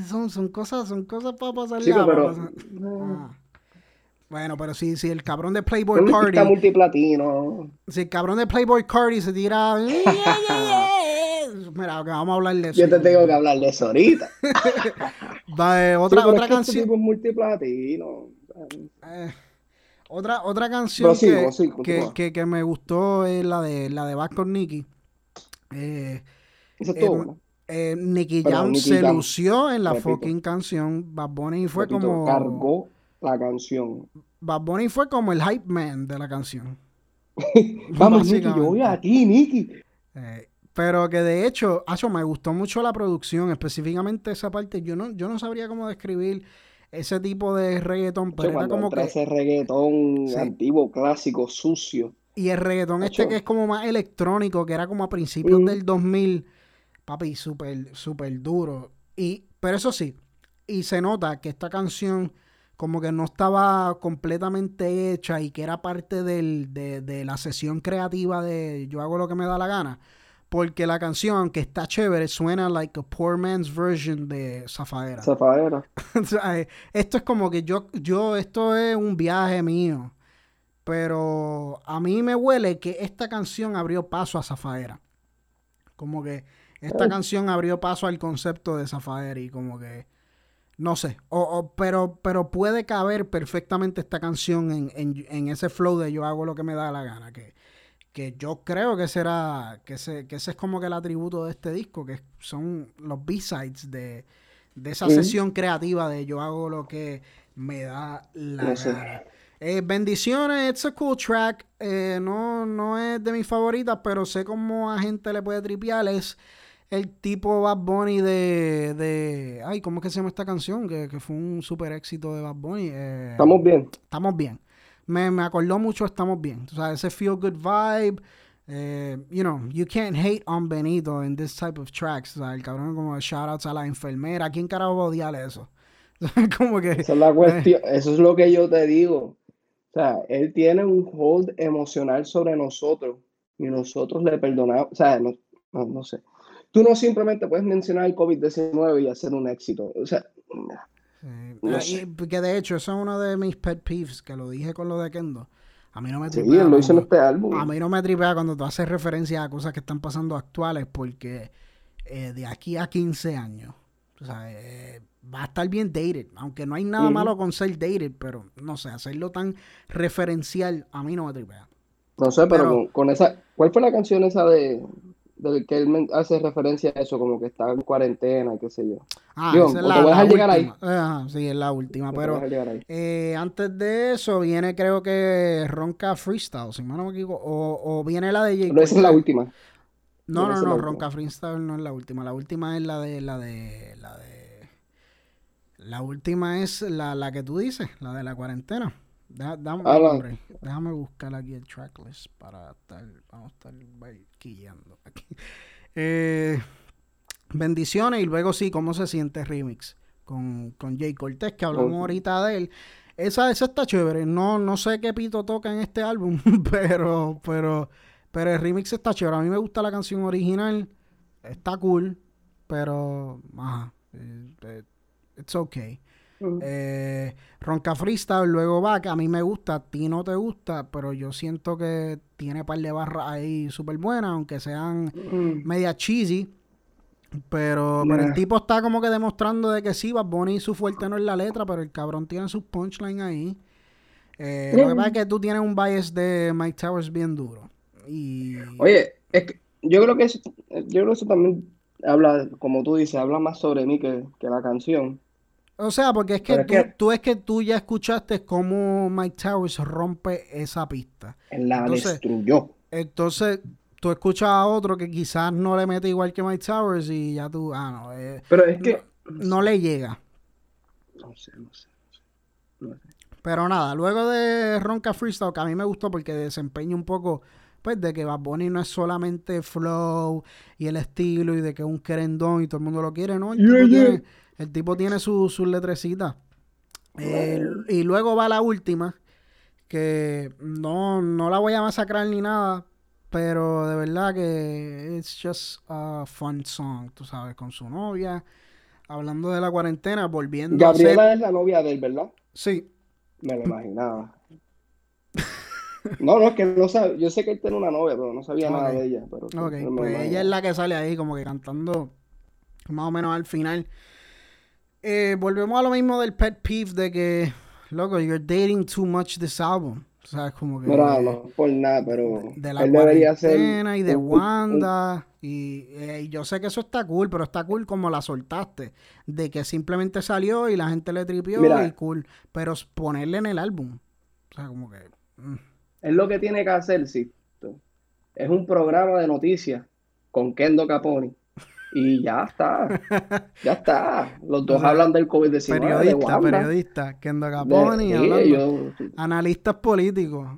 son, son cosas, son cosas para pasar sí, pero, ah. Bueno, pero si, si el cabrón de Playboy Cardi. multiplatino. Si el cabrón de Playboy Cardi se tira. Mira, que vamos a hablar de eso. Yo te tengo que hablar de eso ahorita. Va, eh, otra otra este canción. tipo es multiplatino. Eh, otra, otra canción que, que, que, me gustó es la de la de Back con Nicky. Eh, Eso es todo. Eh, Nicky Jam se lució en la fucking canción. Bad Bunny fue como. Cargó la canción. Bad Bunny fue como el hype man de la canción. Vamos, Nicky, yo voy a ti, Nicky. Eh, pero que de hecho, Acho, me gustó mucho la producción, específicamente esa parte. Yo no, yo no sabría cómo describir ese tipo de reggaetón, pero era como que... Ese reggaetón antiguo, clásico, sucio. Y el reggaetón este que es como más electrónico, que era como a principios del 2000, papi, súper, súper duro. Y, pero eso sí, y se nota que esta canción como que no estaba completamente hecha y que era parte del, de, de la sesión creativa de yo hago lo que me da la gana porque la canción, que está chévere, suena like a poor man's version de Zafaera. Zafaera. Eh, esto es como que yo, yo, esto es un viaje mío. Pero a mí me huele que esta canción abrió paso a Zafaera. Como que esta oh. canción abrió paso al concepto de Zafaera y como que no sé, o, pero, pero puede caber perfectamente esta canción en, en, en, ese flow de yo hago lo que me da la gana, que que yo creo que será, que ese, que ese es como que el atributo de este disco, que son los B-sides de, esa sesión creativa de yo hago lo que me da la gana. Eh, bendiciones, it's a cool track. Eh, no, no es de mis favoritas, pero sé cómo a gente le puede tripear. Es el tipo Bad Bunny de, de. Ay, ¿cómo es que se llama esta canción? Que, fue un super éxito de Bad Bunny. Eh, estamos bien. Estamos bien me, me acordó mucho Estamos Bien. O sea, ese feel good vibe. Eh, you know, you can't hate on Benito in this type of tracks. O sea, el cabrón como shoutouts a la enfermera. ¿Quién carajo va a odiarle eso? como que... Esa es la cuestión. eso es lo que yo te digo. O sea, él tiene un hold emocional sobre nosotros y nosotros le perdonamos. O sea, no, no sé. Tú no simplemente puedes mencionar el COVID-19 y hacer un éxito. O sea, porque de hecho, eso es uno de mis pet peeves, que lo dije con lo de Kendo. A mí no me tripea. lo hice en este álbum. A mí no me tripea cuando tú haces referencia a cosas que están pasando actuales, porque eh, de aquí a 15 años, o sea, eh, va a estar bien dated. Aunque no hay nada malo con ser dated, pero no sé, hacerlo tan referencial, a mí no me tripea. No sé, pero, con, esa. ¿Cuál fue la canción esa de, del que él hace referencia a eso, como que está en cuarentena, qué sé yo. Ah, esa es la, voy a llegar ahí. sí, es la última, pero eh, antes de eso viene creo que Ronca Freestyle, si no me equivoco, o, o viene la de J. Pero esa es la última. No, no, no, Ronca Freestyle no es la última, la última es la de, la de, la de, la última es la, la que tú dices, la de la cuarentena. Déjame, ah, déjame buscar aquí el tracklist para estar, vamos a estar quillando aquí. Eh, bendiciones y luego sí, ¿cómo se siente remix? Con, con Jay Cortés, que hablamos ahorita de él. Esa, esa está chévere. No, no sé qué pito toca en este álbum, pero, pero, pero el remix está chévere. A mí me gusta la canción original. Está cool, pero, ajá, eh, eh, okay. Eh, Ronca Freestyle, luego va, que a mí me gusta, a ti no te gusta, pero yo siento que tiene par de barras ahí súper buenas, aunque sean media cheesy. Pero, el tipo está como que demostrando de que sí, Bad Bunny su fuerte no es la letra, pero el cabrón tiene sus punchline ahí. Eh, Lo que pasa es que tú tienes un bias de Mike Towers bien duro. Y... Oye, es que yo creo que eso, yo creo que eso también habla, como tú dices, habla más sobre mí que, que la canción. O sea, porque es que, tú, es que tú ya escuchaste cómo Mike Towers rompe esa pista. La destruyó. Entonces, tú escuchas a otro que quizás no le mete igual que Mike Towers y ya tú, ah, no. Eh, Pero es que. No, le llega. No sé, no sé, Pero nada, luego de Ronca Freestyle, que a mí me gustó porque desempeña un poco, pues, de que Bad Bunny no es solamente flow y el estilo y de que es un querendón y todo el mundo lo quiere, ¿no? El el tipo tiene sus su letrecitas. Eh, y luego va la última, que no, no la voy a masacrar ni nada, pero de verdad que it's just a fun song, tú sabes, con su novia, hablando de la cuarentena, volviendo Gabriela a ser... es la novia de él, ¿verdad? Sí. Me lo imaginaba. No, no, es que no sabe, yo sé que él tiene una novia, pero no sabía nada de ella. Pero, ok, pues ella es la que sale ahí como que cantando más o menos al final. Eh, volvemos a lo mismo del pet peeve de que, loco, you're dating too much this album. O sea, como que. No, no, por nada, pero. De la cuarentena y de Wanda. y, eh, yo sé que eso está cool, pero está cool como la soltaste. De que simplemente salió y la gente le tripió y cool. Pero ponerle en el álbum. O sea, como que. Mm. Es lo que tiene que hacer, sí. Es un programa de noticias con Kendo Caponi y ya está. Ya está. Los dos hablan del COVID-19. Periodista, periodista. Kendo Caponi hablando. Analistas políticos.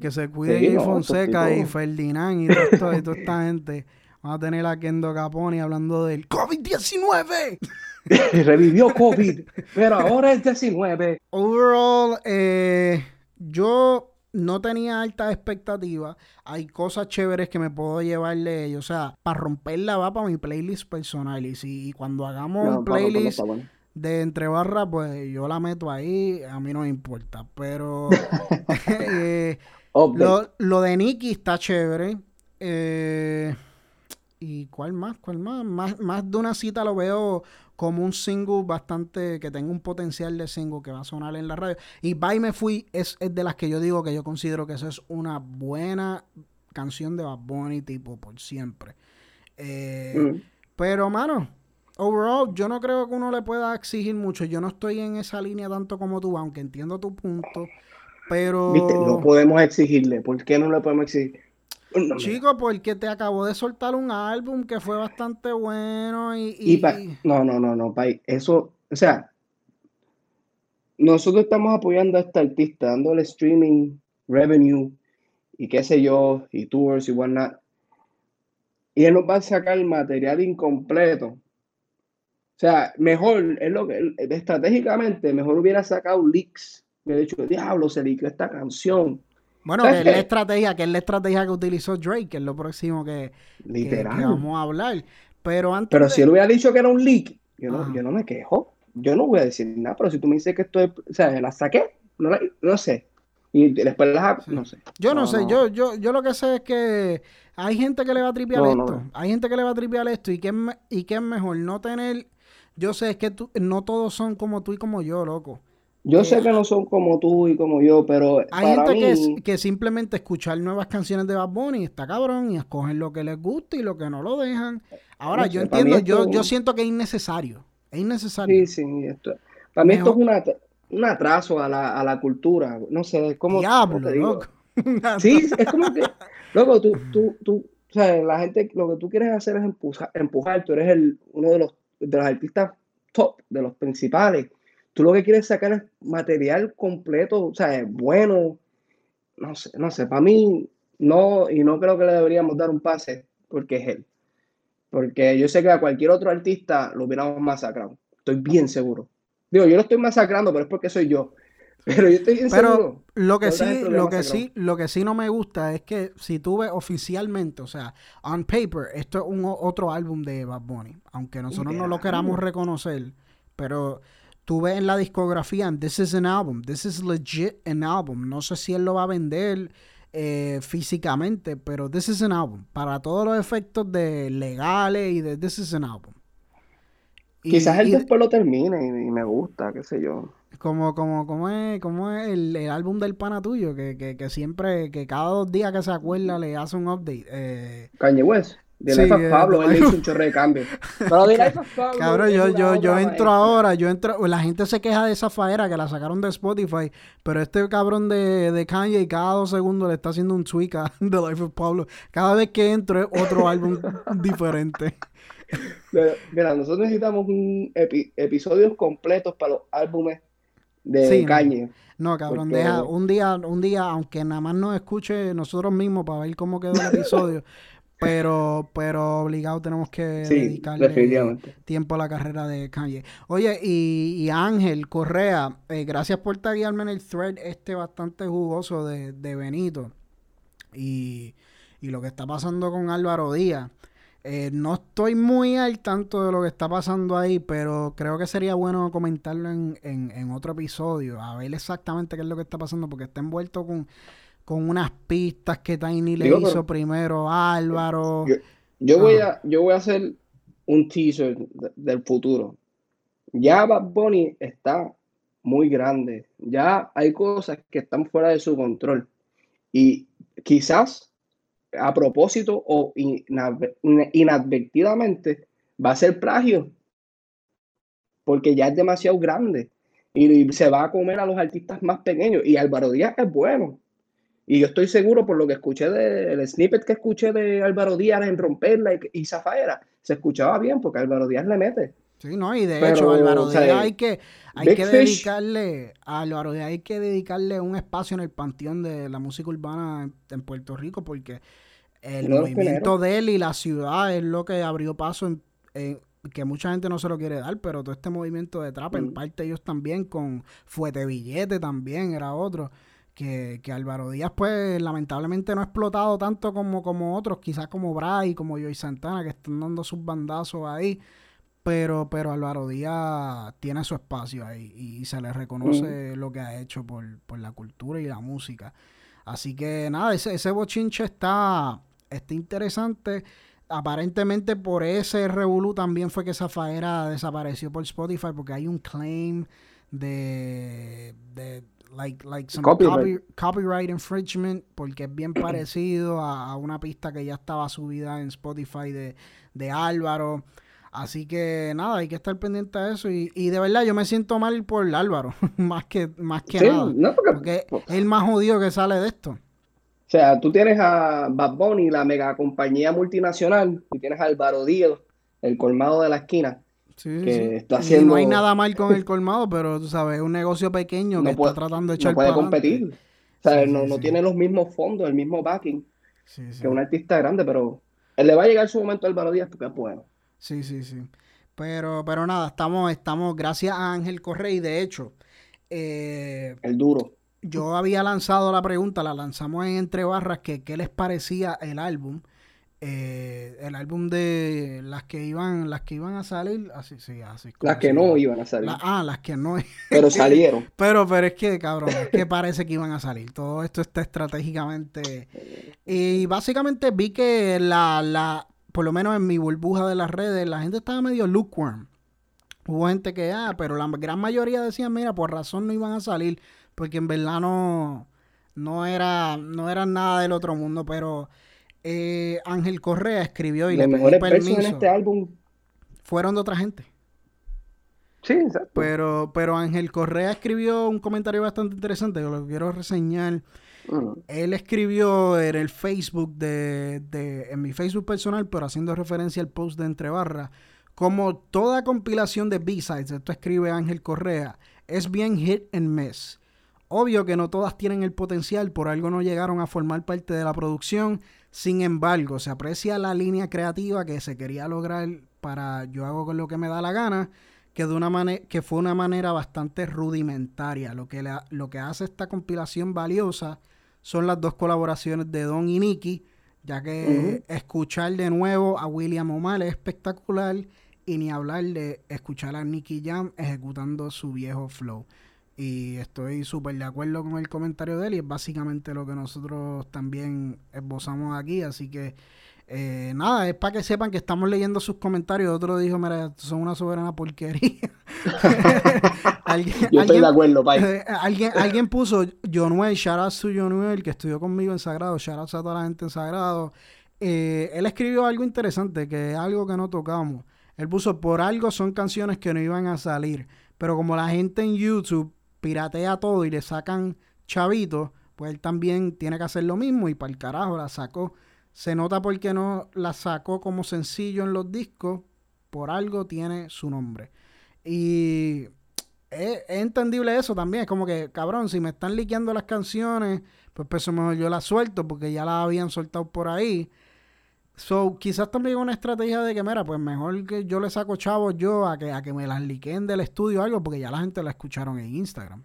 Que se cuide sí, Fonseca y Ferdinand y, todo, y toda esta gente. Vamos a tener a Kendo Caponi hablando del COVID-19. Revivió COVID, pero ahora es 19. Overall, eh, yo no tenía altas expectativas. Hay cosas chéveres que me puedo llevarle de ellos. O sea, para romperla va para mi playlist personal. Y si cuando hagamos un playlist de entre barras, pues yo la meto ahí. A mí no me importa. Pero eh, lo, lo, de Nicky está chévere. Eh, ¿Y cuál más? ¿Cuál más? más? Más de una cita lo veo como un single bastante que tenga un potencial de single que va a sonar en la radio. Y Bye Me Fui es, de las que yo digo que yo considero que esa es una buena canción de Bad Bunny tipo por siempre. Eh, mm. Pero, mano, overall, yo no creo que uno le pueda exigir mucho. Yo no estoy en esa línea tanto como tú, aunque entiendo tu punto. Pero. Viste, no podemos exigirle. ¿Por qué no le podemos exigir? Chico, porque te acabo de soltar un álbum que fue bastante bueno y... no, no, no, no, Pai. Eso, o sea, nosotros estamos apoyando a este artista, dándole streaming, revenue y qué sé yo, y tours y whatnot. Y él nos va a sacar material incompleto. O sea, mejor, es lo que, estratégicamente, mejor hubiera sacado leaks. De hecho, diablo, se liqueó esta canción bueno, que es la estrategia, que es la estrategia que utilizó Drake, que es lo próximo que, vamos a hablar. Pero antes Pero si él hubiera dicho que era un leak, yo no, yo no me quejo. Yo no voy a decir nada, pero si tú me dices que esto es, o sea, la saqué, no, no sé. Y después las no sé. Yo no, sé, Yo, yo, yo lo que sé es que hay gente que le va a tripear esto. Hay gente que le va a tripear esto. ¿Y qué, es, y qué es mejor? No tener. Yo sé, es que tú, no todos son como tú y como yo, loco. Yo sé que no son como tú y como yo, pero. Hay gente que, que, simplemente escuchar nuevas canciones de Bad Bunny está cabrón y escogen lo que les gusta y lo que no lo dejan. Ahora, yo entiendo, yo, yo siento que es innecesario. Es innecesario. Sí, sí. Esto, para mí esto es un atraso a la, a la cultura. No sé, es como. Diablo, loco. sí, es como que. Loco, tú, tú, tú. O sea, la gente, lo que tú quieres hacer es empujar, empujar. Tú eres el, uno de los, de los artistas top, de los principales Tú lo que quieres sacar es material completo, o sea, bueno. No sé, no sé, para mí no, y no creo que le deberíamos dar un pase porque es él. Porque yo sé que a cualquier otro artista lo hubiéramos masacrado. Estoy bien seguro. Digo, yo lo estoy masacrando, pero es porque soy yo. Pero yo estoy bien pero Lo que sí, lo que sí, lo que sí no me gusta es que si tú ves oficialmente, o sea, on paper, esto es un otro álbum de Bad Bunny, aunque nosotros no lo queramos reconocer, pero tú ves en la discografía, this is an album, this is legit an album. No sé si él lo va a vender eh, físicamente, pero this is an album. Para todos los efectos de legales y de this is an album. Quizás él después lo termine y, me gusta, qué sé yo. Como, como, como es, como es el, álbum del pana tuyo, que, que, que, siempre, que cada dos días que se acuerda le hace un update. Eh, Kanye West. De sí, Life Pablo, él hizo un chorro de cambio. Pero de Life Pablo. Cabrón, yo, yo, yo entro ahora, yo entro. La gente se queja de esa faera que la sacaron de Spotify, pero este cabrón de, de Kanye cada dos segundos le está haciendo un tweak a The Life of Pablo. Cada vez que entro es otro álbum diferente. mira, nosotros necesitamos un episodios completos para los álbumes de Kanye. No, cabrón, deja un día, un día, aunque nada más nos escuche nosotros mismos para ver cómo quedó el episodio. Pero, pero obligado tenemos que dedicarle tiempo a la carrera de Kanye. Oye, y, Ángel Correa, eh, gracias por taguearme en el thread este bastante jugoso de, Benito. Y, y, lo que está pasando con Álvaro Díaz. Eh, no estoy muy al tanto de lo que está pasando ahí, pero creo que sería bueno comentarlo en, en, otro episodio, a ver exactamente qué es lo que está pasando, porque está envuelto con, con unas pistas que Tiny le hizo primero a Álvaro. Yo, voy a, yo voy a hacer un teaser del futuro. Ya Bad Bunny está muy grande. Ya hay cosas que están fuera de su control. Y quizás a propósito o inadvertidamente va a ser plagio. Porque ya es demasiado grande. Y se va a comer a los artistas más pequeños. Y Álvaro Díaz es bueno. Y yo estoy seguro por lo que escuché del snippet que escuché de Álvaro Díaz en Romperla y, y Zafaera, se escuchaba bien porque Álvaro Díaz le mete. Sí, no, y de hecho, Álvaro Díaz hay que, hay que dedicarle, a Álvaro Díaz hay que dedicarle un espacio en el panteón de la música urbana en, Puerto Rico porque el movimiento de él y la ciudad es lo que abrió paso en, que mucha gente no se lo quiere dar, pero todo este movimiento de trap, en mm. parte ellos también, con Fuete Billete también era otro que, que, Álvaro Díaz, pues lamentablemente no ha explotado tanto como, como otros, quizás como Bray, como Joy Santana, que están dando sus bandazos ahí. Pero, pero Álvaro Díaz tiene su espacio ahí y se le reconoce lo que ha hecho por, la cultura y la música. Así que nada, ese, ese bochinche está, está interesante. Aparentemente por ese revolú también fue que Zafaera desapareció por Spotify porque hay un claim de, de like, like some copyright. infringement, porque es bien parecido a, una pista que ya estaba subida en Spotify de, de Álvaro. Así que nada, hay que estar pendiente de eso. Y, y de verdad, yo me siento mal por Álvaro, más que, más que nada. porque, es el más jodido que sale de esto. O sea, tú tienes a Bad Bunny, la mega compañía multinacional, y tienes a Álvaro Díaz, el colmado de la esquina no hay nada mal con el colmado, pero tú sabes, es un negocio pequeño que está tratando de echar No puede competir. O sea, no, no tiene los mismos fondos, el mismo backing que un artista grande, pero él le va a llegar su momento al Álvaro Díaz porque es bueno. Sí, sí, sí. Pero, pero nada, estamos, estamos, gracias a Ángel Correy, de hecho. Eh, el duro. Yo había lanzado la pregunta, la lanzamos en Entre Barras, que qué les parecía el álbum. Eh, el álbum de las que iban las que iban a salir así sí así las que no iban a salir. Ah las que no. Pero salieron. Pero pero es que cabrón es que parece que iban a salir. Todo esto está estratégicamente y básicamente vi que la la por lo menos en mi burbuja de las redes la gente estaba medio lukewarm. Hubo gente que ah pero la gran mayoría decían mira por razón no iban a salir porque en verdad no no era no era nada del otro mundo pero eh, Ángel Correa escribió y le pedí permiso. en este álbum fueron de otra gente. Sí, exacto. Pero, pero Ángel Correa escribió un comentario bastante interesante, que lo quiero reseñar. Mm. Él escribió en el Facebook de, de, en mi Facebook personal, pero haciendo referencia al post de Entre Barras, como toda compilación de B-Sides, esto escribe Ángel Correa, es bien hit and miss. Obvio que no todas tienen el potencial, por algo no llegaron a formar parte de la producción sin embargo, se aprecia la línea creativa que se quería lograr para yo hago con lo que me da la gana, que de una que fue una manera bastante rudimentaria. Lo que lo que hace esta compilación valiosa son las dos colaboraciones de Don y Nicky, ya que escuchar de nuevo a William Omar es espectacular y ni hablar de escuchar a Nicky Jam ejecutando su viejo flow. Y estoy súper de acuerdo con el comentario de él y es básicamente lo que nosotros también esbozamos aquí. Así que eh, nada, es para que sepan que estamos leyendo sus comentarios. Otro dijo, mira, son una soberana porquería. ¿Alguien, Yo estoy de acuerdo, eh, alguien, alguien puso, Jonuel, shout out to Jonuel, que estudió conmigo en Sagrado, shout out a toda la gente en Sagrado. Eh, él escribió algo interesante, que es algo que no tocamos. Él puso, por algo son canciones que no iban a salir. Pero como la gente en YouTube piratea todo y le sacan chavitos, pues él también tiene que hacer lo mismo y para el carajo la sacó. Se nota porque no la sacó como sencillo en los discos, por algo tiene su nombre. Y es, entendible eso también, es como que, cabrón, si me están liqueando las canciones, pues, pues mejor yo las suelto porque ya las habían soltado por ahí. So, quizás también una estrategia de que, mira, pues mejor que yo le saco chavos yo a que, a que me las liquen del estudio o algo, porque ya la gente la escucharon en Instagram.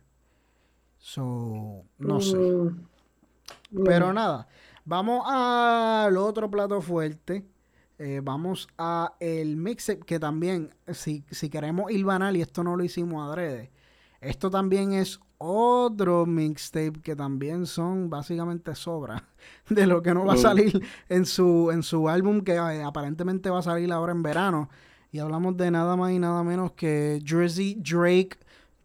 So, no sé. Mm, Pero mm. nada, vamos al otro plato fuerte. Eh, vamos a el mixtape que también, si, si queremos ir banal, y esto no lo hicimos adrede, esto también es otro mixtape que también son básicamente sobra de lo que no va a salir en su, en su álbum que eh, aparentemente va a salir ahora en verano. Y hablamos de nada más y nada menos que Jersey Drake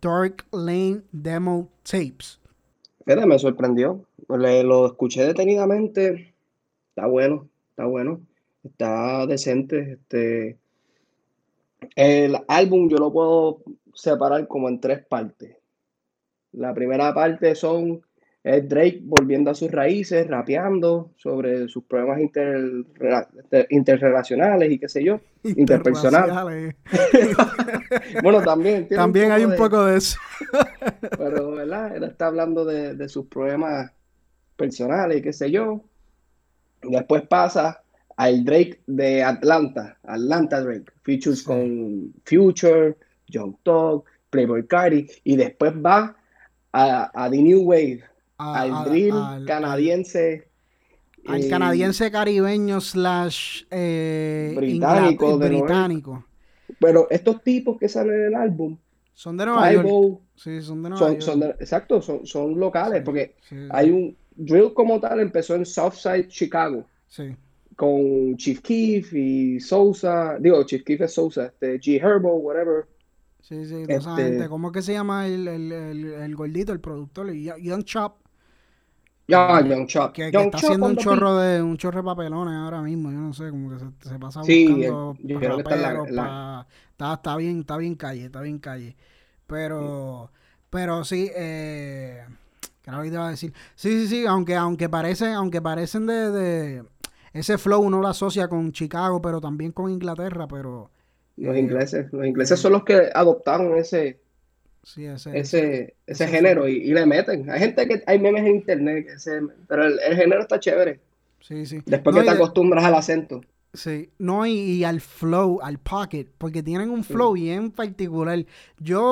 Dark Lane Demo Tapes. Fíjate, me sorprendió. Le- lo escuché detenidamente. Está bueno, está bueno. Está decente. Este, el álbum yo lo puedo separar como en tres partes. La primera parte son Drake volviendo a sus raíces, rapeando sobre sus problemas interrela- interrelacionales y qué sé yo, interpersonal. Interraciales. Bueno, también. También hay un de- poco de eso. Pero, ¿verdad? Él está hablando de, de sus problemas personales y qué sé yo. Después pasa al Drake de Atlanta, Atlanta Drake, features Sí. con Future, Young Thug, Playboy Cardi, y después va a, a The New Wave, A- al drill al- canadiense. Al, eh, canadiense caribeño slash eh, Británico, Nueva- británico. Pero estos tipos que salen en el álbum, Son de Nueva York. Sí, son de Nueva son, York. son de- exacto, son, son locales, porque Sí, hay un drill como tal, empezó en Southside, Chicago. sí. con Chief Keef y Sousa, digo, Chief Keef es Sousa, este, G Herbo, whatever. Sí, sí, toda esa Este- gente. ¿Cómo es que se llama el, el, el, el gordito, el productor? Young Chop. Ya, Young Chop. Que, que está Chop haciendo un chorro de un chorro de papelones ahora mismo. Yo no sé, como que se, se pasa Sí, buscando eh, yo creo que está la- la- pa- está, está bien, está bien calle, está bien calle. Pero, pero sí, eh, ¿qué era lo que te iba a decir? Sí, sí, sí, aunque, aunque parecen, aunque parecen de, de ese flow uno lo asocia con Chicago, pero también con Inglaterra, pero Los ingleses, los ingleses son los que adoptaron ese, sí, ese, ese, género y, y le meten. Hay gente que, hay memes en internet, que se- pero el, el género está chévere. sí, sí. Después No, que te de- acostumbras al acento. Sí, no, y, y al flow, al pocket, porque tienen un flow bien particular. Yo,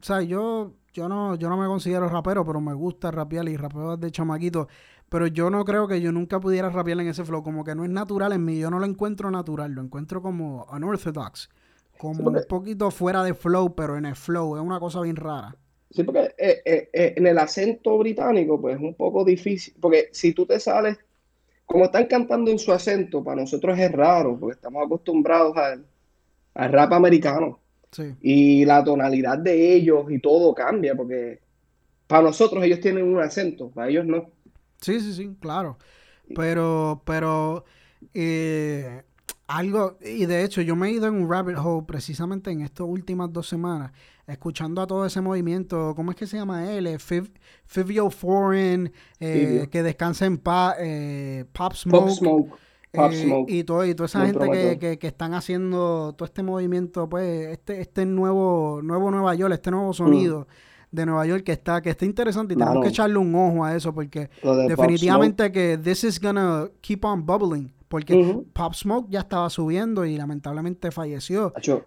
o sea, yo, yo no, yo no me considero rapero, pero me gusta rapear y rapeo de chamaquito. Pero yo no creo que yo nunca pudiera rapear en ese flow, como que no es natural en mí, yo no lo encuentro natural, lo encuentro como unorthodox, como porque- un poquito fuera de flow, pero en el flow, es una cosa bien rara. Sí, porque eh, eh, eh, en el acento británico, pues es un poco difícil, porque si tú te sales, como están cantando en su acento, para nosotros es raro, porque estamos acostumbrados al, al rap americano Sí, y la tonalidad de ellos y todo cambia, porque para nosotros ellos tienen un acento, para ellos no. sí, sí, sí, claro. Pero, pero, eh, algo, y de hecho yo me he ido en un rabbit hole precisamente en estas últimas dos semanas, escuchando a todo ese movimiento, ¿cómo es que se llama él? Eh, Fiv- Fivio Foreign, eh, que descansa en paz, eh, Pop Smoke, Pop Smoke, Pop eh, Smoke. y, todo, y toda esa gente que, que, que están haciendo todo este movimiento, pues, este, este nuevo, nuevo Nueva York, este nuevo sonido de Nueva York que está, que está interesante y tenemos que echarle un ojo a eso porque de definitivamente que this is gonna keep on bubbling porque Ujú. Pop Smoke ya estaba subiendo y lamentablemente falleció, Acho,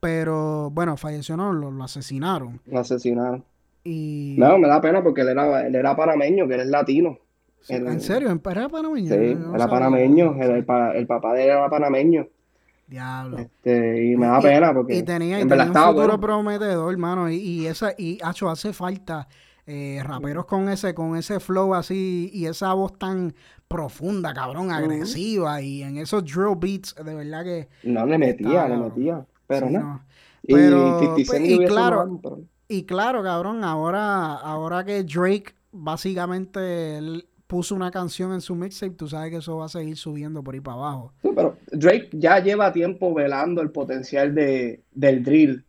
pero bueno, falleció no, lo, lo asesinaron lo asesinaron. y No, me da pena porque él era, él era panameño, que él es latino. Sí, él- en serio, ¿En- era panameño, Sí, no era sabía. panameño, el, el pa- el papá de él era panameño. Diablo. Este, y me da Y- pena porque Y tenía, y un futuro bueno. prometedor, hermano. Y, y esa, y Acho, hace falta eh, raperos con ese, con ese flow así y esa voz tan profunda, cabrón, agresiva. Y en esos drill beats, de verdad que. No le metía, Está, le metía, pero sí, no. no. Y Pero, 50 pues, y claro, pero- Y claro, cabrón, ahora, ahora que Drake básicamente él puso una canción en su mixtape, tú sabes que eso va a seguir subiendo por ahí para abajo. Sí, pero Drake ya lleva tiempo velando el potencial de, del drill,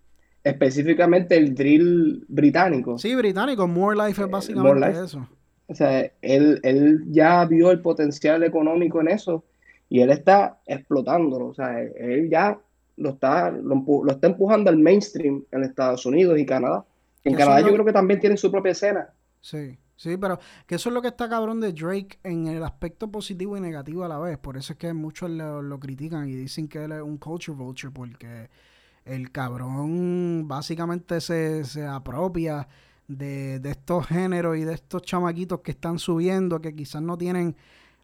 específicamente el drill británico. Sí, británico, More Life es básicamente More Life. eso. O sea, él, él ya vio el potencial económico en eso y él está explotándolo. O sea, él, ya lo está, lo, está empujando al mainstream en Estados Unidos y Canadá. En Canadá yo creo que también tienen su propia escena. Sí. Sí, pero que eso es lo que está cabrón de Drake en el aspecto positivo y negativo a la vez. Por eso es que muchos lo, critican y dicen que él es un culture vulture porque el cabrón básicamente se, se apropia de, de, estos géneros y de estos chamaquitos que están subiendo, que quizás no tienen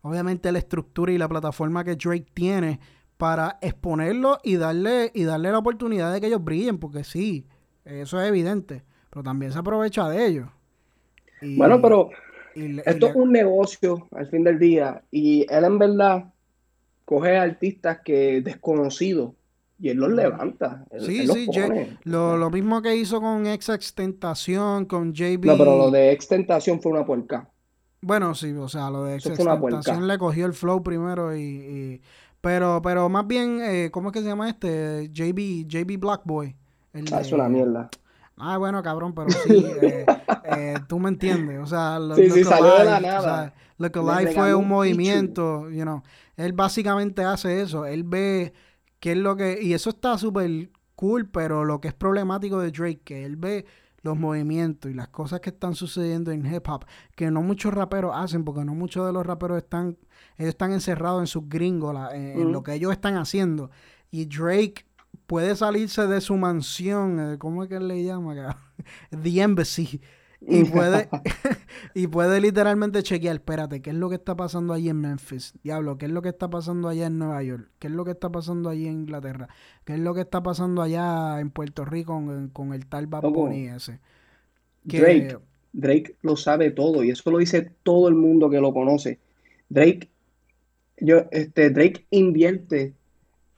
obviamente la estructura y la plataforma que Drake tiene para exponerlo y darle, y darle la oportunidad de que ellos brillen, porque sí, eso es evidente, pero también se aprovecha de ellos. bueno, pero esto es un negocio al fin del día y él en verdad coge artistas que desconocidos y él los levanta. sí, sí, lo, lo, mismo que hizo con Ex Extentación, con JB. No, pero lo de Extentación fue una puerca. Bueno, sí, o sea, lo de Ex Extentación le cogió el flow primero y pero, pero más bien, eh, ¿cómo es que se llama este? JB, JB Blackboy. ah, es una mierda. Ah, bueno, cabrón, pero sí, eh, eh, tú me entiendes. O sea, lo, sí, sí, salió de la nada. lo que fue un movimiento, you know. Él básicamente hace eso. Él ve qué es lo que. Y eso está súper cool, pero lo que es problemático de Drake, que él ve los movimientos y las cosas que están sucediendo en hip hop, que no muchos raperos hacen, porque no muchos de los raperos están ellos están encerrados en sus gringos, en, lo que ellos están haciendo. Y Drake puede salirse de su mansión, eh, ¿cómo es que le llama? The Embassy. Y puede, y puede literalmente chequear, espérate, ¿qué es lo que está pasando allí en Memphis? Diablo, ¿qué es lo que está pasando allá en Nueva York? ¿Qué es lo que está pasando allí en Inglaterra? ¿Qué es lo que está pasando allá en Puerto Rico con, el tal Bad ese? Drake, Drake lo sabe todo y eso lo dice todo el mundo que lo conoce. Drake yo, este, Drake invierte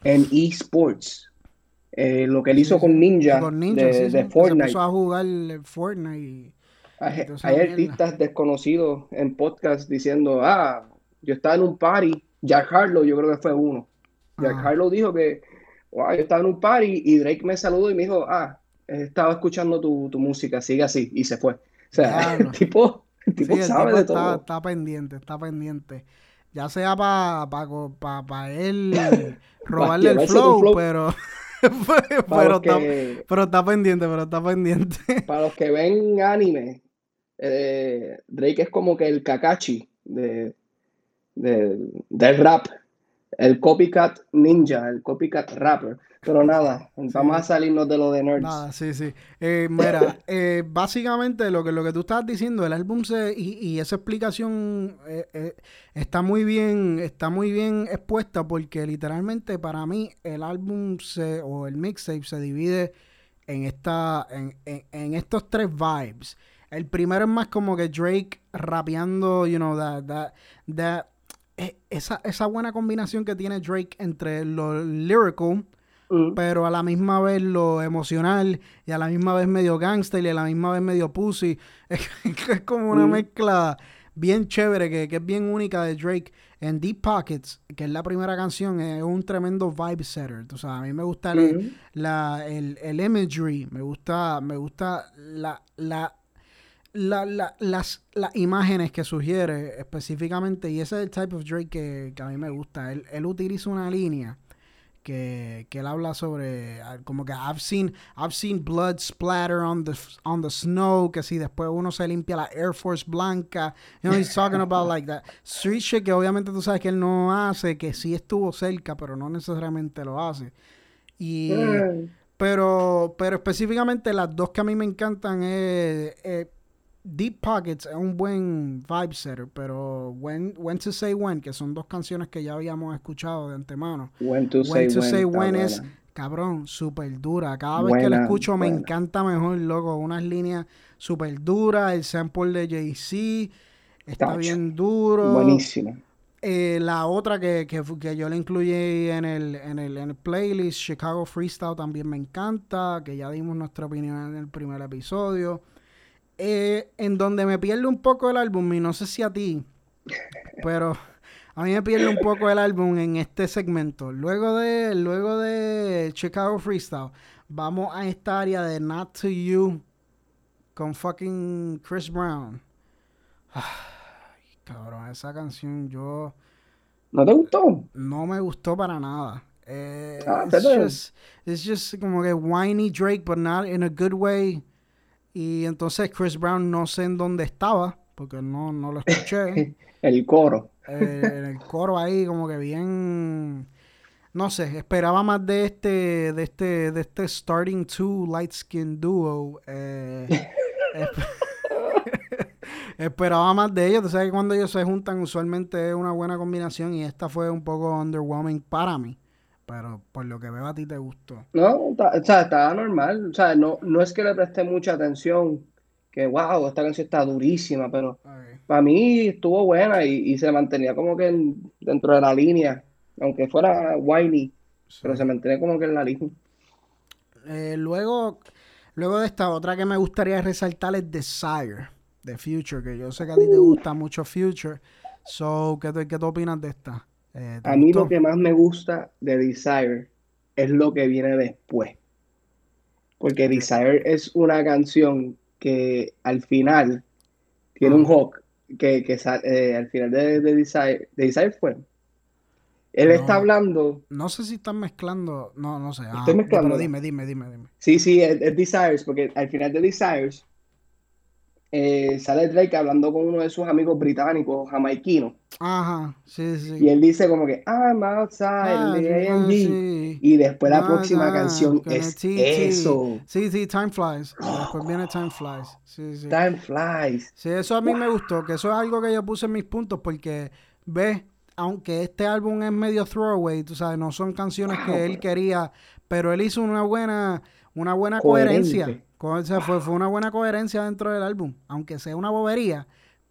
en esports. Eh, lo que él hizo con Ninja, de, Fortnite. Se a jugar Fortnite. Hay, artistas desconocidos en podcast diciendo, ah, yo estaba en un party. Jack Harlow, yo creo que fue uno. Jack ah. Harlow dijo que, wow, yo estaba en un party y Drake me saludó y me dijo, ah, estaba escuchando tu, música, sigue así. Y se fue. O sea, el tipo, tipo sabe de todo. Está pendiente, está pendiente ya sea para pa, él robarle el flow, pero, pero, está, pero está pendiente, pero está pendiente. Para los que ven anime, eh, Drake es como que el Kakashi de, de, del rap, el copycat ninja, el copycat rapper. Pero nada, vamos a salirnos de lo de nerds. Nada, sí, sí. Eh, mira, eh, básicamente lo que, lo que tú estabas diciendo, el álbum se, y, esa explicación eh, está muy bien, está muy bien expuesta porque literalmente para mí el álbum se, o el mixtape se divide en esta, en, en, estos tres vibes. El primero es más como que Drake rapeando, you know, that, that, that esa, esa buena combinación que tiene Drake entre lo lyrical Mm. pero a la misma vez lo emocional y a la misma vez medio gangster y a la misma vez medio pussy. Es, como una mm. mezcla bien chévere que, es bien única de Drake. En Deep Pockets, que es la primera canción, es un tremendo vibe setter. O sea, a mí me gusta el, mm. la, el, imagery, me gusta, me gusta la, la las, las, imágenes que sugiere específicamente, y ese es el type of Drake que, que a mí me gusta. Él, él utiliza una línea que, que, él habla sobre ah, como que I've seen I've seen blood splatter on the on the snow que si después uno se limpia la Air Force blanca you know he's talking about like that street shit que obviamente tú sabes que él no hace que sí estuvo cerca pero no necesariamente lo hace y mm. pero pero específicamente las dos que a mí me encantan es, Deep Pockets es un buen vibe setter, pero when, when to Say When, que son dos canciones que ya habíamos escuchado de antemano. When to Say, when, es, cabrón, súper dura. Cada vez que la escucho me encanta mejor, loco. Unas líneas súper duras, el sample de Jay-Z está bien duro. Buenísimo. Eh, la otra que, que, que, yo le incluí en el, en, el, en el playlist, Chicago Freestyle, también me encanta, que ya dimos nuestra opinión en el primer episodio. Eh, en donde me pierde un poco el álbum, y no sé si a ti, pero a mí me pierde un poco el álbum en este segmento. Luego de, luego de Chicago Freestyle, vamos a esta área de Not to You con fucking Chris Brown. cabrón, esa canción yo. ¿No te gustó? No me gustó para nada. Eh, ah, it's, just, it's just como que whiny Drake, but not in a good way. Y entonces Chris Brown no sé en dónde estaba, porque no, no lo escuché. el coro. Eh, el coro ahí como que bien no sé, esperaba más de este de este de este starting two light skin duo eh, esperaba más de ellos, tú sabes que cuando ellos se juntan usualmente es una buena combinación y esta fue un poco underwhelming para mí. Pero por lo que veo a ti te gustó. No, o sea, estaba normal. O sea, no, no es que le presté mucha atención. Que wow, esta canción está durísima, pero para mí estuvo buena y, se mantenía como que dentro de la línea. Aunque fuera whiny, pero se mantenía como que en la línea. Eh, luego, luego de esta otra que me gustaría resaltar es Desire, de Future, que yo sé que a ti te gusta mucho Future. So, ¿qué, ¿qué tú opinas de esta? Eh, a mí lo que más me gusta de Desire es lo que viene después. Porque Desire es una canción que al final tiene un hook que, que eh, al final de, Desire, de Desire fue. Él está hablando. No sé si están mezclando. No, no sé. Estoy ah, mezclando. Pero dime, dime, dime, dime. Sí, sí, es Desires, porque al final de Desires eh, sale Drake hablando con uno de sus amigos británicos, jamaiquinos. Ajá, sí, sí. Y él dice como que, I'm outside ah, Y después la próxima canción es eso. Sí, sí, Time Flies. después viene Time Flies. Sí, sí. Time Flies. Sí, eso a mí me gustó, que eso es algo que yo puse en mis puntos porque, ves, aunque este álbum es medio throwaway, tú sabes, no son canciones que él quería, pero él hizo una buena, una buena coherencia fue, fue una buena coherencia dentro del álbum, aunque sea una bobería,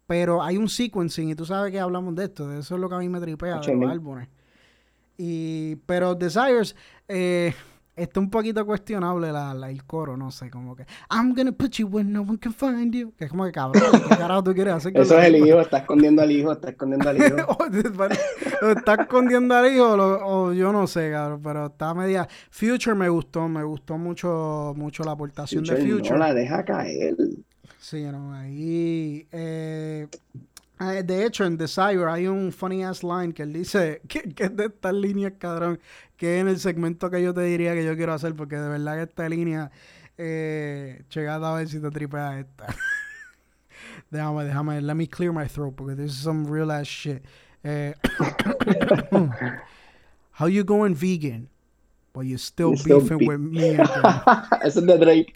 pero hay un sequencing y tú sabes que hablamos de esto, de eso es lo que a mí me tripea de los álbumes. Y, pero Desires, eh, está un poquito cuestionable la, el coro, no sé, como que I'm gonna put you where no one can find you. Que es como que cabrón, ¿qué carajo tú quieres hacer? Eso es el hijo, está escondiendo al hijo, está escondiendo al hijo. está escondiendo al hijo, o, yo no sé, cabrón, pero está media. Future me gustó, me gustó mucho, mucho la aportación de Future. No la deja caer. Sí, no, ahí. Eh, Ah, de hecho, en Desire hay un funny ass line que él dice que, es de estas líneas, cabrón, que en el segmento que yo te diría que yo quiero hacer, porque de verdad que esta línea, eh, chegada a ver si te tripea esta. déjame, déjame, let me clear my throat, porque this is some real ass shit. Eh, how you going vegan? But you still beefing with me. Eso es de Drake.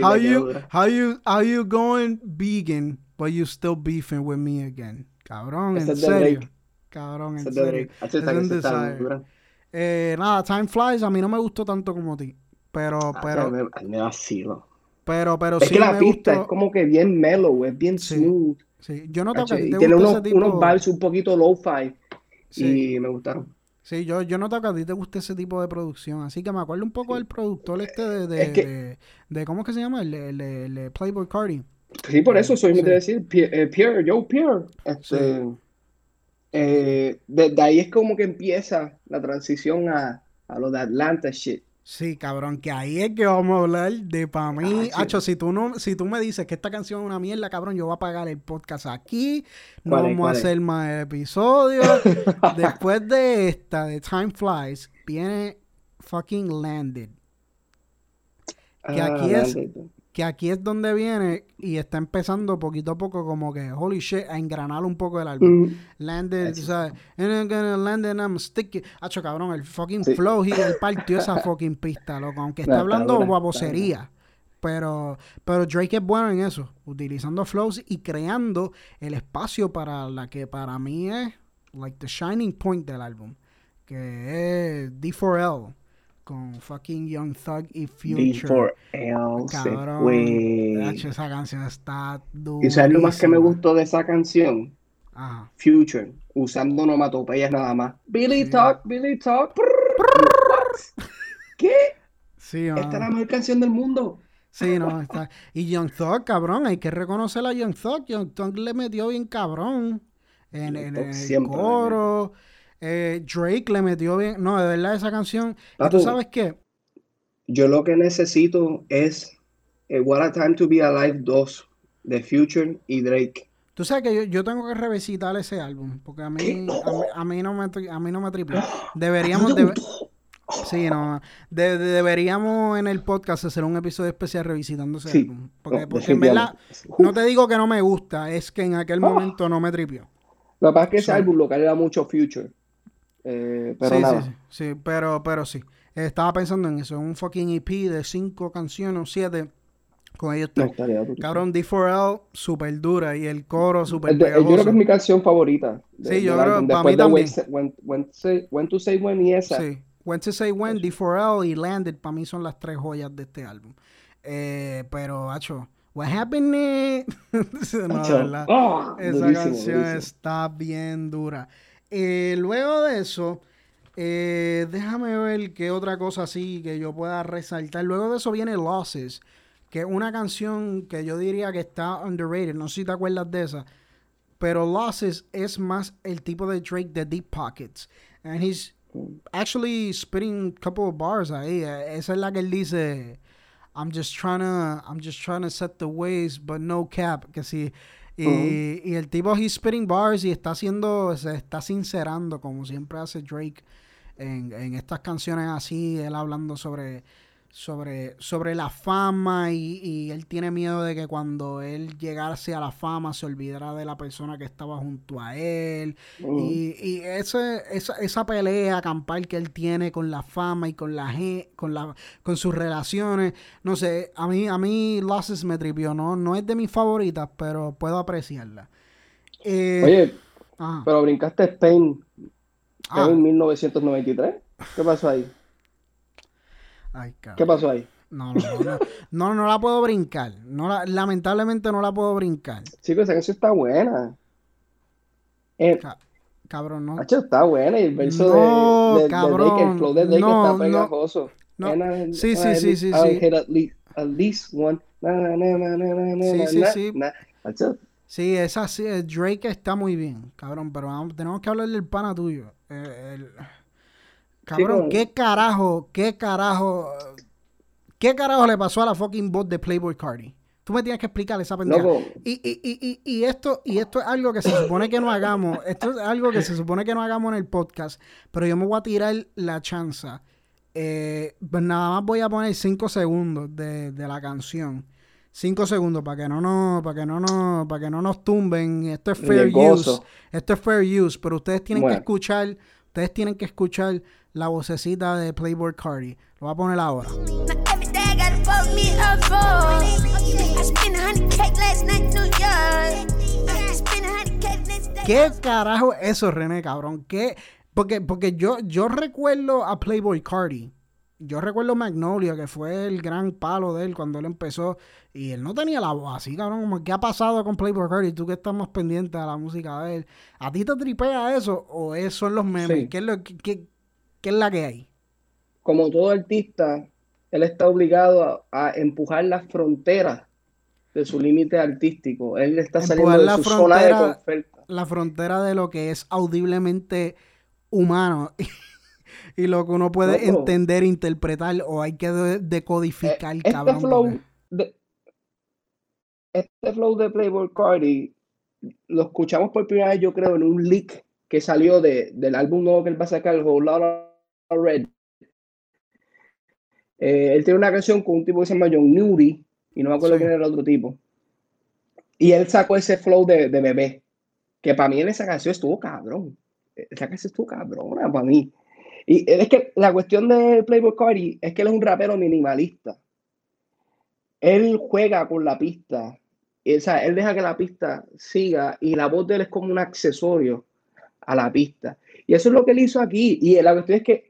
how you, how you, how you going vegan? but you still beefing with me again. Cabrón, en serio. Cabrón, en serio. Es eh, nada, Time Flies a mí no me gustó tanto como a ti. Pero, ah, pero. Me, me vacilo. Pero, pero es sí. que la pista es como que bien mellow, es bien smooth. Sí, yo noto que te tiene unos, ese tipo... unos vibes un poquito low-fi. Sí. Y me gustaron. Sí, yo, yo noto que a ti te gusta ese tipo de producción. Así que me acuerdo un poco del productor este de, de, de, ¿Cómo es que se llama? El, el, el Playboy Cardi. Sí, por eso soy sí. decir eh, Pierre, Joe Pierre. Este, eh, desde ahí es como que empieza la transición a, a lo de Atlanta shit. Sí, cabrón, que ahí es que vamos a hablar de para mí. Ah, Hacho, si tú no, si tú me dices que esta canción es una mierda, cabrón, yo voy a pagar el podcast aquí. No vamos a hacer más episodios. Después de esta, de Time Flies, viene fucking Landed. Que ah, aquí es que aquí es donde viene y está empezando poquito a poco como que, holy shit, a engranar un poco el álbum. Mm. Landed, tú sabes, landed I'm sticky. Hacho, cabrón, el fucking flow y el partió esa fucking pista, loco. Aunque está hablando babosería. Pero, pero Drake es bueno en eso, utilizando flows y creando el espacio para la que para mí es like the shining point del álbum, que es D4L con fucking Young Thug y Future. D4L Cabrón, esa canción está dura. ¿Y sabes lo más que me gustó de esa canción? Ajá. Future, usando onomatopeyas nada más. Billy Talk, Billy Talk. ¿Qué? Sí, Esta es la mejor canción del mundo. Sí, no, está. Y Young Thug, cabrón, hay que reconocer a Young Thug. Young Thug le metió bien cabrón en, en el coro. Eh, Drake le metió bien. No, de verdad, esa canción. ¿Tú sabes qué? Yo lo que necesito es eh, What a Time to Be Alive 2 de Future y Drake. Tú sabes que yo, tengo que revisitar ese álbum, porque a mí, a, mí no me, a mí no me triple. Deberíamos de... Sí, no. de- de- deberíamos en el podcast hacer un episodio especial revisitando ese Sí. álbum. Porque, No, porque en verdad, no te digo que no me gusta, es que en aquel momento no me tripió. Lo que pasa es que ese álbum lo que era mucho Future. Eh, pero sí, nada. sí, sí, sí, pero, pero sí. Estaba pensando en eso, un fucking EP de cinco canciones o siete con ellos No. Cabrón, D4L, súper dura y el coro súper el- yo creo pegajoso. que es mi canción favorita. de- Sí, yo creo- álbum. para Después mí también. When, When- Say- When to Say When y esa. Sí. When to Say When, D4L y Landed para mí son las tres joyas de este álbum. Eh, pero, hacho, What Happened? eh? no, ah, Esa durísimo, canción durísimo. está bien dura. Eh, luego de eso, eh, déjame ver qué otra cosa así que yo pueda resaltar. Luego de eso viene Losses, que es una canción que yo diría que está underrated. No sé si te acuerdas de esa. Pero Losses es más el tipo de Drake de Deep Pockets. And he's actually spitting a couple of bars ahí. Eh, Esa es la que él dice. I'm just trying to, I'm just trying to set the ways, but no cap. Que sí. Y, el tipo he's spitting bars y está haciendo, se está sincerando como siempre hace Drake en, en estas canciones así, él hablando sobre, sobre, sobre la fama y, y él tiene miedo de que cuando él llegase a la fama se olvidara de la persona que estaba junto a él. Ujú. Y, y ese, esa, esa pelea campal que él tiene con la fama y con la con la con sus relaciones, no sé, a mí a mí Losses me tripió, no no es de mis favoritas, pero puedo apreciarla. Eh, Oye, ajá. pero brincaste Spain. Ah, en 1993. ¿Qué pasó ahí? Ay, cabrón. ¿Qué pasó ahí? No, no, no, no, no, la puedo brincar. No la- lamentablemente no la puedo brincar. Chicos, esa canción está buena. Eh, Ca- cabrón, no. Hacho, está buena y el verso No, de, de, de cabrón, Drake, el flow de Drake no, está pegajoso. no. And I- Sí, sí, I- sí, sí, sí. at least, at least one. Na, na, na, Sí, sí, sí. Sí, esa sí, eh, Drake está muy bien, cabrón, pero vamos- tenemos que hablar del pana tuyo. Eh, el- Cabrón, ¿qué carajo, qué carajo, qué carajo le pasó a la fucking voz de Playboy Cardi? Tú me tienes que explicar esa pendeja. Y, y, y, y, esto, y esto es algo que se supone que no hagamos, esto es algo que se supone que no hagamos en el podcast, pero yo me voy a tirar la chanza. Eh, pues nada más voy a poner 5 segundos de, de la canción. 5 segundos para que no nos, para que no nos, para que no nos tumben. Esto es fair use. Esto es fair use, pero ustedes tienen que escuchar, ustedes tienen que escuchar la vocecita de Playboy Cardi. Lo voy a poner ahora. ¿Qué carajo es eso, René, cabrón? ¿Qué? Porque, porque yo, yo recuerdo a Playboy Cardi. Yo recuerdo Magnolia, que fue el gran palo de él cuando él empezó. Y él no tenía la voz así, cabrón. Como, ¿qué ha pasado con Playboy Cardi? Tú que estás más pendiente de la música de él. ¿A ti te tripea eso o eso son los memes? Sí. ¿Qué, es lo, qué, qué- es la que hay? Como todo artista, él está obligado a, a empujar las fronteras de su límite artístico. Él está saliendo de la su zona de confort. La frontera de lo que es audiblemente humano y lo que uno puede Loco. entender, interpretar o hay que de- decodificar, Eh, este cabrón. flow de, este flow de Playboy Cardi lo escuchamos por primera vez, yo creo, en un leak que salió de, del álbum nuevo que él va a sacar, el Whole Red. Eh, él tiene una canción con un tipo que se llama John Newry, y no me acuerdo Sí. quién era el otro tipo. Y él sacó ese flow de, de bebé, que para mí en esa canción estuvo cabrón. Esa canción estuvo cabrona para mí. Y es que la cuestión de Playboy Cardi es que él es un rapero minimalista. Él juega con la pista. o sea, él deja que la pista siga y la voz de él es como un accesorio a la pista. Y eso es lo que él hizo aquí. Y la cuestión es que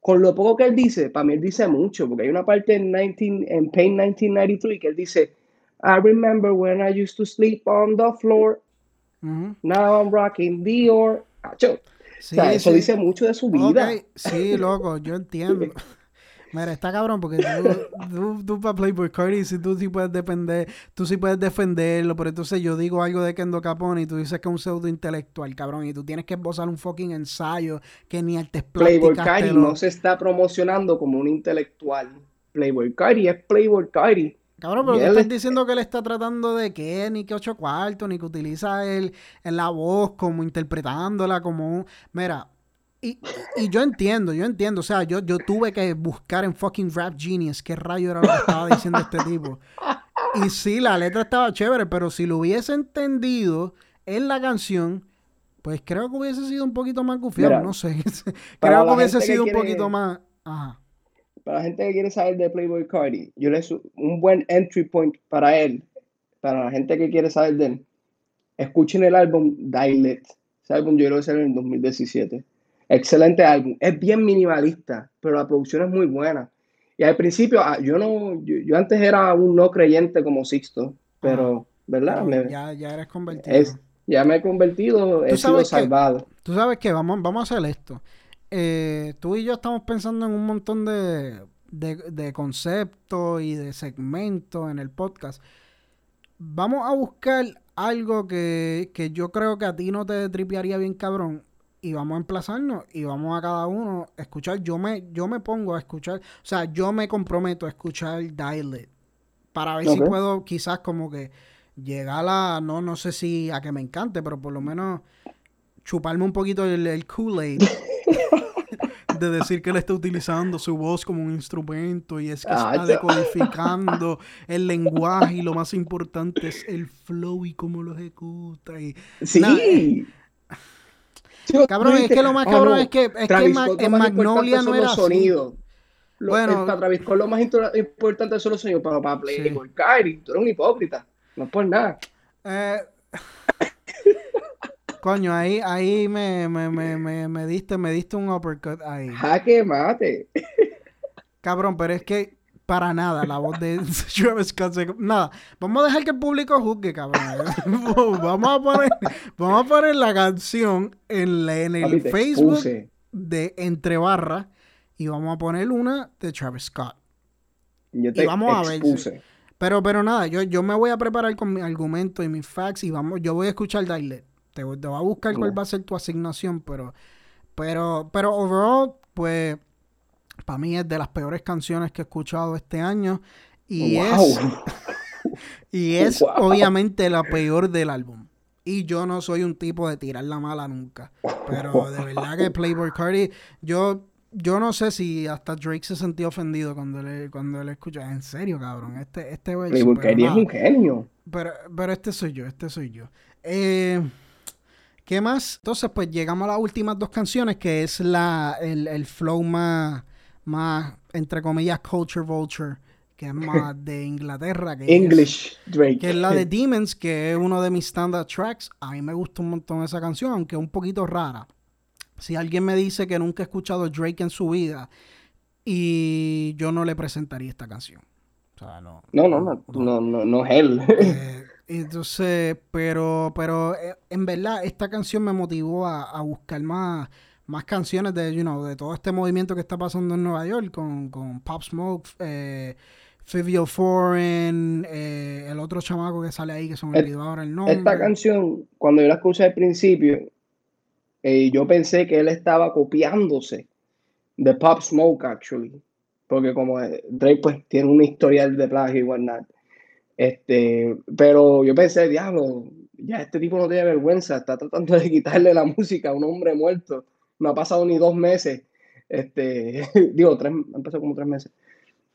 con lo poco que él dice, para mí él dice mucho, porque hay una parte en, 19, en Pain 1993 que él dice, I remember when I used to sleep on the floor, now I'm rocking Dior. Sí, o sea, eso sí. dice mucho de su vida. Sí, loco, yo entiendo. Mira, está cabrón porque tú, tú, tú para Playboy Cardi, si tú sí puedes depender, tú sí puedes defenderlo, pero entonces yo digo algo de Kendo Capone y tú dices que es un pseudo intelectual, cabrón, y tú tienes que esbozar un fucking ensayo que ni artes Playboy Cardi lo- no se está promocionando como un intelectual. Playboy Cardi es Playboy Cardi. Cabrón, pero tú estás es- diciendo que él está tratando de que ni que ocho cuartos, ni que utiliza el, la voz como interpretándola como un... Mira, Y, y yo entiendo, yo entiendo. O sea, yo, yo tuve que buscar en fucking Rap Genius qué rayo era lo que estaba diciendo este tipo. Y sí, la letra estaba chévere, pero si lo hubiese entendido en la canción, pues creo que hubiese sido un poquito más confiado, Mira, no sé. creo que hubiese que sido un poquito más. Ajá. Para la gente que quiere saber de Playboy Cardi, yo le su- un buen entry point para él, para la gente que quiere saber de él, escuchen el álbum Dilet. Ese álbum yo lo hice en el 2017. Excelente álbum. Es bien minimalista, pero la producción es muy buena. Y al principio, ah, yo no, yo, yo antes era un no creyente como Sixto, pero, ¿verdad? Ya, ya eres convertido. es, ya me he convertido, he sido que- salvado. Tú sabes que vamos, vamos a hacer esto. Eh, tú y yo estamos pensando en un montón de, de, de conceptos y de segmentos en el podcast. Vamos a buscar algo que, que yo creo que a ti no te tripearía bien cabrón. Y vamos a emplazarnos y vamos a cada uno a escuchar. Yo me, yo me pongo a escuchar, o sea, yo me comprometo a escuchar Dial para ver si puedo quizás como que llegar a, no, no sé si a que me encante, pero por lo menos chuparme un poquito el, el Kool-Aid de decir que él está utilizando su voz como un instrumento y es que Ah, está decodificando el lenguaje y lo más importante es el flow y cómo lo ejecuta y Sí. Nah, eh, cabrón, es que lo más "Oh, cabrón no, es que, es que Travis en Magnolia no era los sonidos. Lo- Bueno. el- para Travis Scott lo más importante son los sonidos, pero para Playboy Kyrie, tú eres un hipócrita. No es por nada. Eh, coño, ahí, ahí me, me, me, me, me diste, me diste un uppercut ahí. Jaque mate. Cabrón, pero es que para nada la voz de Travis Scott se- Nada, vamos a dejar que el público juzgue, cabrón. vamos a poner, vamos a poner la canción en, la- en el Facebook de Entre Barras y vamos a poner una de Travis Scott. Yo y vamos a ver si-. Pero, pero nada, yo, yo me voy a preparar con mi argumento y mis facts y vamos, yo voy a escuchar Dialect. Te, voy- te voy a buscar cuál va a ser tu asignación, pero, pero, pero overall, pues, para mí es de las peores canciones que he escuchado este año y wow. es, y es Wow. obviamente la peor del álbum. Y yo no soy un tipo de tirar la mala nunca. Pero de verdad que Playboy Cardi, yo, yo no sé si hasta Drake se sentía ofendido cuando le, cuando le escuchó. En serio, cabrón. Este, este Playboy Kyrie es un genio. Pero, pero este soy yo, este soy yo. Eh, ¿Qué más? Entonces, pues llegamos a las últimas dos canciones, que es la, el, el flow más, más, entre comillas, culture vulture, que es más de Inglaterra. Que es- English Drake. que es la de Demons, que es uno de mis standard tracks. A mí me gusta un montón esa canción, aunque es un poquito rara. Si alguien me dice que nunca ha escuchado Drake en su vida, y yo no le presentaría esta canción. O sea, no. No, no, no, no, no, no es él. Eh, entonces, pero, pero eh, en verdad esta canción me motivó a, a buscar más, más canciones de, you know, de todo este movimiento que está pasando en Nueva York con, con Pop Smoke, eh, Fivio Foreign, eh, el otro chamaco que sale ahí que se me olvidó ahora el nombre. Esta canción, cuando yo la escuché al principio, eh, yo pensé que él estaba copiándose de Pop Smoke, actually. Porque como eh, Drake pues tiene un historial de plagio y whatnot. Este, pero yo pensé, diablo, ya este tipo no tiene vergüenza, está tratando de quitarle la música a un hombre muerto. No ha pasado ni dos meses. Este, digo, tres, pasado como tres meses.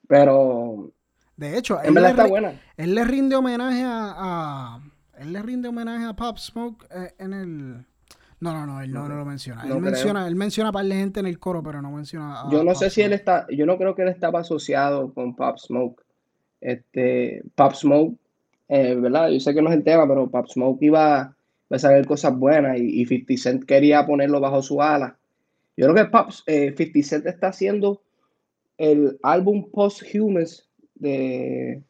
Pero De hecho, en él verdad le, está buena. él le rinde homenaje a, a- él le rinde homenaje a Pop Smoke eh, en el no, no, no, él no, no lo menciona. No él creo. menciona, él menciona a par de gente en el coro, pero no menciona a Yo no Pop sé si él está, yo no creo que él estaba asociado con Pop Smoke. Este, Pop Smoke, eh, ¿verdad? Yo sé que no es el tema, pero Pop Smoke iba, iba a saber cosas buenas y, y 50 Cent quería ponerlo bajo su ala. Yo creo que Pop, eh, 50 Cent está haciendo el álbum posthumous de,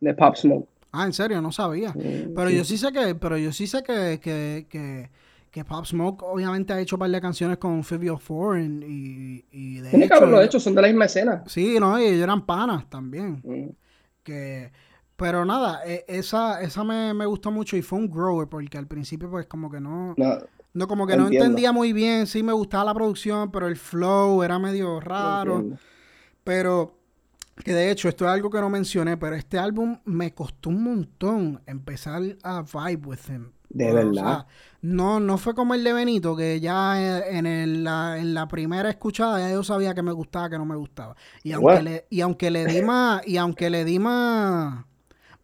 de Pop Smoke. Ah, en serio, no sabía. Pero sí. yo sí sé que, pero yo sí sé que, que, que, que Pop Smoke obviamente ha hecho un par de canciones con Fivio Foreign y, y de Tiene que hecho, haberlo hecho, son de la misma escena. Sí, no, y ellos eran panas también. Mm. Que, pero nada, e- esa, esa me, me gustó mucho y fue un grower porque al principio pues como que no, No, no como que no entendía muy bien, sí me gustaba la producción, pero el flow era medio raro. entiendo. Pero, que de hecho, esto es algo que no mencioné, pero este álbum me costó un montón empezar a vibe with him. De O verdad. sea, no, no fue como el de Benito, que ya eh, en, el- la, en la primera escuchada ya yo sabía que me gustaba, que no me gustaba. Y aunque le, y aunque le di más, y aunque le di más,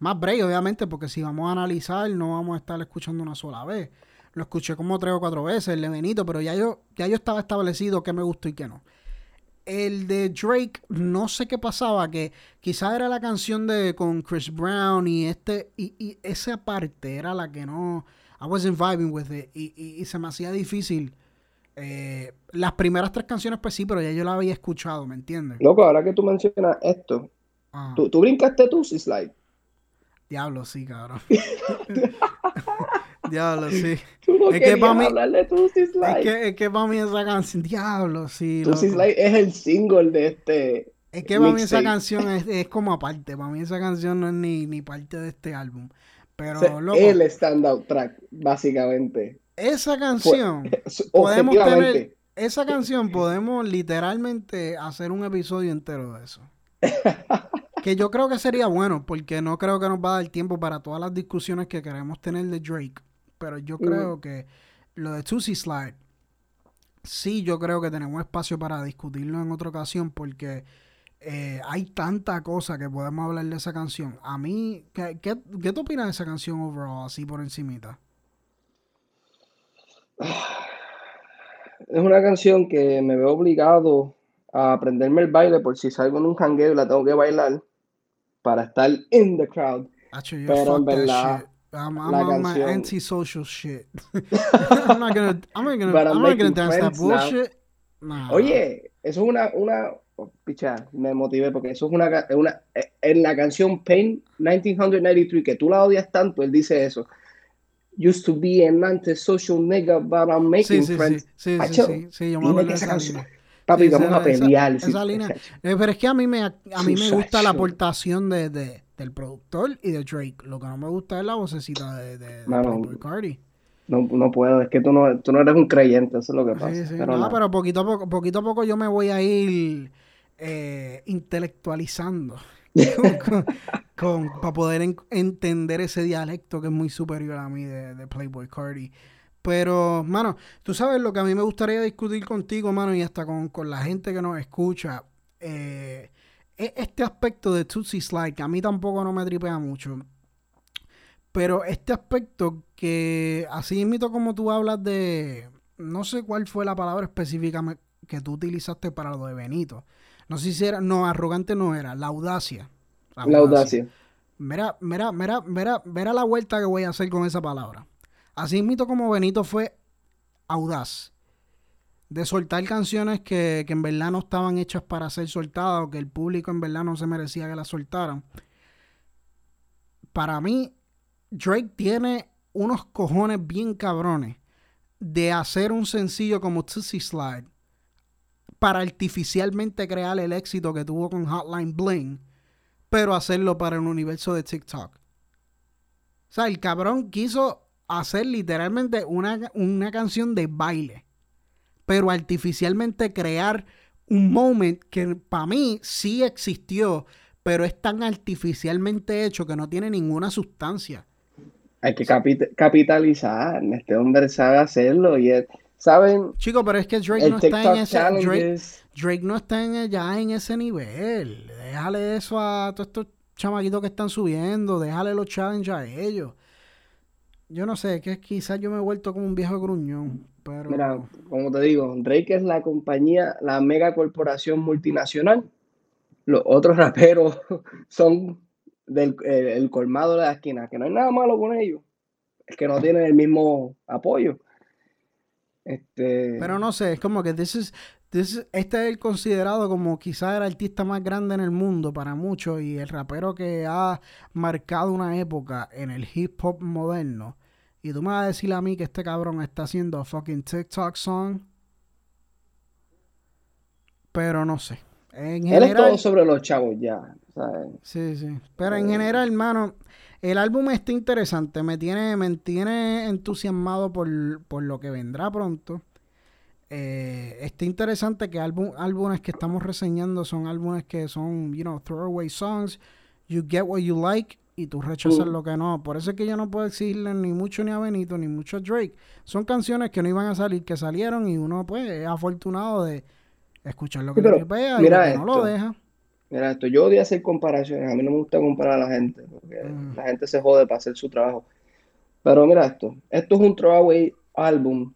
más break, obviamente, porque si vamos a analizar, no vamos a estar escuchando una sola vez. Lo escuché como tres o cuatro veces, el de Benito, pero ya yo, ya yo estaba establecido qué me gustó y qué no. El de Drake, no sé qué pasaba, que quizás era la canción de con Chris Brown y este, y, y esa parte era la que no, I wasn't vibing with it, y, y- y se me hacía difícil. Eh, las primeras tres canciones, pues sí, pero ya yo la había escuchado, ¿me entiendes? Loco, ahora que tú mencionas esto, Ah, ¿tú, tú brincaste tú, Slide? Diablo, sí, cabrón. diablo, sí. No Es que mí- de Es que, es que para mí esa canción, diablo, sí. Es el single de este. Es que para mí esa canción es, es como aparte. Para mí esa canción no es ni, ni parte de este álbum. Pero, O sea, loco, el standout track, básicamente. esa canción, podemos tener, esa canción podemos literalmente hacer un episodio entero de eso. Que yo creo que sería bueno, porque no creo que nos va a dar tiempo para todas las discusiones que queremos tener de Drake. Pero yo creo que lo de Tusi Slide, sí, yo creo que tenemos espacio para discutirlo en otra ocasión, porque eh, hay tanta cosa que podemos hablar de esa canción. A mí, ¿qué, qué, qué tú opinas de esa canción overall, así por encimita? Es una canción que me veo obligado a aprenderme el baile por si salgo en un jangueo y la tengo que bailar para estar in the crowd. Pero en verdad. I'm, I'm la on my canción- anti-social shit. I'm not gonna, I'm not gonna, I'm not gonna dance that bullshit. Nah. Oye, eso es una, una, oh, picha, me motivé porque eso es una, una, eh, en la canción Pain 1993, que tú la odias tanto, él dice eso. Used to be an antisocial nigga, but I'm making Sí, sí, sí, friends. sí, sí, Hacho, sí, sí, yo me dime que esa canción-. Papi, Sí, vamos esa- a pelear. esa- esa línea. Eh, pero es que a mí me, a mí me gusta la aportación de, de- del productor y de Drake. Lo que no me gusta es la vocecita de, de, Mano, Carti. No, no puedo, es que tú no, tú no eres un creyente, eso es lo que pasa. Sí, sí. Pero No, pero poquito a poco, poquito a poco yo me voy a ir eh, intelectualizando para poder en- entender ese dialecto que es muy superior a mí de, de Playboy Cardi. Pero, mano, tú sabes lo que a mí me gustaría discutir contigo, mano, y hasta con, con la gente que nos escucha. eh, es este aspecto de Tootsie Slide, que a mí tampoco no me tripea mucho. Pero este aspecto que, así mismo como tú hablas de, no sé cuál fue la palabra específica que tú utilizaste para lo de Benito. No sé si era, no, arrogante no era, la audacia. La audacia. Mira, mira, mira, mira, mira la vuelta que voy a hacer con esa palabra. Así mismo como Benito fue audaz de soltar canciones que, que en verdad no estaban hechas para ser soltadas o que el público en verdad no se merecía que las soltaran. Para mí, Drake tiene unos cojones bien cabrones de hacer un sencillo como Tootsie Slide para artificialmente crear el éxito que tuvo con Hotline Bling, pero hacerlo para el universo de TikTok. O sea, el cabrón quiso hacer literalmente una, una canción de baile, pero artificialmente crear un moment que para mí sí existió, pero es tan artificialmente hecho que no tiene ninguna sustancia. Hay que capit- capitalizar. Este hombre sabe hacerlo y él, ¿saben? Chico, pero es que Drake no está en ese Drake. Drake no está en, ya en ese nivel. Déjale eso a todos estos chamaquitos que están subiendo. Déjale los challenges a ellos. Yo no sé, que quizás yo me he vuelto como un viejo gruñón. Pero Mira, como te digo, Drake es la compañía, la mega corporación multinacional. Los otros raperos son del el, el colmado de la esquina, que no hay nada malo con ellos. Es que no tienen el mismo apoyo. Este, Pero no sé, es como que this is- this is- este es el considerado como quizás el artista más grande en el mundo para muchos y el rapero que ha marcado una época en el hip hop moderno. Y tú me vas a decir a mí que este cabrón está haciendo fucking TikTok song. Pero no sé. En él es general, todo sobre los chavos ya. ¿sabes? Sí, sí. Pero en general, hermano, el álbum está interesante. Me tiene, me tiene entusiasmado por, por lo que vendrá pronto. Eh, está interesante que álbum, álbumes que estamos reseñando son álbumes que son, you know, throwaway songs. You get what you like. Y tú rechazas lo que no. Por eso es que yo no puedo exigirle ni mucho ni a Benito, ni mucho a Drake. Son canciones que no iban a salir, que salieron y uno pues es afortunado de escuchar lo que Sí, le tripea y mira lo que no lo deja. Mira esto, yo odio hacer comparaciones, a mí no me gusta comparar a la gente, porque Mm. la gente se jode para hacer su trabajo. Pero mira esto, esto es un throwaway álbum.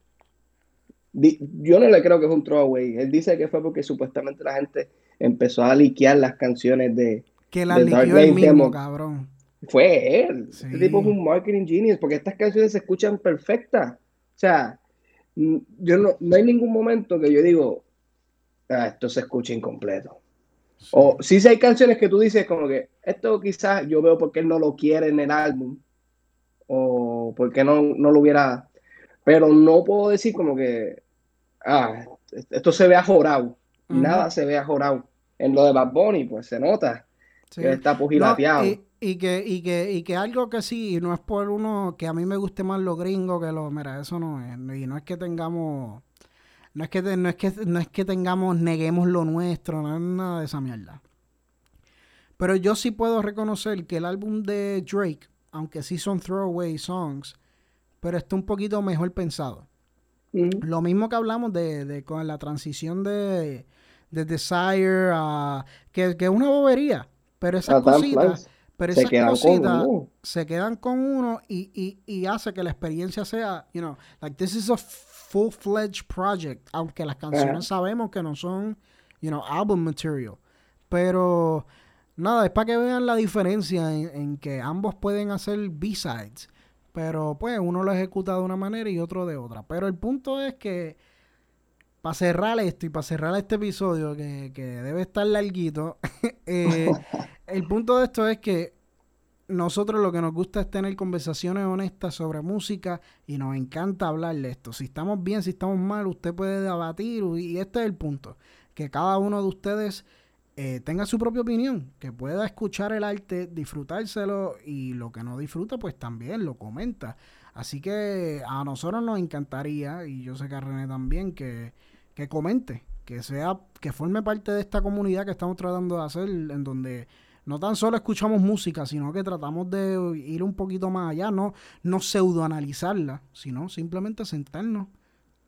Yo no le creo que es un throwaway. Él dice que fue porque supuestamente la gente empezó a liquear las canciones de... Que la The Dark Knight mismo, demo. cabrón. Fue él. Sí. Este tipo es un marketing genius, porque estas canciones se escuchan perfectas. O sea, yo no, no hay ningún momento que yo digo, "Ah, esto se escucha incompleto. O sí, sí hay canciones que tú dices como que esto quizás yo veo porque él no lo quiere en el álbum o porque no, no lo hubiera, pero no puedo decir como que, ah, esto se ve ajorado. Nada se ve ajorado. En lo de Bad Bunny, pues se nota Sí. que está No, pugilateado. y, y que, y, que, y que algo que sí, y no es por uno que a mí me guste más los gringos que los, mira, eso no es, y no es que tengamos, no es que, te- no es que, no es que tengamos, neguemos lo nuestro, no es nada de esa mierda. Pero yo sí puedo reconocer que el álbum de Drake, aunque sí son throwaway songs, pero está un poquito mejor pensado. Lo mismo que hablamos de, de con la transición de, de Desire a que, que es una bobería, pero esas cositas, Pero Se esas quedan con cositas uno. se quedan con uno y, y, y hace que la experiencia sea, you know, like this is a full-fledged project, aunque las canciones sabemos que no son, you know, album material, pero nada, es para que vean la diferencia en, en que ambos pueden hacer B-sides, pero pues uno lo ejecuta de una manera y otro de otra, pero el punto es que para cerrar esto y para cerrar este episodio que, que debe estar larguito, eh, el punto de esto es que nosotros lo que nos gusta es tener conversaciones honestas sobre música y nos encanta hablar de esto. Si estamos bien, si estamos mal, usted puede debatir y este es el punto. Que cada uno de ustedes eh, tenga su propia opinión, que pueda escuchar el arte, disfrutárselo y lo que no disfruta, pues también lo comenta. Así que a nosotros nos encantaría, y yo sé que a René también, que, que comente, que sea, que forme parte de esta comunidad que estamos tratando de hacer, en donde no tan solo escuchamos música, sino que tratamos de ir un poquito más allá, no, no pseudoanalizarla, sino simplemente sentarnos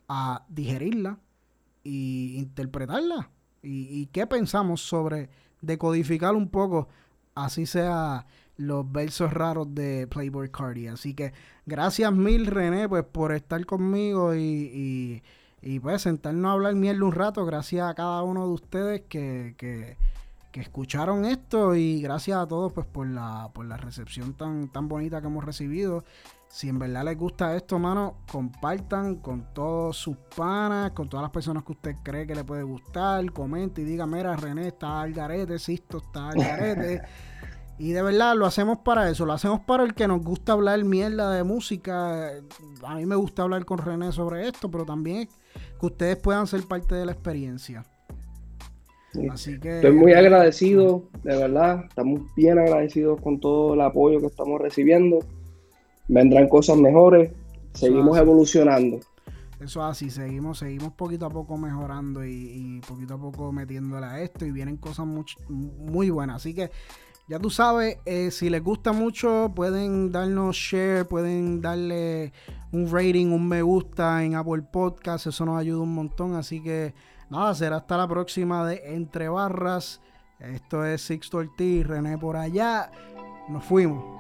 a digerirla y interpretarla. Y, y qué pensamos sobre decodificar un poco, así sea los versos raros de Playboy Cardi. Así que gracias mil René pues por estar conmigo y, y, y, pues sentarnos a hablar mierda un rato. Gracias a cada uno de ustedes que, que, que escucharon esto y gracias a todos pues por la, por la recepción tan, tan bonita que hemos recibido. Si en verdad les gusta esto, mano, compartan con todos sus panas, con todas las personas que usted cree que le puede gustar, comente y diga, mira, René está al garete, Sisto está al garete. y de verdad lo hacemos para eso, lo hacemos para el que nos gusta hablar mierda de música. A mí me gusta hablar con René sobre esto, pero también que ustedes puedan ser parte de la experiencia. Sí. Así que... Estoy muy agradecido, de verdad. Estamos bien agradecidos con todo el apoyo que estamos recibiendo. Vendrán cosas mejores. Seguimos evolucionando. Eso así, seguimos, seguimos poquito a poco mejorando y, y poquito a poco metiéndole a esto y vienen cosas much- muy buenas. Así que ya tú sabes, eh, si les gusta mucho, pueden darnos share, pueden darle un rating, un me gusta en Apple Podcast, eso nos ayuda un montón. Así que nada, será hasta la próxima de Entre Barras. Esto es Sixto Ortiz, René por allá. Nos fuimos.